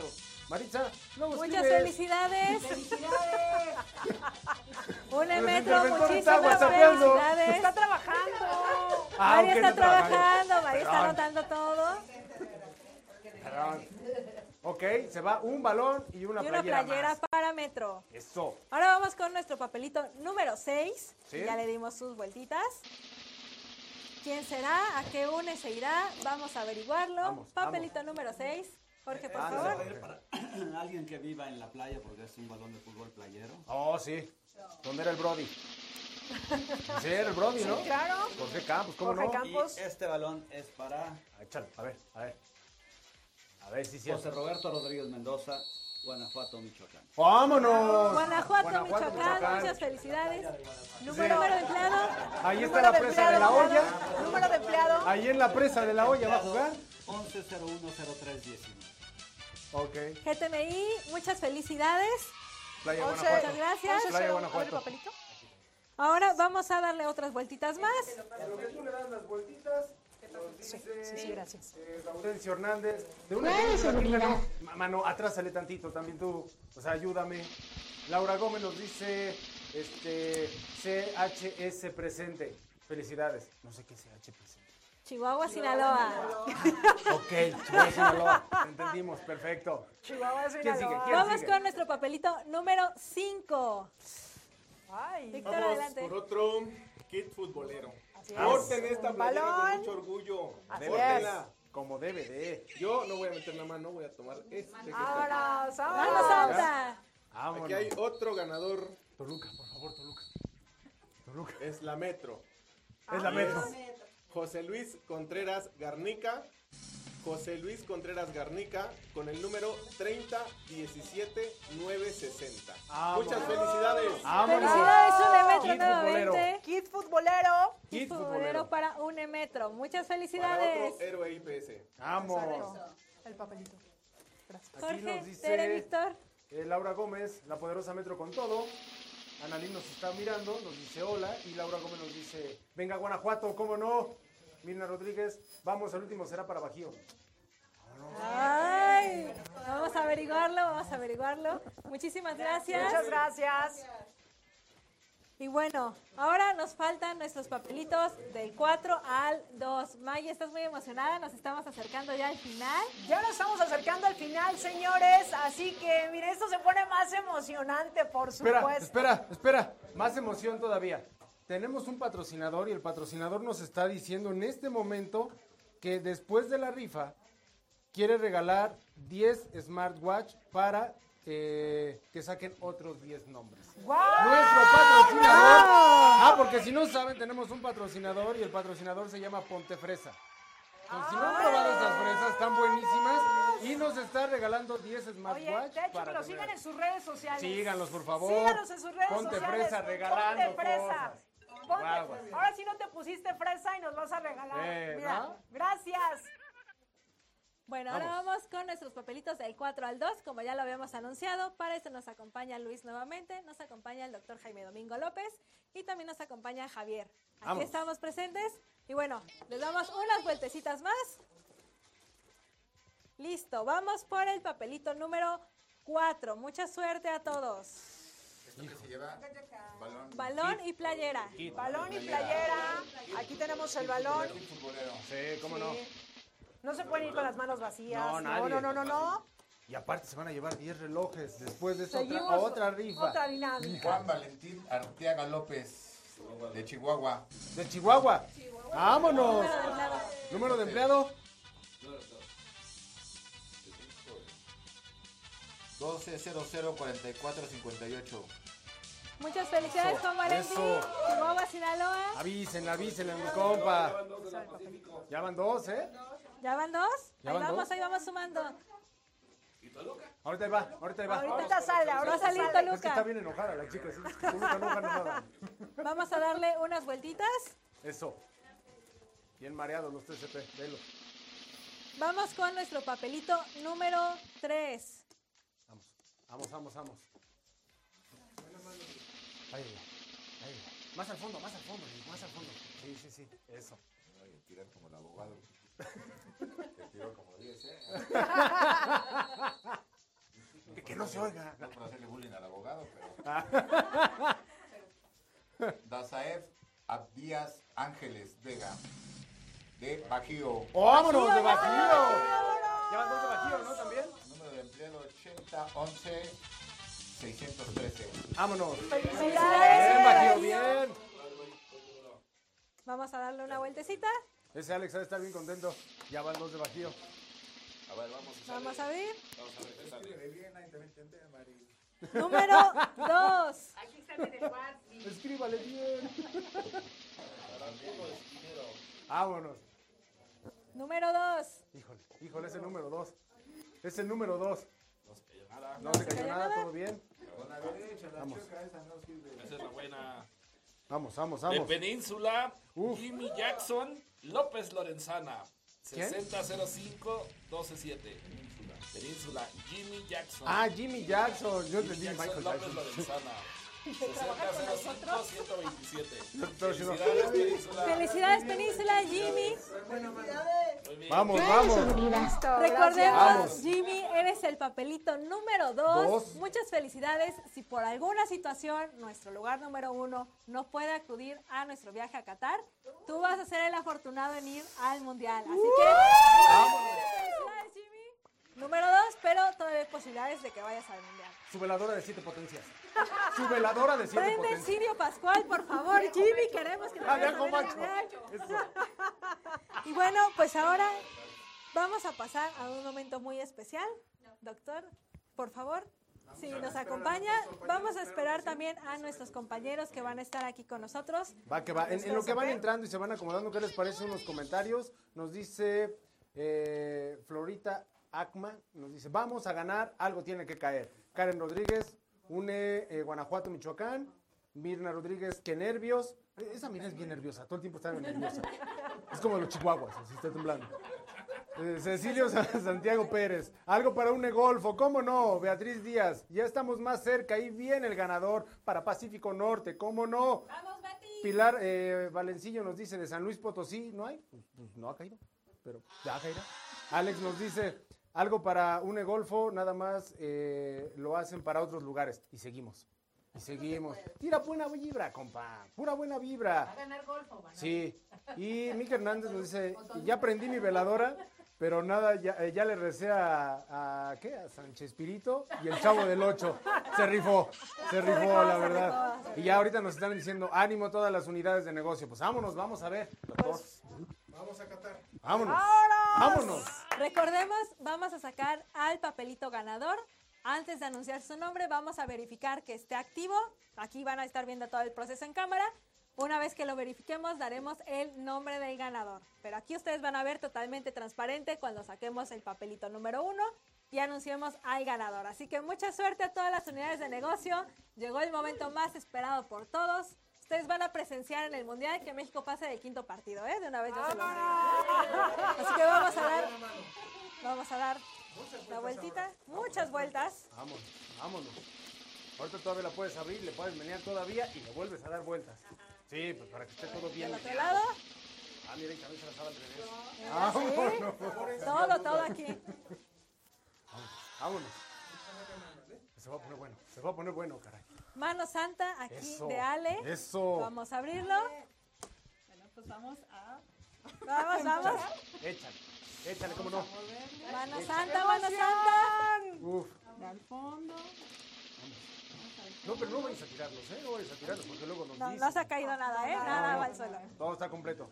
Maritza, luego Muchas escribes. felicidades. ¡Felicidades! Une Los Metro, muchísimas felicidades. Está trabajando. Ah, María está trabajando. María está anotando todo. Perdón. Ok, se va un balón y una Y una playera, playera más. para Metro. Eso. Ahora vamos con nuestro papelito número 6. Sí. Ya le dimos sus vueltitas. ¿Quién será? ¿A qué une se irá? Vamos a averiguarlo. Vamos, Papelito número 6. Jorge, por Ah, favor. va a ir para alguien que viva en la playa porque es un balón de fútbol playero. Oh, sí. ¿Dónde era el Brody? Sí, era el Brody, ¿no? Sí, claro. Jorge Campos, ¿cómo Jorge no? Campos. Y este balón es para a ver, a ver. A ver si sí. José Roberto Rodríguez Mendoza, Guanajuato, Michoacán. ¡Vámonos! Guanajuato, Guanajuato, Michoacán. Michoacán. Muchas felicidades. Sí. Número de empleado. Ahí está la presa de la olla. Número de empleado. Ahí en la presa de la olla va a jugar. 11010319. Ok. GTMI, muchas felicidades. Playa Once, Guanajuato. Muchas gracias. Playa Guanajuato. Ahora vamos a darle otras vueltitas más. A lo que tú le das las vueltitas. Sí, sí, gracias. eh, Gaudencio Hernández. De una. Ma- Mano, atrásale tantito también tú. O sea, ayúdame. Laura Gómez nos dice este CHS presente. Felicidades. No sé qué es CH presente. Chihuahua, Sinaloa. Ok, Chihuahua, Sinaloa. Entendimos, perfecto. Chihuahua, ¿Quién sigue? ¿Quién Vamos sigue? con nuestro papelito número 5. Ay. Víctor, Vamos adelante. por otro kit futbolero. Es. esta playera balón. con mucho orgullo. Así Pórtenla. Como debe de. Yo no voy a meter la mano, voy a tomar este que está Vámonos, aquí. vámonos. Aquí hay otro ganador. Toluca, por favor, Toluca. Toluca. Es la Metro. Es la Metro. José Luis Contreras Garnica. José Luis Contreras Garnica con el número 3017960. Vámonos. Muchas felicidades. Felicidades, Unemetro Kit futbolero. nuevamente. Kit futbolero. Kit futbolero futbolero. para Unemetro. Muchas Para felicidades. otro héroe IPS. Vamos. El papelito. Aquí Jorge, nos dice Tere, Víctor. eh, Laura Gómez, la poderosa Metro con todo. Analín nos está mirando, nos dice hola. Y Laura Gómez nos dice, venga Guanajuato, ¿cómo no? Mirna Rodríguez, vamos, el último será para Bajío. Ay, vamos a averiguarlo, vamos a averiguarlo. Muchísimas gracias. Muchas gracias. Y bueno, ahora nos faltan nuestros papelitos del 4 al 2. Maya, estás muy emocionada, nos estamos acercando ya al final. Ya nos estamos acercando al final, señores. Así que, mire, esto se pone más emocionante, por supuesto. Espera, espera, espera. Más emoción todavía. Tenemos un patrocinador y el patrocinador nos está diciendo en este momento que después de la rifa quiere regalar 10 smartwatch para eh, que saquen otros 10 nombres. ¡Guau! Nuestro patrocinador. Ah, porque si no saben, tenemos un patrocinador y el patrocinador se llama Ponte Fresa. Entonces, si no han probado esas fresas, están buenísimas y nos está regalando 10 Oye, smartwatch de hecho, que para lo tener. sigan en sus redes sociales. Síganlos, por favor. Síganos en sus redes Ponte sociales. fresa, regalando Ponte fresa. cosas. Ponte- Guaguas. Ahora sí no te pusiste fresa y nos vas a regalar. Eh, Mira, ¿no? gracias. Bueno, ahora vamos con nuestros papelitos del 4 al 2, como ya lo habíamos anunciado. Para esto nos acompaña Luis nuevamente, nos acompaña el doctor Jaime Domingo López y también nos acompaña Javier. Aquí Vamos. estamos presentes y bueno, les damos unas vueltecitas más. Listo, vamos por el papelito número 4. Mucha suerte a todos. ¿Esto que se lleva? Balón. Balón y playera. Balón y playera. Aquí tenemos el balón. Sí, cómo no. No se pueden ir con las manos vacías. No, nadie. no, no, no, no. Y aparte se van a llevar 10 relojes. Después de eso, otra, Seguimos otra rifa. Otra dinámica. Juan Valentín Arteaga López, de Chihuahua. De Chihuahua. ¡Vámonos! Número de empleado. Número de empleado. 12004458. Muchas felicidades, Juan Valentín. Chihuahua, Sinaloa. Avisen, avisen mi compa. Ya van dos, ¿eh? ¿Ya van dos? ¿Ya ahí van vamos, dos? ahí vamos sumando. Ahorita ahí va, ahorita ahí va. Ahorita sale, ahorita Va a salir sale. Toluca. Es que está bien enojada la chica. ¿sí? Toluca no gana nada. Vamos a darle unas vueltitas. Eso. Bien mareados los TCP, velo. Vamos con nuestro papelito número 3. Vamos, vamos, vamos, vamos. Ahí, ahí. Más al fondo, más al fondo, más al fondo. Sí, sí, sí, eso. tirar como el abogado. Que tiró como 10, ¿eh? Que- que no se oiga. No para hacerle bullying al abogado, pero. Dazaev Abdías Ángeles Vega. De Bajío. ¡Oh, ¡Vámonos de Bajío! Ya van dos de Bajío, ¿no? También. Número de empleado 8011 613. Vámonos. ¡Felicidades! Bien, Bajío, bien. Vamos a darle una vueltecita. Ese Alex de estar bien contento. Ya van dos de Bajío. A ver, vamos a Vamos a abrir. Vamos a ver bien, ahí también te Mari. Número 2. Aquí sale del WhatsApp. Escríbale bien. Vámonos. Número 2. Híjole, híjole, es el número dos. Es el número dos. No se cayó nada. No se cayó nada, todo bien. Con la derecha, la Vamos. chueca esa no sirve. Esa es la buena. Vamos, vamos, De vamos. Península, Jimmy Jackson López Lorenzana. ¿Quién? 6005-127. Península. Península, Jimmy Jackson. Ah, Jimmy Jackson. Yo entendí Jackson Michael López Jackson. Lorenzana. ¿Trabaja con nosotros? 6005-127. Doctor, si no- Felicidades, Península. Felicidades, Península, Jimmy. Vamos, vamos. Recordemos. Jimmy, eres el papelito número 2. Dos. Muchas felicidades. Si por alguna situación nuestro lugar número uno no puede acudir a nuestro viaje a Qatar, tú vas a ser el afortunado en ir al Mundial. Así que, felicidades, Jimmy. Número 2, pero de que vayas al Mundial. Su veladora de siete potencias. Su veladora de siete Prende el potencias. Sirio Pascual, por favor, Jimmy, queremos que te Ah, vayas viejo a ver al. Mundial. Y bueno, pues ahora vamos a pasar a un momento muy especial. Doctor, por favor, si nos acompaña, vamos a esperar también a nuestros compañeros que van a estar aquí con nosotros. Va, que va. En, en lo que van entrando y se van acomodando, ¿qué les parece unos comentarios? Nos dice eh, Florita Acma, nos dice, vamos a ganar, algo tiene que caer. Karen Rodríguez, une eh, Guanajuato, Michoacán. Mirna Rodríguez, qué nervios. Esa Mirna es bien nerviosa, todo el tiempo está nerviosa. Es como los chihuahuas, así está temblando. Eh, Cecilio Sa- Santiago Pérez, algo para un golfo, ¿cómo no? Beatriz Díaz, ya estamos más cerca, ahí viene el ganador para Pacífico Norte, ¿cómo no? ¡Vamos, Betty! Pilar eh, Valencillo nos dice de San Luis Potosí, ¿no hay? Pues, pues no ha caído, pero ya caerá. Alex nos dice, algo para un golfo, nada más eh, lo hacen para otros lugares. Y seguimos, y seguimos. Tira buena vibra, compa, pura buena vibra. Va a ganar golfo, ¿no? Sí, y Mika Hernández nos dice, ya prendí mi veladora, pero nada, ya, eh, ya le recé a, a, ¿qué? A Sánchez Pirito y el Chavo del Ocho. Se rifó, se rifó, la verdad. Y ya ahorita nos están diciendo, ánimo todas las unidades de negocio. Pues vámonos, vamos a ver, doctor. Vamos a Qatar. Vámonos, ¡Vámonos! Recordemos, vamos a sacar al papelito ganador. Antes de anunciar su nombre, vamos a verificar que esté activo. Aquí van a estar viendo todo el proceso en cámara. Una vez que lo verifiquemos, daremos el nombre del ganador. Pero aquí ustedes van a ver totalmente transparente cuando saquemos el papelito número uno y anunciemos al ganador. Así que mucha suerte a todas las unidades de negocio. Llegó el momento más esperado por todos. Ustedes van a presenciar en el Mundial que México pase del quinto partido, ¿eh? De una vez ya se digo. Así que vamos a dar, vamos a dar la vueltita, muchas vueltas. Vámonos, vámonos. Ahorita todavía la puedes abrir, le puedes menear todavía y le vuelves a dar vueltas. Sí, pues para que esté todo bien. Del otro lado. Ah, mira, y también se las al revés. Ah, sí. Todo, todo aquí. Vámonos. Se va a poner bueno, se va a poner bueno, caray. Mano Santa aquí Eso, de Ale. eso. Vamos a abrirlo. Bueno, pues vamos a... Vamos, vamos. Échale, échale, cómo no. Mano Santa, mano Santa. Uf. Al fondo. No, pero no vayas a tirarlos, ¿eh? No vayas a tirarlos porque luego nos No, dicen. no se ha caído nada, ¿eh? Nada va al suelo. Todo está completo.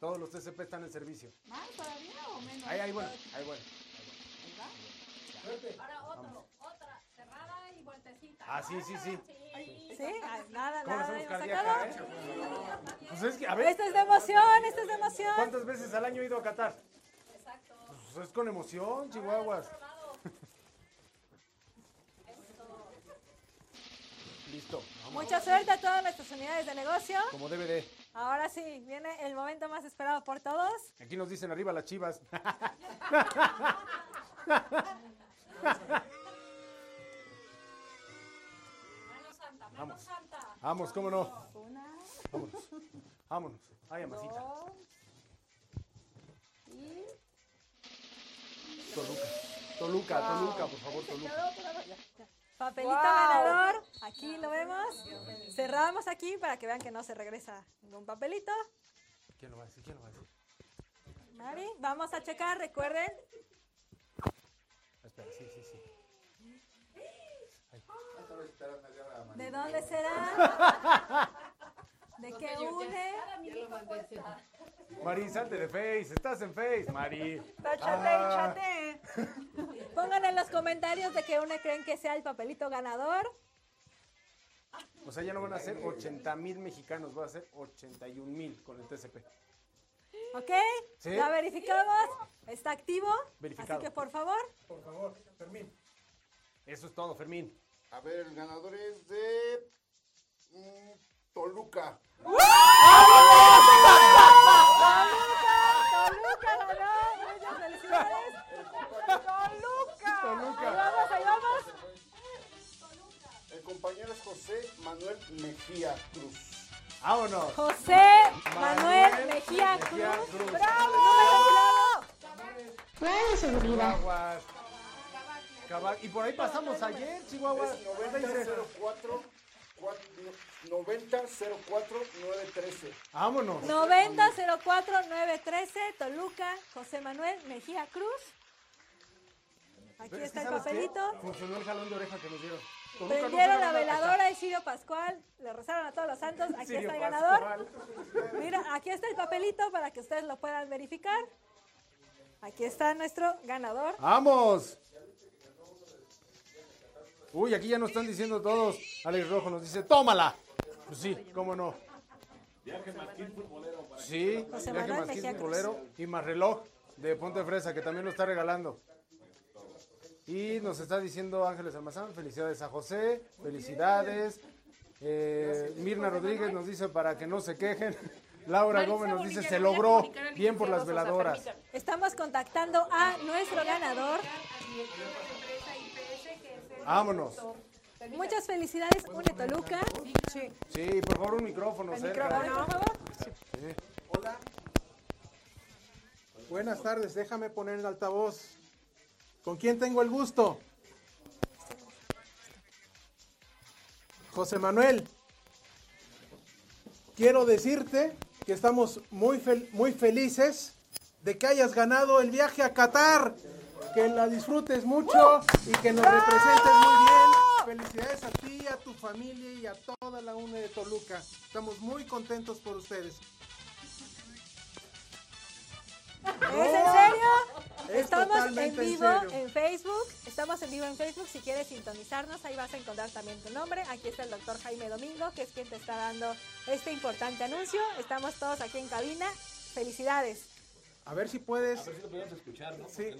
Todos los TCP están en servicio. ¿Más todavía o menos? Ahí, ahí, bueno, ahí, bueno. Otra, cerrada y vueltecita. Ah, sí, sí, sí. Sí, ah, nada, ¿Cómo nada cardíaca, eh? Pues es que, a ver, Esto es de emoción, esto es de emoción. ¿cuántas veces al año he ido a Qatar? Pues es con emoción, chihuahuas. Listo, vamos. Mucha suerte a todas nuestras unidades de negocio. Como debe de. Ahora sí, viene el momento más esperado por todos. Aquí nos dicen arriba las chivas. Mano Santa, mano Vamos. Vamos, cómo no. Vámonos. Vámonos. Ay, amasita. Dos. Y Toluca. Toluca, Wow. Toluca, por favor, Toluca. Papelito Wow. ganador. Aquí lo vemos. Cerramos aquí para que vean que no se regresa ningún papelito. ¿Quién lo va a decir? ¿Quién lo va a decir? Mari, vamos a checar. Recuerden, Espera, sí, sí, sí. ¿De dónde será? ¿De qué une? Mari, salte de Face. Estás en Face, Mari. Táchate, Ah. Pongan en los comentarios de qué une creen que sea el papelito ganador. O sea, ya no van a ser 80 mil mexicanos, van a ser 81 mil con el TCP. ¿Ok? Sí. La verificamos. Está activo. Verificado. Así que por favor. Por favor, Fermín. Eso es todo, Fermín. A ver, el ganador es de mm, Toluca. Toluca ganó. Muchas felicidades. Toluca. Toluca. Ahí vamos, ahí vamos. El compañero es José Manuel Mejía Cruz. Vámonos. José Manuel Mejía Cruz. ¡Bravo! Bueno, seguridad. Chihuahuas. Y por ahí pasamos ayer, Chihuahua. Es 9004 9004 913. Vámonos. 90-04-913, Toluca, José Manuel Mejía Cruz. Aquí está el ¿sabes qué? papelito. Funcionó el jalón de oreja que nos dieron. Toluca Prendieron la veladora, Isirio Pascual, le rezaron a todos los santos. Aquí Sirio está el Pascual. ganador. Mira, aquí está el papelito para que ustedes lo puedan verificar. Aquí está nuestro ganador. ¡Vamos! Uy, aquí ya nos están diciendo todos. Alex Rojo nos dice, tómala. Pues sí, cómo no. Viaje Martín Futbolero. para Sí, José viaje Manuel más Mejía Cruz. bolero y más reloj de Ponte Fresa que también lo está regalando. Y nos está diciendo Ángeles Almazán, felicidades a José, felicidades. Eh, Mirna Rodríguez nos dice para que no se quejen. Laura Marisa Gómez nos dice se logró, bien por las veladoras. Estamos contactando a nuestro ganador. Vámonos. Muchas felicidades, Une Toluca. Sí. Sí, por favor un micrófono El cerca. micrófono, por favor. Sí. Buenas tardes, déjame poner el altavoz. ¿Con quién tengo el gusto? José Manuel. Quiero decirte que estamos muy, fel- muy felices de que hayas ganado el viaje a Qatar. Que la disfrutes mucho y que nos representes muy bien. Felicidades a ti, a tu familia y a toda la UNE de Toluca. Estamos muy contentos por ustedes. ¿Es en serio? Es Estamos en en vivo serio. en Facebook. Estamos en vivo en Facebook. Si quieres sintonizarnos, ahí vas a encontrar también tu nombre. Aquí está el doctor Jaime Domingo, que es quien te está dando este importante anuncio. Estamos todos aquí en cabina. Felicidades. A ver si puedes. A ver si lo podemos escuchar, ¿no? Sí.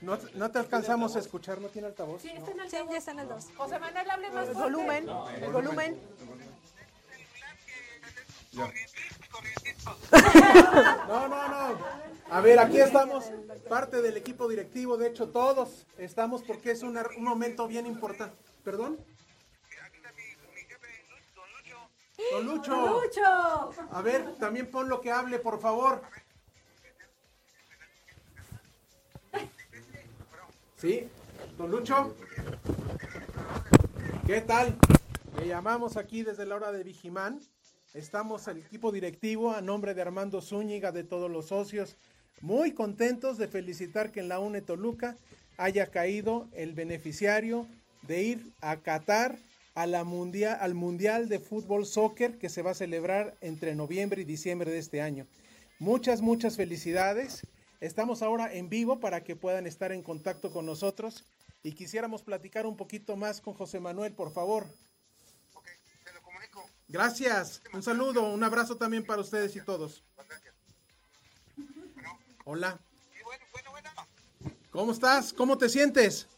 No, no te alcanzamos a escuchar, ¿no tiene altavoz? Sí, ya está en el 2. José Manuel, hable más El volumen, El volumen. No, no, no. A ver, aquí estamos, parte del equipo directivo, de hecho todos estamos porque es una- un momento bien importante. ¿Perdón? Don Lucho. Lucho. A ver, también pon lo que hable, por favor. ¿Sí? Don Lucho. ¿Qué tal? Le llamamos aquí desde la hora de Vigimán. Estamos el equipo directivo a nombre de Armando Zúñiga, de todos los socios, muy contentos de felicitar que en la UNE Toluca haya caído el beneficiario de ir a Qatar a la mundial, al Mundial de Fútbol Soccer que se va a celebrar entre noviembre y diciembre de este año. Muchas, muchas felicidades. Estamos ahora en vivo para que puedan estar en contacto con nosotros y quisiéramos platicar un poquito más con José Manuel, por favor. Gracias. Un saludo, un abrazo también para ustedes y todos. Hola. ¿Cómo estás? ¿Cómo te sientes?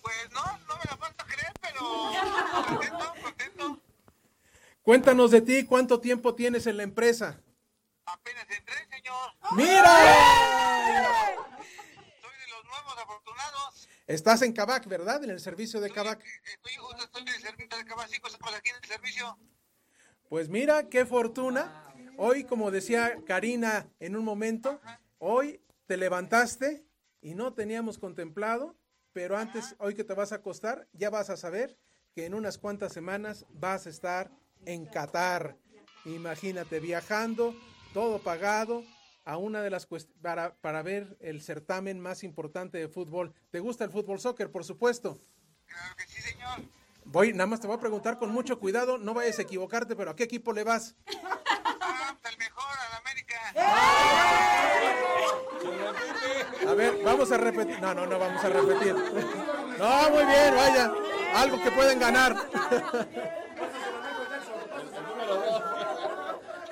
Pues no, no me la falta creer, pero contento, contento. Cuéntanos de ti, ¿cuánto tiempo tienes en la empresa? Apenas entré, señor. ¡Mira! Soy de los nuevos afortunados. Estás en Cabac, ¿verdad? En el servicio de Cabac. Estoy justo, estoy en el servicio de Cabacico, estamos aquí en el servicio. Pues mira, qué fortuna hoy, como decía Karina en un momento, hoy te levantaste y no teníamos contemplado, pero antes, hoy que te vas a acostar, ya vas a saber que en unas cuantas semanas vas a estar en Qatar. Imagínate, viajando, todo pagado, a una de las para, para ver el certamen más importante de fútbol. ¿Te gusta el fútbol soccer, por supuesto? Claro que sí, señor. Voy, nada más te voy a preguntar con mucho cuidado, no vayas a equivocarte, pero ¿a qué equipo le vas? Ah, el mejor, al América. A ver, vamos a repetir. No, no, no vamos a repetir. No, muy bien, vaya. Algo que pueden ganar.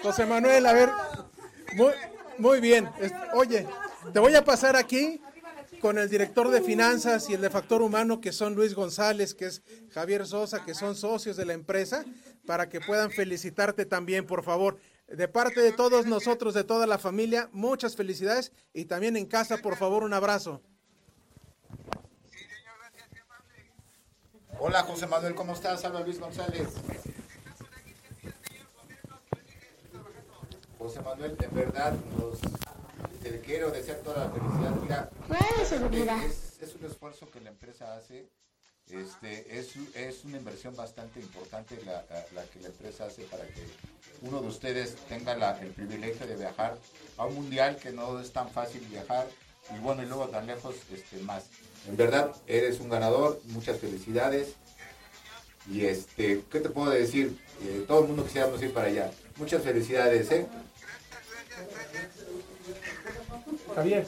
José Manuel, a ver. Muy, muy bien. Oye, te voy a pasar aquí con el director de finanzas y el de factor humano, que son Luis González, que es Javier Sosa, que son socios de la empresa, para que puedan felicitarte también, por favor. De parte de todos nosotros, de toda la familia, muchas felicidades y también en casa, por favor, un abrazo. Hola José Manuel, ¿cómo estás? Habla Luis González. José Manuel, en verdad, nos, te quiero desear toda la felicidad. Mira, es, es un esfuerzo que la empresa hace. Este, es, es una inversión bastante importante la, la que la empresa hace para que uno de ustedes tenga la- el privilegio de viajar a un mundial que no es tan fácil viajar y bueno, y luego tan lejos este, más. En verdad, eres un ganador, muchas felicidades. Y este, ¿qué te puedo decir? Eh, todo el mundo quisiéramos ir para allá. Muchas felicidades, ¿eh? Javier.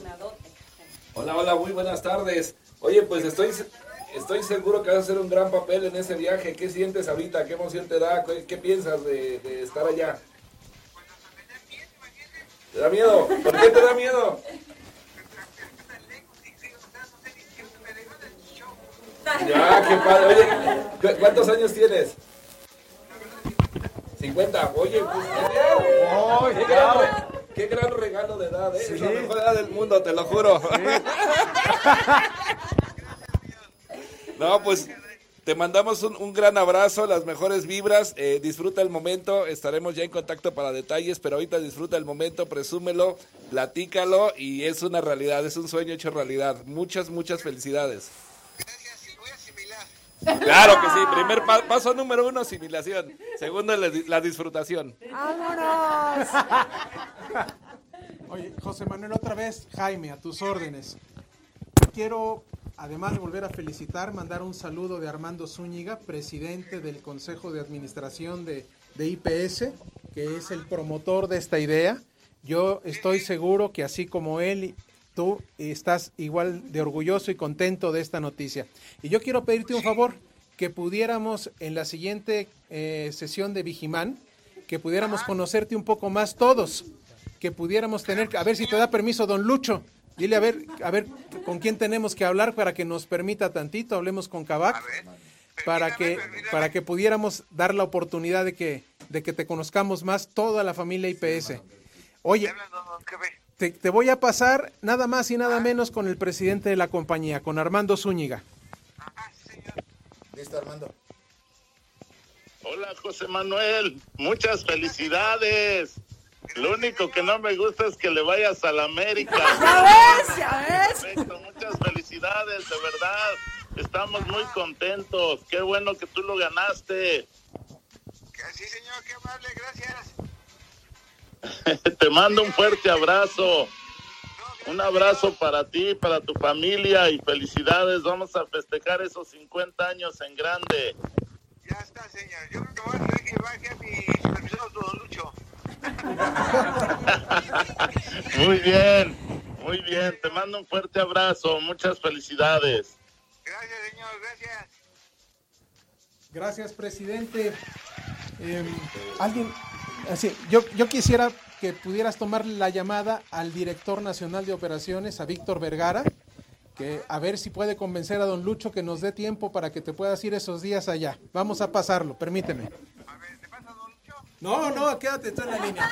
Hola, hola, muy buenas tardes. Oye, pues estoy, estoy seguro que vas a hacer un gran papel en ese viaje. ¿Qué sientes ahorita? ¿Qué emoción te da? ¿Qué, qué piensas de, de estar allá? ¿Te da miedo? ¿Por qué te da miedo? Ya, qué padre. Oye, ¿cu- ¿cuántos años tienes? 50. Oye, pues qué, re- qué gran regalo de edad, ¿eh? Es la mejor edad del mundo, te lo juro. No, pues te mandamos un, un gran abrazo, las mejores vibras, eh, disfruta el momento, estaremos ya en contacto para detalles, pero ahorita disfruta el momento, presúmelo, platícalo y es una realidad, es un sueño hecho realidad. Muchas, muchas felicidades. Claro que sí, primer pa- paso número uno, asimilación. Segundo, la, di- la disfrutación. ¡Vámonos! Oye, José Manuel, otra vez, Jaime, a tus órdenes. Quiero, además de volver a felicitar, mandar un saludo de Armando Zúñiga, presidente del Consejo de Administración de, de IPS, que es el promotor de esta idea. Yo estoy seguro que así como él, tú estás igual de orgulloso y contento de esta noticia. Y yo quiero pedirte un favor, que pudiéramos en la siguiente eh, sesión de Vigimán, que pudiéramos conocerte un poco más todos, que pudiéramos tener, a ver si te da permiso don Lucho, dile a ver, a ver con quién tenemos que hablar para que nos permita tantito, hablemos con Cabac, para que, para que pudiéramos dar la oportunidad de que, de que te conozcamos más toda la familia IPS. Oye, te, te voy a pasar nada más y nada menos con el presidente de la compañía, con Armando Zúñiga. Listo, Armando. Hola José Manuel, muchas felicidades. Lo único que no me gusta es que le vayas a la América. Ya ves, ya ves. Perfecto, muchas felicidades, de verdad. Estamos muy contentos. Qué bueno que tú lo ganaste. Sí, señor, qué amable, gracias. Te mando un fuerte abrazo. Un abrazo para ti, para tu familia y felicidades. Vamos a festejar esos 50 años en grande. Ya está, señor. Yo creo que voy a tener que baje a mi supervisor, don Lucho. Muy bien, muy bien. Te mando un fuerte abrazo. Muchas felicidades. Gracias, señor, gracias. Gracias, presidente. Eh, alguien, así, yo, yo quisiera que pudieras tomar la llamada al director nacional de operaciones, a Víctor Vergara, que a ver si puede convencer a don Lucho que nos dé tiempo para que te puedas ir esos días allá. Vamos a pasarlo, permíteme. No, no, quédate tú en la línea.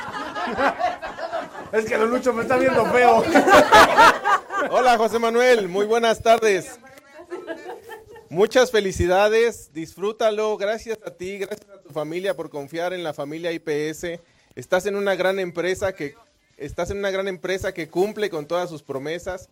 Es que don Lucho me está viendo feo. Hola, José Manuel. Muy buenas tardes. Muchas felicidades. Disfrútalo. Gracias a ti, gracias a tu familia por confiar en la familia IPS. Estás en una gran empresa que estás en una gran empresa que cumple con todas sus promesas.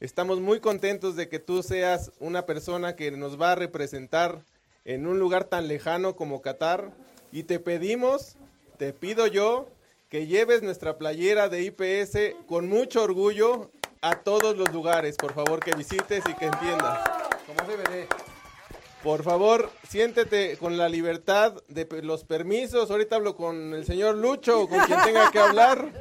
Estamos muy contentos de que tú seas una persona que nos va a representar en un lugar tan lejano como Qatar y te pedimos, te pido yo que lleves nuestra playera de IPS con mucho orgullo a todos los lugares, por favor, que visites y que entiendas. Como debe de. Por favor, siéntete con la libertad de los permisos. Ahorita hablo con el señor Lucho o con quien tenga que hablar.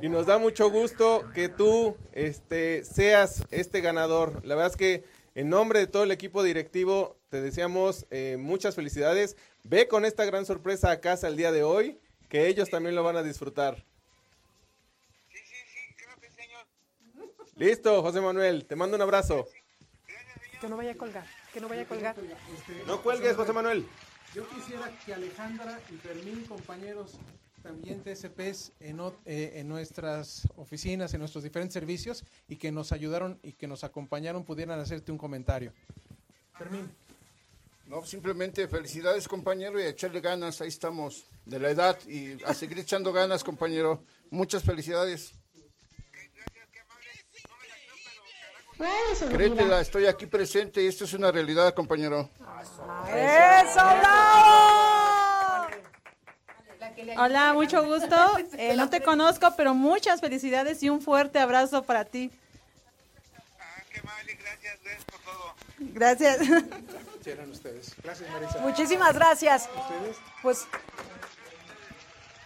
Y nos da mucho gusto que tú este, seas este ganador. La verdad es que en nombre de todo el equipo directivo te deseamos eh, muchas felicidades. Ve con esta gran sorpresa a casa el día de hoy, que ellos también lo van a disfrutar. Listo, José Manuel, te mando un abrazo. Que no vaya a colgar, que no vaya a colgar. No cuelgues, José Manuel. Yo quisiera que Alejandra y Fermín, compañeros, también TSPs en, ot- eh, en nuestras oficinas, en nuestros diferentes servicios, y que nos ayudaron y que nos acompañaron, pudieran hacerte un comentario. Fermín. No, simplemente felicidades, compañero, y a echarle ganas. Ahí estamos, de la edad, y a seguir echando ganas, compañero. Muchas felicidades. Créetela, estoy aquí presente y esto es una realidad, compañero. ¡Eso, bravo! Hola, mucho gusto. Eh, no te conozco, pero muchas felicidades y un fuerte abrazo para ti. Gracias. Ustedes. Gracias, Marisa. Muchísimas gracias. ¿Ustedes? Pues,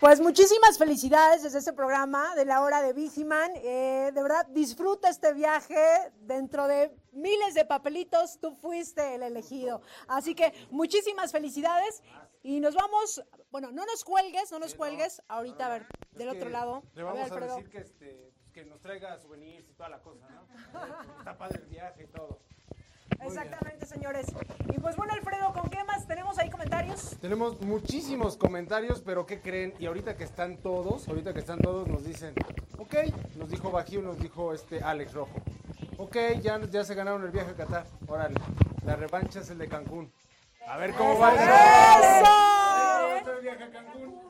pues muchísimas felicidades desde este programa de la hora de Vigiman. Eh, de verdad, disfruta este viaje. Dentro de miles de papelitos, tú fuiste el elegido. Así que muchísimas felicidades. Y nos vamos, bueno, no nos cuelgues, no nos cuelgues. Ahorita, a ver, del otro lado. Le A vamos ver, a, decir que, este, pues, que nos traiga souvenirs y toda la cosa, ¿no? Está padre el viaje y todo. Exactamente, señores. Y pues bueno, Alfredo, ¿con qué más tenemos ahí comentarios? Tenemos muchísimos comentarios, pero ¿qué creen? Y ahorita que están todos, ahorita que están todos, nos dicen, ok, nos dijo Bajío, nos dijo este Alex Rojo. Ok, ya, ya se ganaron el viaje a Qatar. Órale, la revancha es el de Cancún. A ver cómo va ¡Eso! eso. el viaje a Cancún.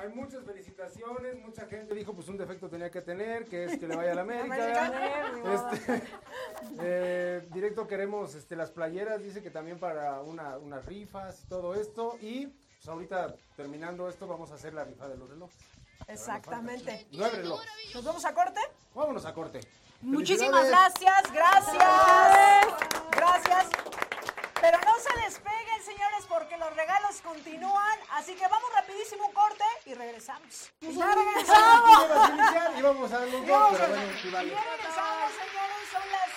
Hay muchas felicitaciones, mucha gente dijo pues un defecto tenía que tener, que es que le vaya a la América. Este, eh, directo queremos este, las playeras, dice que también para una, unas rifas y todo esto. Y pues ahorita terminando esto vamos a hacer la rifa de los relojes. Exactamente. Nueve relojes. ¿Nos vamos a corte? Vámonos a corte. Muchísimas gracias, gracias, gracias. Pero no se despeguen, señores, porque los regalos continúan. Así que vamos rapidísimo un corte y regresamos. Y ya regresamos. a dar Y vamos pero a- bueno, sí, y vale. ya regresamos, señores. Son las.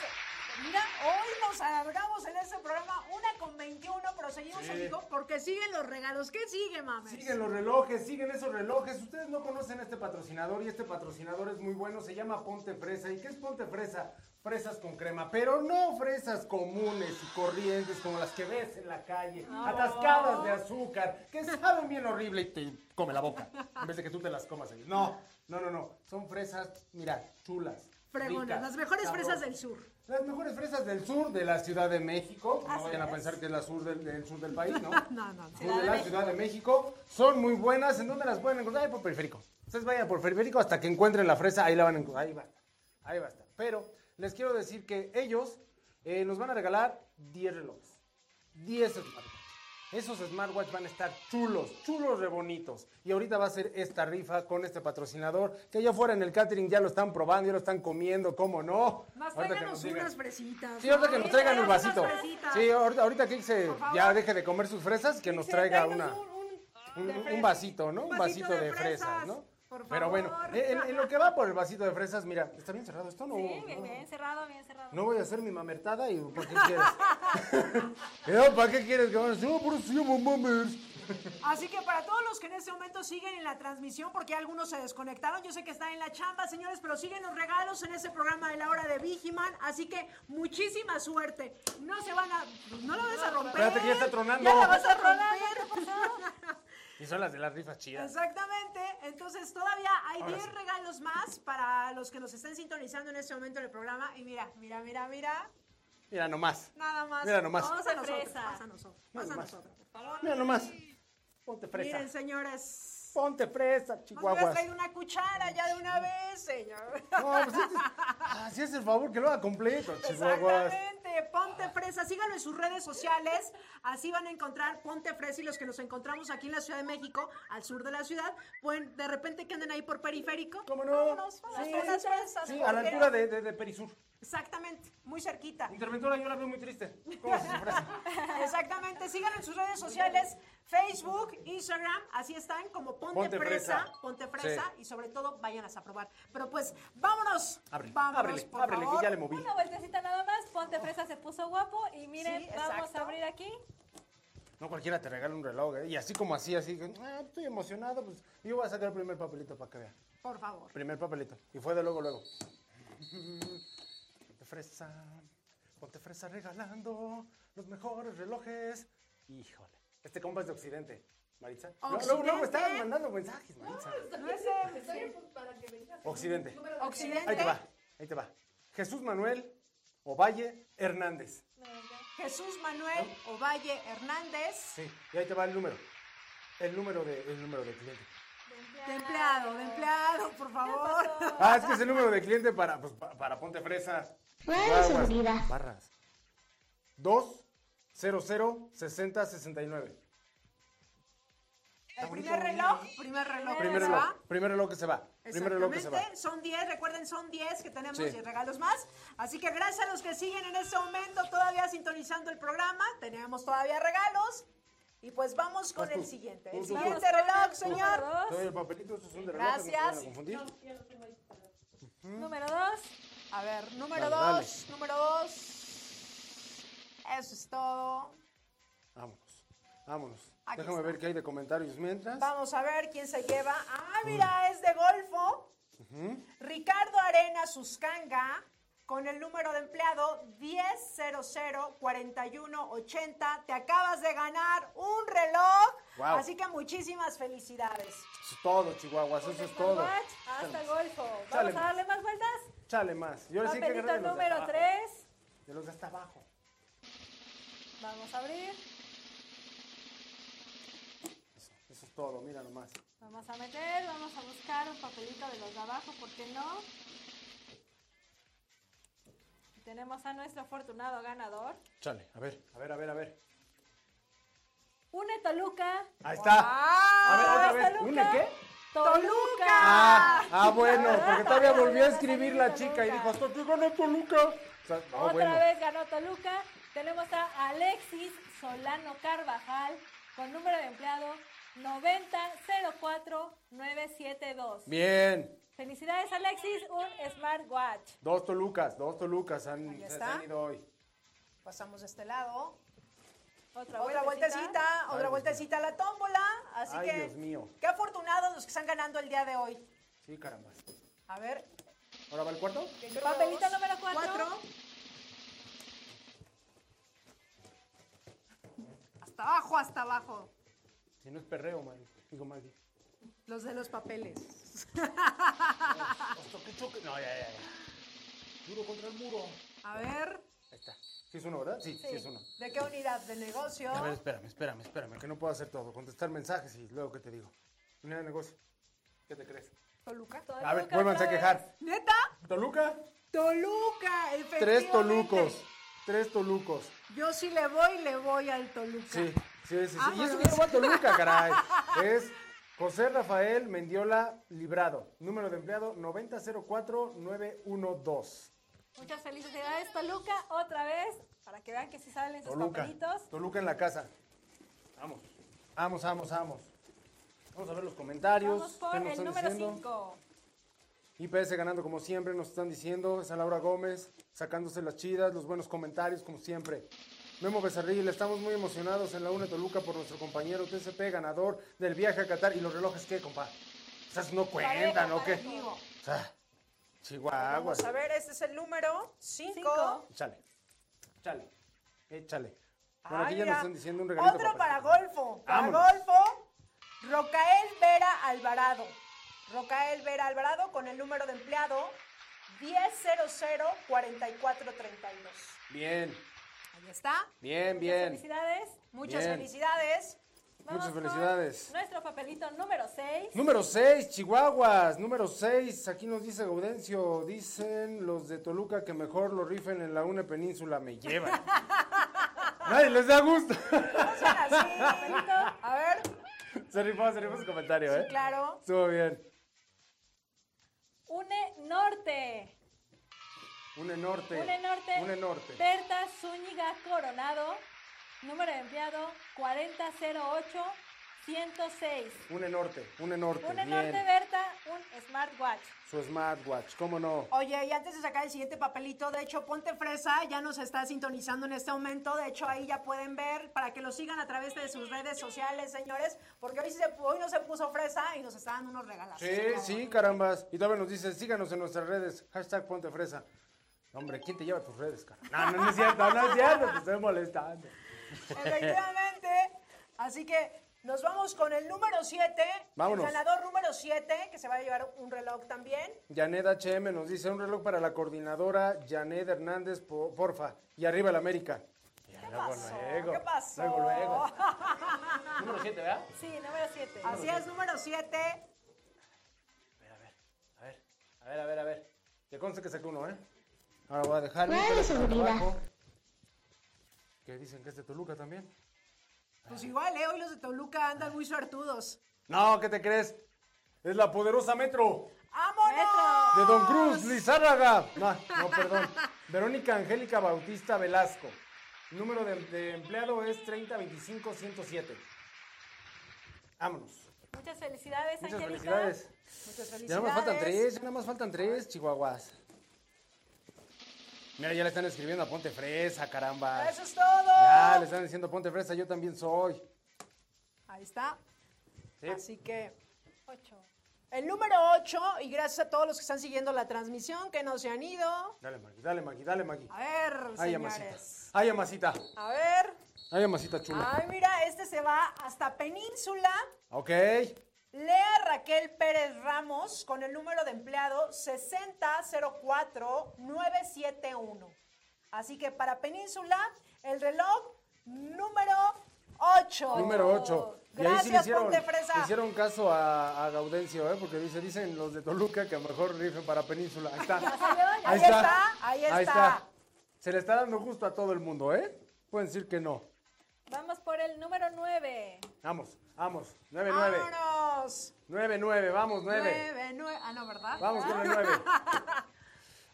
Mira, hoy nos alargamos en este programa, una con 21, pero seguimos Sí. vivo porque siguen los regalos. ¿Qué sigue, mames? Siguen los relojes, siguen esos relojes. Ustedes no conocen a este patrocinador y este patrocinador es muy bueno. Se llama Ponte Fresa. ¿Y qué es Ponte Fresa? Fresas con crema, pero no fresas comunes y corrientes como las que ves en la calle, atascadas de azúcar, que saben bien horrible y te come la boca, en vez de que tú te las comas. ellos. No, no, no, no. Son fresas, mira, chulas. Fregonas, ricas, las mejores fresas del sur. Las mejores fresas del sur de la Ciudad de México. No vayan a pensar que es la sur del, del sur del país, ¿no? No, no, no. Sur de la Ciudad de México. Son muy buenas. ¿En dónde las pueden encontrar? Ahí por periférico. Ustedes vayan por periférico hasta que encuentren la fresa. Ahí la van a encontrar. Ahí va. Ahí va a estar. Pero les quiero decir que ellos eh, nos van a regalar 10 relojes. 10 smartwatch. Esos smartwatch van a estar chulos, chulos re bonitos. Y ahorita va a ser esta rifa con este patrocinador, que allá afuera en el catering ya lo están probando, ya lo están comiendo, ¿cómo no? Más Ahorita que nos unas fresitas. Sí, ahorita que nos traigan un vasito. Sí, ahorita, ahorita que se ya deje de comer sus fresas, que nos traiga una, un- un, vasito, ¿no? Un vasito de fresas, ¿no? Por Pero bueno, favor. en, en lo que va por el vasito de fresas, mira, está bien cerrado esto, ¿no? Sí, bien, no, bien cerrado, bien cerrado. no voy a hacer mi mamertada y ¿por qué quieres? Eh, ¿Para qué quieres que van a decir? No, por eso se llaman mamers. Así que para todos los que en este momento siguen en la transmisión, porque algunos se desconectaron, yo sé que están en la chamba, señores, pero siguen los regalos en ese programa de la hora de Vigiman, así que muchísima suerte. No se van a, no lo vas a romper. Espérate que ya está tronando. Ya la vas a romper. Y son las de las rifas chidas. Exactamente. Entonces todavía hay Ahora 10 sí. regalos más para los que nos estén sintonizando en este momento del programa. Y mira, mira, mira, mira. Mira nomás. Nada más. Mira nomás. Pasa a nosotros. Pasa a nosotros. Mira Pasa a nomás. nosotros, por favor. Mira nomás. Ponte fresa. Miren, señores. Ponte fresa, Nos hubieras Chihuahuas. traído una cuchara ya de una vez, señor. No, pues este- así es el favor que lo haga completo, Chihuahuas. Exactamente, Ponte Fresa, síganlo en sus redes sociales, así van a encontrar Ponte Fresa y los que nos encontramos aquí en la Ciudad de México, al sur de la ciudad, pueden de repente que anden ahí por periférico. ¿Cómo no? Vámonos, Sí, fresas, Sí, a la altura de, de, de Perisur. Exactamente, muy cerquita. Interventora, yo la veo muy triste. ¿Cómo se? Exactamente, síganlo en sus redes sociales, Facebook, Instagram, así están como Ponte, Ponte Fresa, Fresa. Ponte Fresa Sí. y sobre todo váyanlas a probar. Pero pues, vámonos. Ábrele, vámonos, ábrele, por ábrele, que favor. ya le moví. Una vueltecita nada más, Ponte Fresa se puso guapo y miren, Sí, vamos exacto. a abrir aquí. No cualquiera te regala un reloj, ¿eh? Y así como así, así, ah, estoy emocionado, pues yo voy a sacar el primer papelito para que vea. Por favor. Primer papelito. Y fue de luego, luego. Ponte fresa, ponte fresa regalando los mejores relojes. Híjole. Este compa es de Occidente, Maritza. Luego, luego, luego me estaban mandando mensajes, Maritza. No es él, sí. Occidente. Occidente. Ahí te va, ahí te va. Jesús Manuel Ovalle Hernández. Jesús Manuel Ovalle Hernández, Sí, y ahí te va el número. El número de, el número de cliente. de empleado, de empleado, por favor. Ah, es que es el número de cliente para, pues, pa- para Ponte Fresa. Vida. Barras. 2 00 60 69. El primer reloj, primer reloj. Primer ¿se reloj, va? primer reloj que se va. Primer reloj que se va. Son 10, recuerden, son 10 que tenemos Sí. y regalos más. Así que gracias a los que siguen en este momento todavía sintonizando el programa, tenemos todavía regalos. Y pues vamos con tú. el siguiente. Tú, El tú, tú. siguiente reloj, señor. El papelito, estos son de reloj. Gracias. No se. Número 2. A ver, número Dale, 2, número 2. Eso es todo. Vámonos, vámonos. Aquí Déjame está. ver qué hay de comentarios mientras. Vamos a ver quién se lleva. Ah, mira, es de Golfo. Ujú. Ricardo Arena Suscanga con el número de empleado 10004180. Te acabas de ganar un reloj. Guau. Así que muchísimas felicidades. Eso es todo, Chihuahuas, eso es todo. Hasta el Golfo. Vamos Chale. a darle más vueltas. Chale más. Yo sí que Papelito los de número abajo. 3. De los de hasta abajo. Vamos a abrir. Eso es todo, mira nomás. Vamos a meter, vamos a buscar un papelito de los de abajo, ¿por qué no? Tenemos a nuestro afortunado ganador. Chale, a ver, a ver, a ver, a ver. Une Toluca. Ahí está. A ver, otra vez. Toluca. ¿Une qué? Toluca. Ah, ah, bueno, porque todavía volvió a escribir la chica y dijo, hasta que ganó Toluca. O sea, no, Otra bueno. vez ganó Toluca. Tenemos a Alexis Solano Carvajal con número de empleado 9004972. Bien. Felicidades Alexis, un smartwatch. Dos Tolucas, dos Tolucas han, se está. han ido hoy. Pasamos de este lado. Otra, Otra vueltecita, Ay, otra Dios vueltecita a la tómbola. Así Ay, que, Dios mío. qué afortunados los que están ganando el día de hoy. Sí, caramba. A ver, ¿Ahora va el cuarto? Papelito número 4. cuatro. Hasta abajo, hasta abajo. Si no es perreo, Maggie. Digo, Maggie. Los de los papeles. Hasta que choque. No, ya, ya, ya. Duro contra el muro. A ver, Ahí está. ¿Sí es uno, verdad? Sí, sí, sí. es uno. ¿de qué unidad de negocio? A ver, espérame, espérame, espérame, que no puedo hacer todo. Contestar mensajes y luego qué te digo. Unidad de negocio. ¿Qué te crees? Toluca. A ver, vuélvanse a quejar. ¿Neta? ¿Toluca? Toluca, efectivamente. Tres Tolucos. Tres Tolucos. Yo sí le voy, le voy al Toluca. Sí, sí, sí. sí. Ah, y eso no va a Toluca, caray. Es José Rafael Mendiola Librado. Número de empleado 9004912. Muchas felicidades Toluca, otra vez, para que vean que sí salen sus Toluca. papelitos. Toluca en la casa. Vamos. Vamos, vamos, vamos. Vamos a ver los comentarios. Vamos ¿Qué por el número diciendo? 5. IPS ganando como siempre, nos están diciendo. Esa Laura Gómez, sacándose las chidas, los buenos comentarios como siempre. Memo Becerril, estamos muy emocionados en la UNE Toluca por nuestro compañero TCP, ganador del viaje a Qatar. ¿Y los relojes qué, compa? Esas no cuentan, ¿o qué? O sea, Chihuahua. Vamos a ver, este es el número 5. Cinco. Échale. Échale. Échale. Bueno, aquí ya nos están diciendo un regalito. Otro para- para Golfo. Para Vámonos. Golfo, Rocael Vera Alvarado. Rocael Vera Alvarado con el número de empleado 10004432. Bien, Ahí está. bien, Muchas bien. felicidades. Muchas Bien. felicidades. Vamos Muchas con felicidades. Nuestro papelito número 6. Número 6, Chihuahuas. Número 6, aquí nos dice Gaudencio. Dicen los de Toluca que mejor lo rifen en la UNE Península. Me llevan. Nadie les da gusto. A ver, se rifó, se rifó su comentario, ¿eh? claro. Estuvo bien. UNE Norte. UNE Norte. UNE Norte. UNE Norte. Berta Zúñiga Coronado. Número de empleado 4008 106. UNE Norte. UNE Norte. UNE bien. Norte Berta, un smartwatch. Su smartwatch, ¿cómo no? Oye, y antes de sacar el siguiente papelito, de hecho, Ponte Fresa ya nos está sintonizando en este momento. De hecho, ahí ya pueden ver para que lo sigan a través de sus redes sociales, señores, porque hoy, sí se, hoy no se puso fresa y nos está dando unos regalos. Sí, sí, carambas. Y todavía nos dice, síganos en nuestras redes. Hashtag Ponte Fresa. Hombre, ¿quién te lleva tus redes, cara? No, no, no es cierto, no es cierto, te estoy molestando. Efectivamente. Así que nos vamos con el número 7. Vámonos. El ganador número 7, que se va a llevar un reloj también. Janet HM nos dice un reloj para la coordinadora Janet Hernández, po- porfa. Y arriba el América. ¿Qué pasó? Luego, ¿Qué pasó? Luego, luego. Número 7, ¿verdad? Sí, número 7. Así es, número 7. A ver, a ver, a ver, a ver. Que conste que saqué uno, ¿eh? Ahora voy a dejar mi ¿Cuál teléfono es seguridad? Que dicen que es de Toluca también. Pues igual, ¿eh? Hoy los de Toluca andan muy suertudos. No, ¿qué te crees? Es la poderosa Metro ¡Vámonos! de Don Cruz Lizárraga. No, no, perdón. Verónica Angélica Bautista Velasco. Número de, de empleado es 3025107. Vámonos. Muchas felicidades, Muchas Angélica. felicidades. Muchas Ya felicidades. nada más faltan tres, ya nada más faltan tres, chihuahuas. Mira, ya le están escribiendo a Ponte Fresa, caramba. Eso es todo. Ya le están diciendo Ponte Fresa, yo también soy. Ahí está. Sí. Así que 8. El número 8, y gracias a todos los que están siguiendo la transmisión, que no se han ido. Dale, Magui, dale, Magui, dale, Magui. A ver, Ay, amasita. señores. Ay, amasita. A ver. Ay, amasita chula. Ay, mira, este se va hasta Península. Ok. Lea Raquel Pérez Ramos con el número de empleado 6004971. Así que para Península, el reloj número 8. Número 8. Y ahí sí le Gracias, hicieron, Ponte Fresa. le hicieron caso a, a Gaudencio, ¿eh? porque dice, dicen los de Toluca que a lo mejor rifen para Península. Ahí está. Ahí está, ahí Ahí está. está. Se le está dando gusto a todo el mundo, ¿eh? Pueden decir que no. Vamos por el número 9. Vamos, vamos. 9-9. Vámonos. 9-9, vamos, 9. 9, 9. Ah, no, ¿verdad? Vamos con el 9.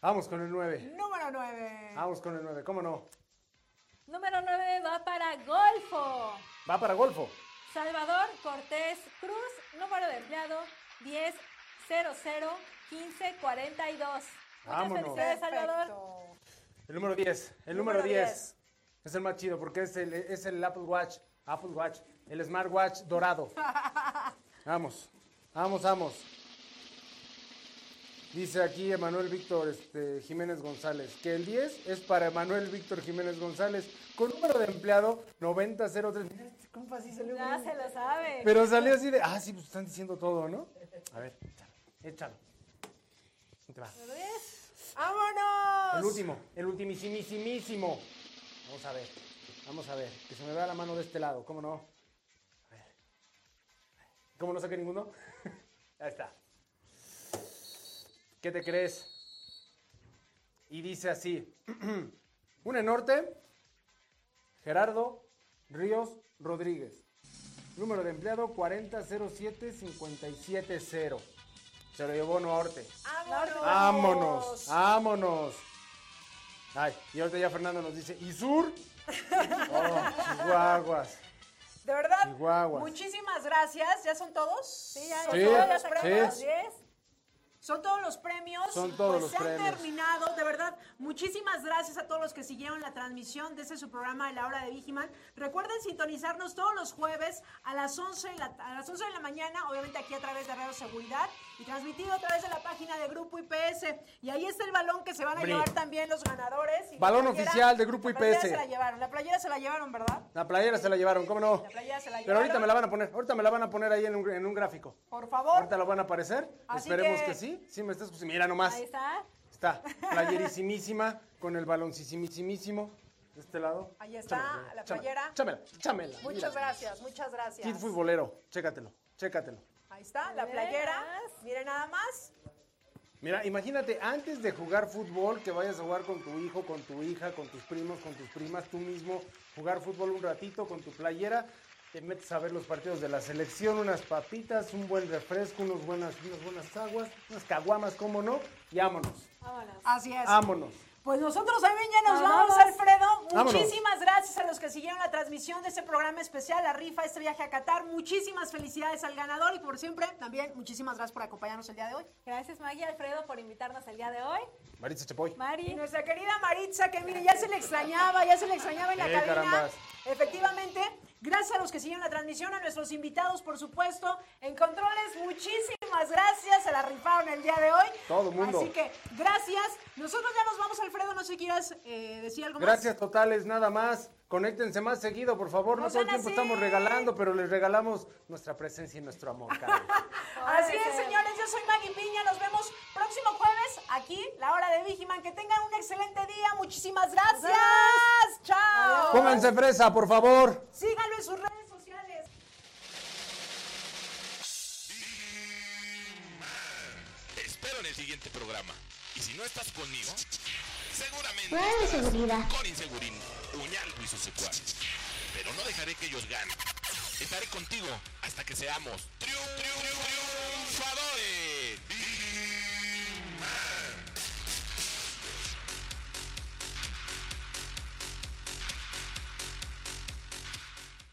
Vamos con el 9. Número 9. Vamos con el 9, ¿cómo no? Número 9 va para Golfo. Va para Golfo. Salvador Cortés Cruz, número de empleado 10 1542. Muchas Vámonos. felicidades, Salvador. El número 10. El número 10. Es el más chido porque es el, es el Apple Watch. Apple Watch. El Smartwatch dorado. Vamos. Vamos, vamos. Dice aquí Emanuel Víctor este, Jiménez González que el 10 es para Emanuel Víctor Jiménez González con número de empleado 9003. Mira, este compa así salió Ya bien. se lo sabe. Pero salió así de, ah, sí, pues están diciendo todo, ¿no? A ver, échalo, échalo. Ahí te va. ¡Vámonos! El último, el ultimísimísimo. Vamos a ver, vamos a ver. Que se me vea la mano de este lado, ¿cómo no? A ver. ¿Cómo no saqué ninguno? Ahí está. ¿Qué te crees? Y dice así. Una norte, Gerardo Ríos Rodríguez. Número de empleado 4007-570. Se lo llevó Norte. ¡Vámonos! Vámonos, vámonos. Ay, y ahorita ya Fernando nos dice, ¿y sur? Oh, chihuahuas. De verdad, Chihuahuas. muchísimas gracias. ¿Ya son todos? Sí, ya, Sí, ya los premios. Sí. Son todos los premios. Son todos Pues los se han premios. terminado. De verdad, muchísimas gracias a todos los que siguieron la transmisión de este su programa de la hora de Vigiman. Recuerden sintonizarnos todos los jueves a las 11 de la, a las 11 de la mañana, obviamente aquí a través de Radio Seguridad y transmitido a través de la página de Grupo IPS. Y ahí está el balón que se van a llevar también los ganadores. Y la Balón playera- oficial de Grupo la playera IPS. se la llevaron. La playera se la llevaron, ¿verdad? La playera se la llevaron, ¿cómo no? La playera se la Pero ahorita llevaron. me la van a poner, ahorita me la van a poner ahí en un, en un gráfico. Por favor. Ahorita lo van a aparecer. Así Esperemos que- que... sí. Sí, me estás. Mira nomás. Ahí está. Está playerísimísima con el baloncisimísimo. De este lado. Ahí está, Chámela, la playera. Chámela, chámela. Muchas gracias, muchas gracias. Kit futbolero, chécatelo, chécatelo. Ahí está, la playera. Miren nada más. Mira, imagínate, antes de jugar fútbol, que vayas a jugar con tu hijo, con tu hija, con tus primos, con tus primas, tú mismo, jugar fútbol un ratito con tu playera, te metes a ver los partidos de la selección, unas papitas, un buen refresco, unos buenas, unas buenas aguas, unas caguamas, cómo no, y vámonos, Así es. vámonos. Pues nosotros también ya nos vamos, vamos. Alfredo. Vámonos. Muchísimas gracias a los que siguieron la transmisión de este programa especial, la rifa, este viaje a Qatar. Muchísimas felicidades al ganador y por siempre también muchísimas gracias por acompañarnos el día de hoy. Gracias, Maggie Alfredo, por invitarnos el día de hoy. Maritza Chapoy. Y Mari. nuestra querida Maritza, que mire, ya se le extrañaba, ya se le extrañaba en la Eh, cabina. carambas. Efectivamente, gracias a los que siguieron la transmisión, a nuestros invitados, por supuesto. En controles, muchísimas gracias. Se la rifaron el día de hoy. Todo mundo. Así que, gracias. Nosotros ya nos vamos, Alfredo. No sé si quieras eh, decir algo más. Gracias totales, nada más. Conéctense más seguido, por favor. No, No todo el tiempo así. estamos regalando, pero les regalamos nuestra presencia y nuestro amor. Así es, señores. Yo soy Maggie Piña. Nos vemos próximo jueves aquí, la hora de Vigiman. Que tengan un excelente día. Muchísimas gracias. Chao. Pónganse fresa, por favor. Síganlo en sus redes sociales. Te espero en el siguiente programa. Y si no estás conmigo, Seguramente. Bueno, seguridad. Con insegurín, Uñalco y sus secuaces. Pero no dejaré que ellos ganen. Estaré contigo hasta que seamos triunfadores.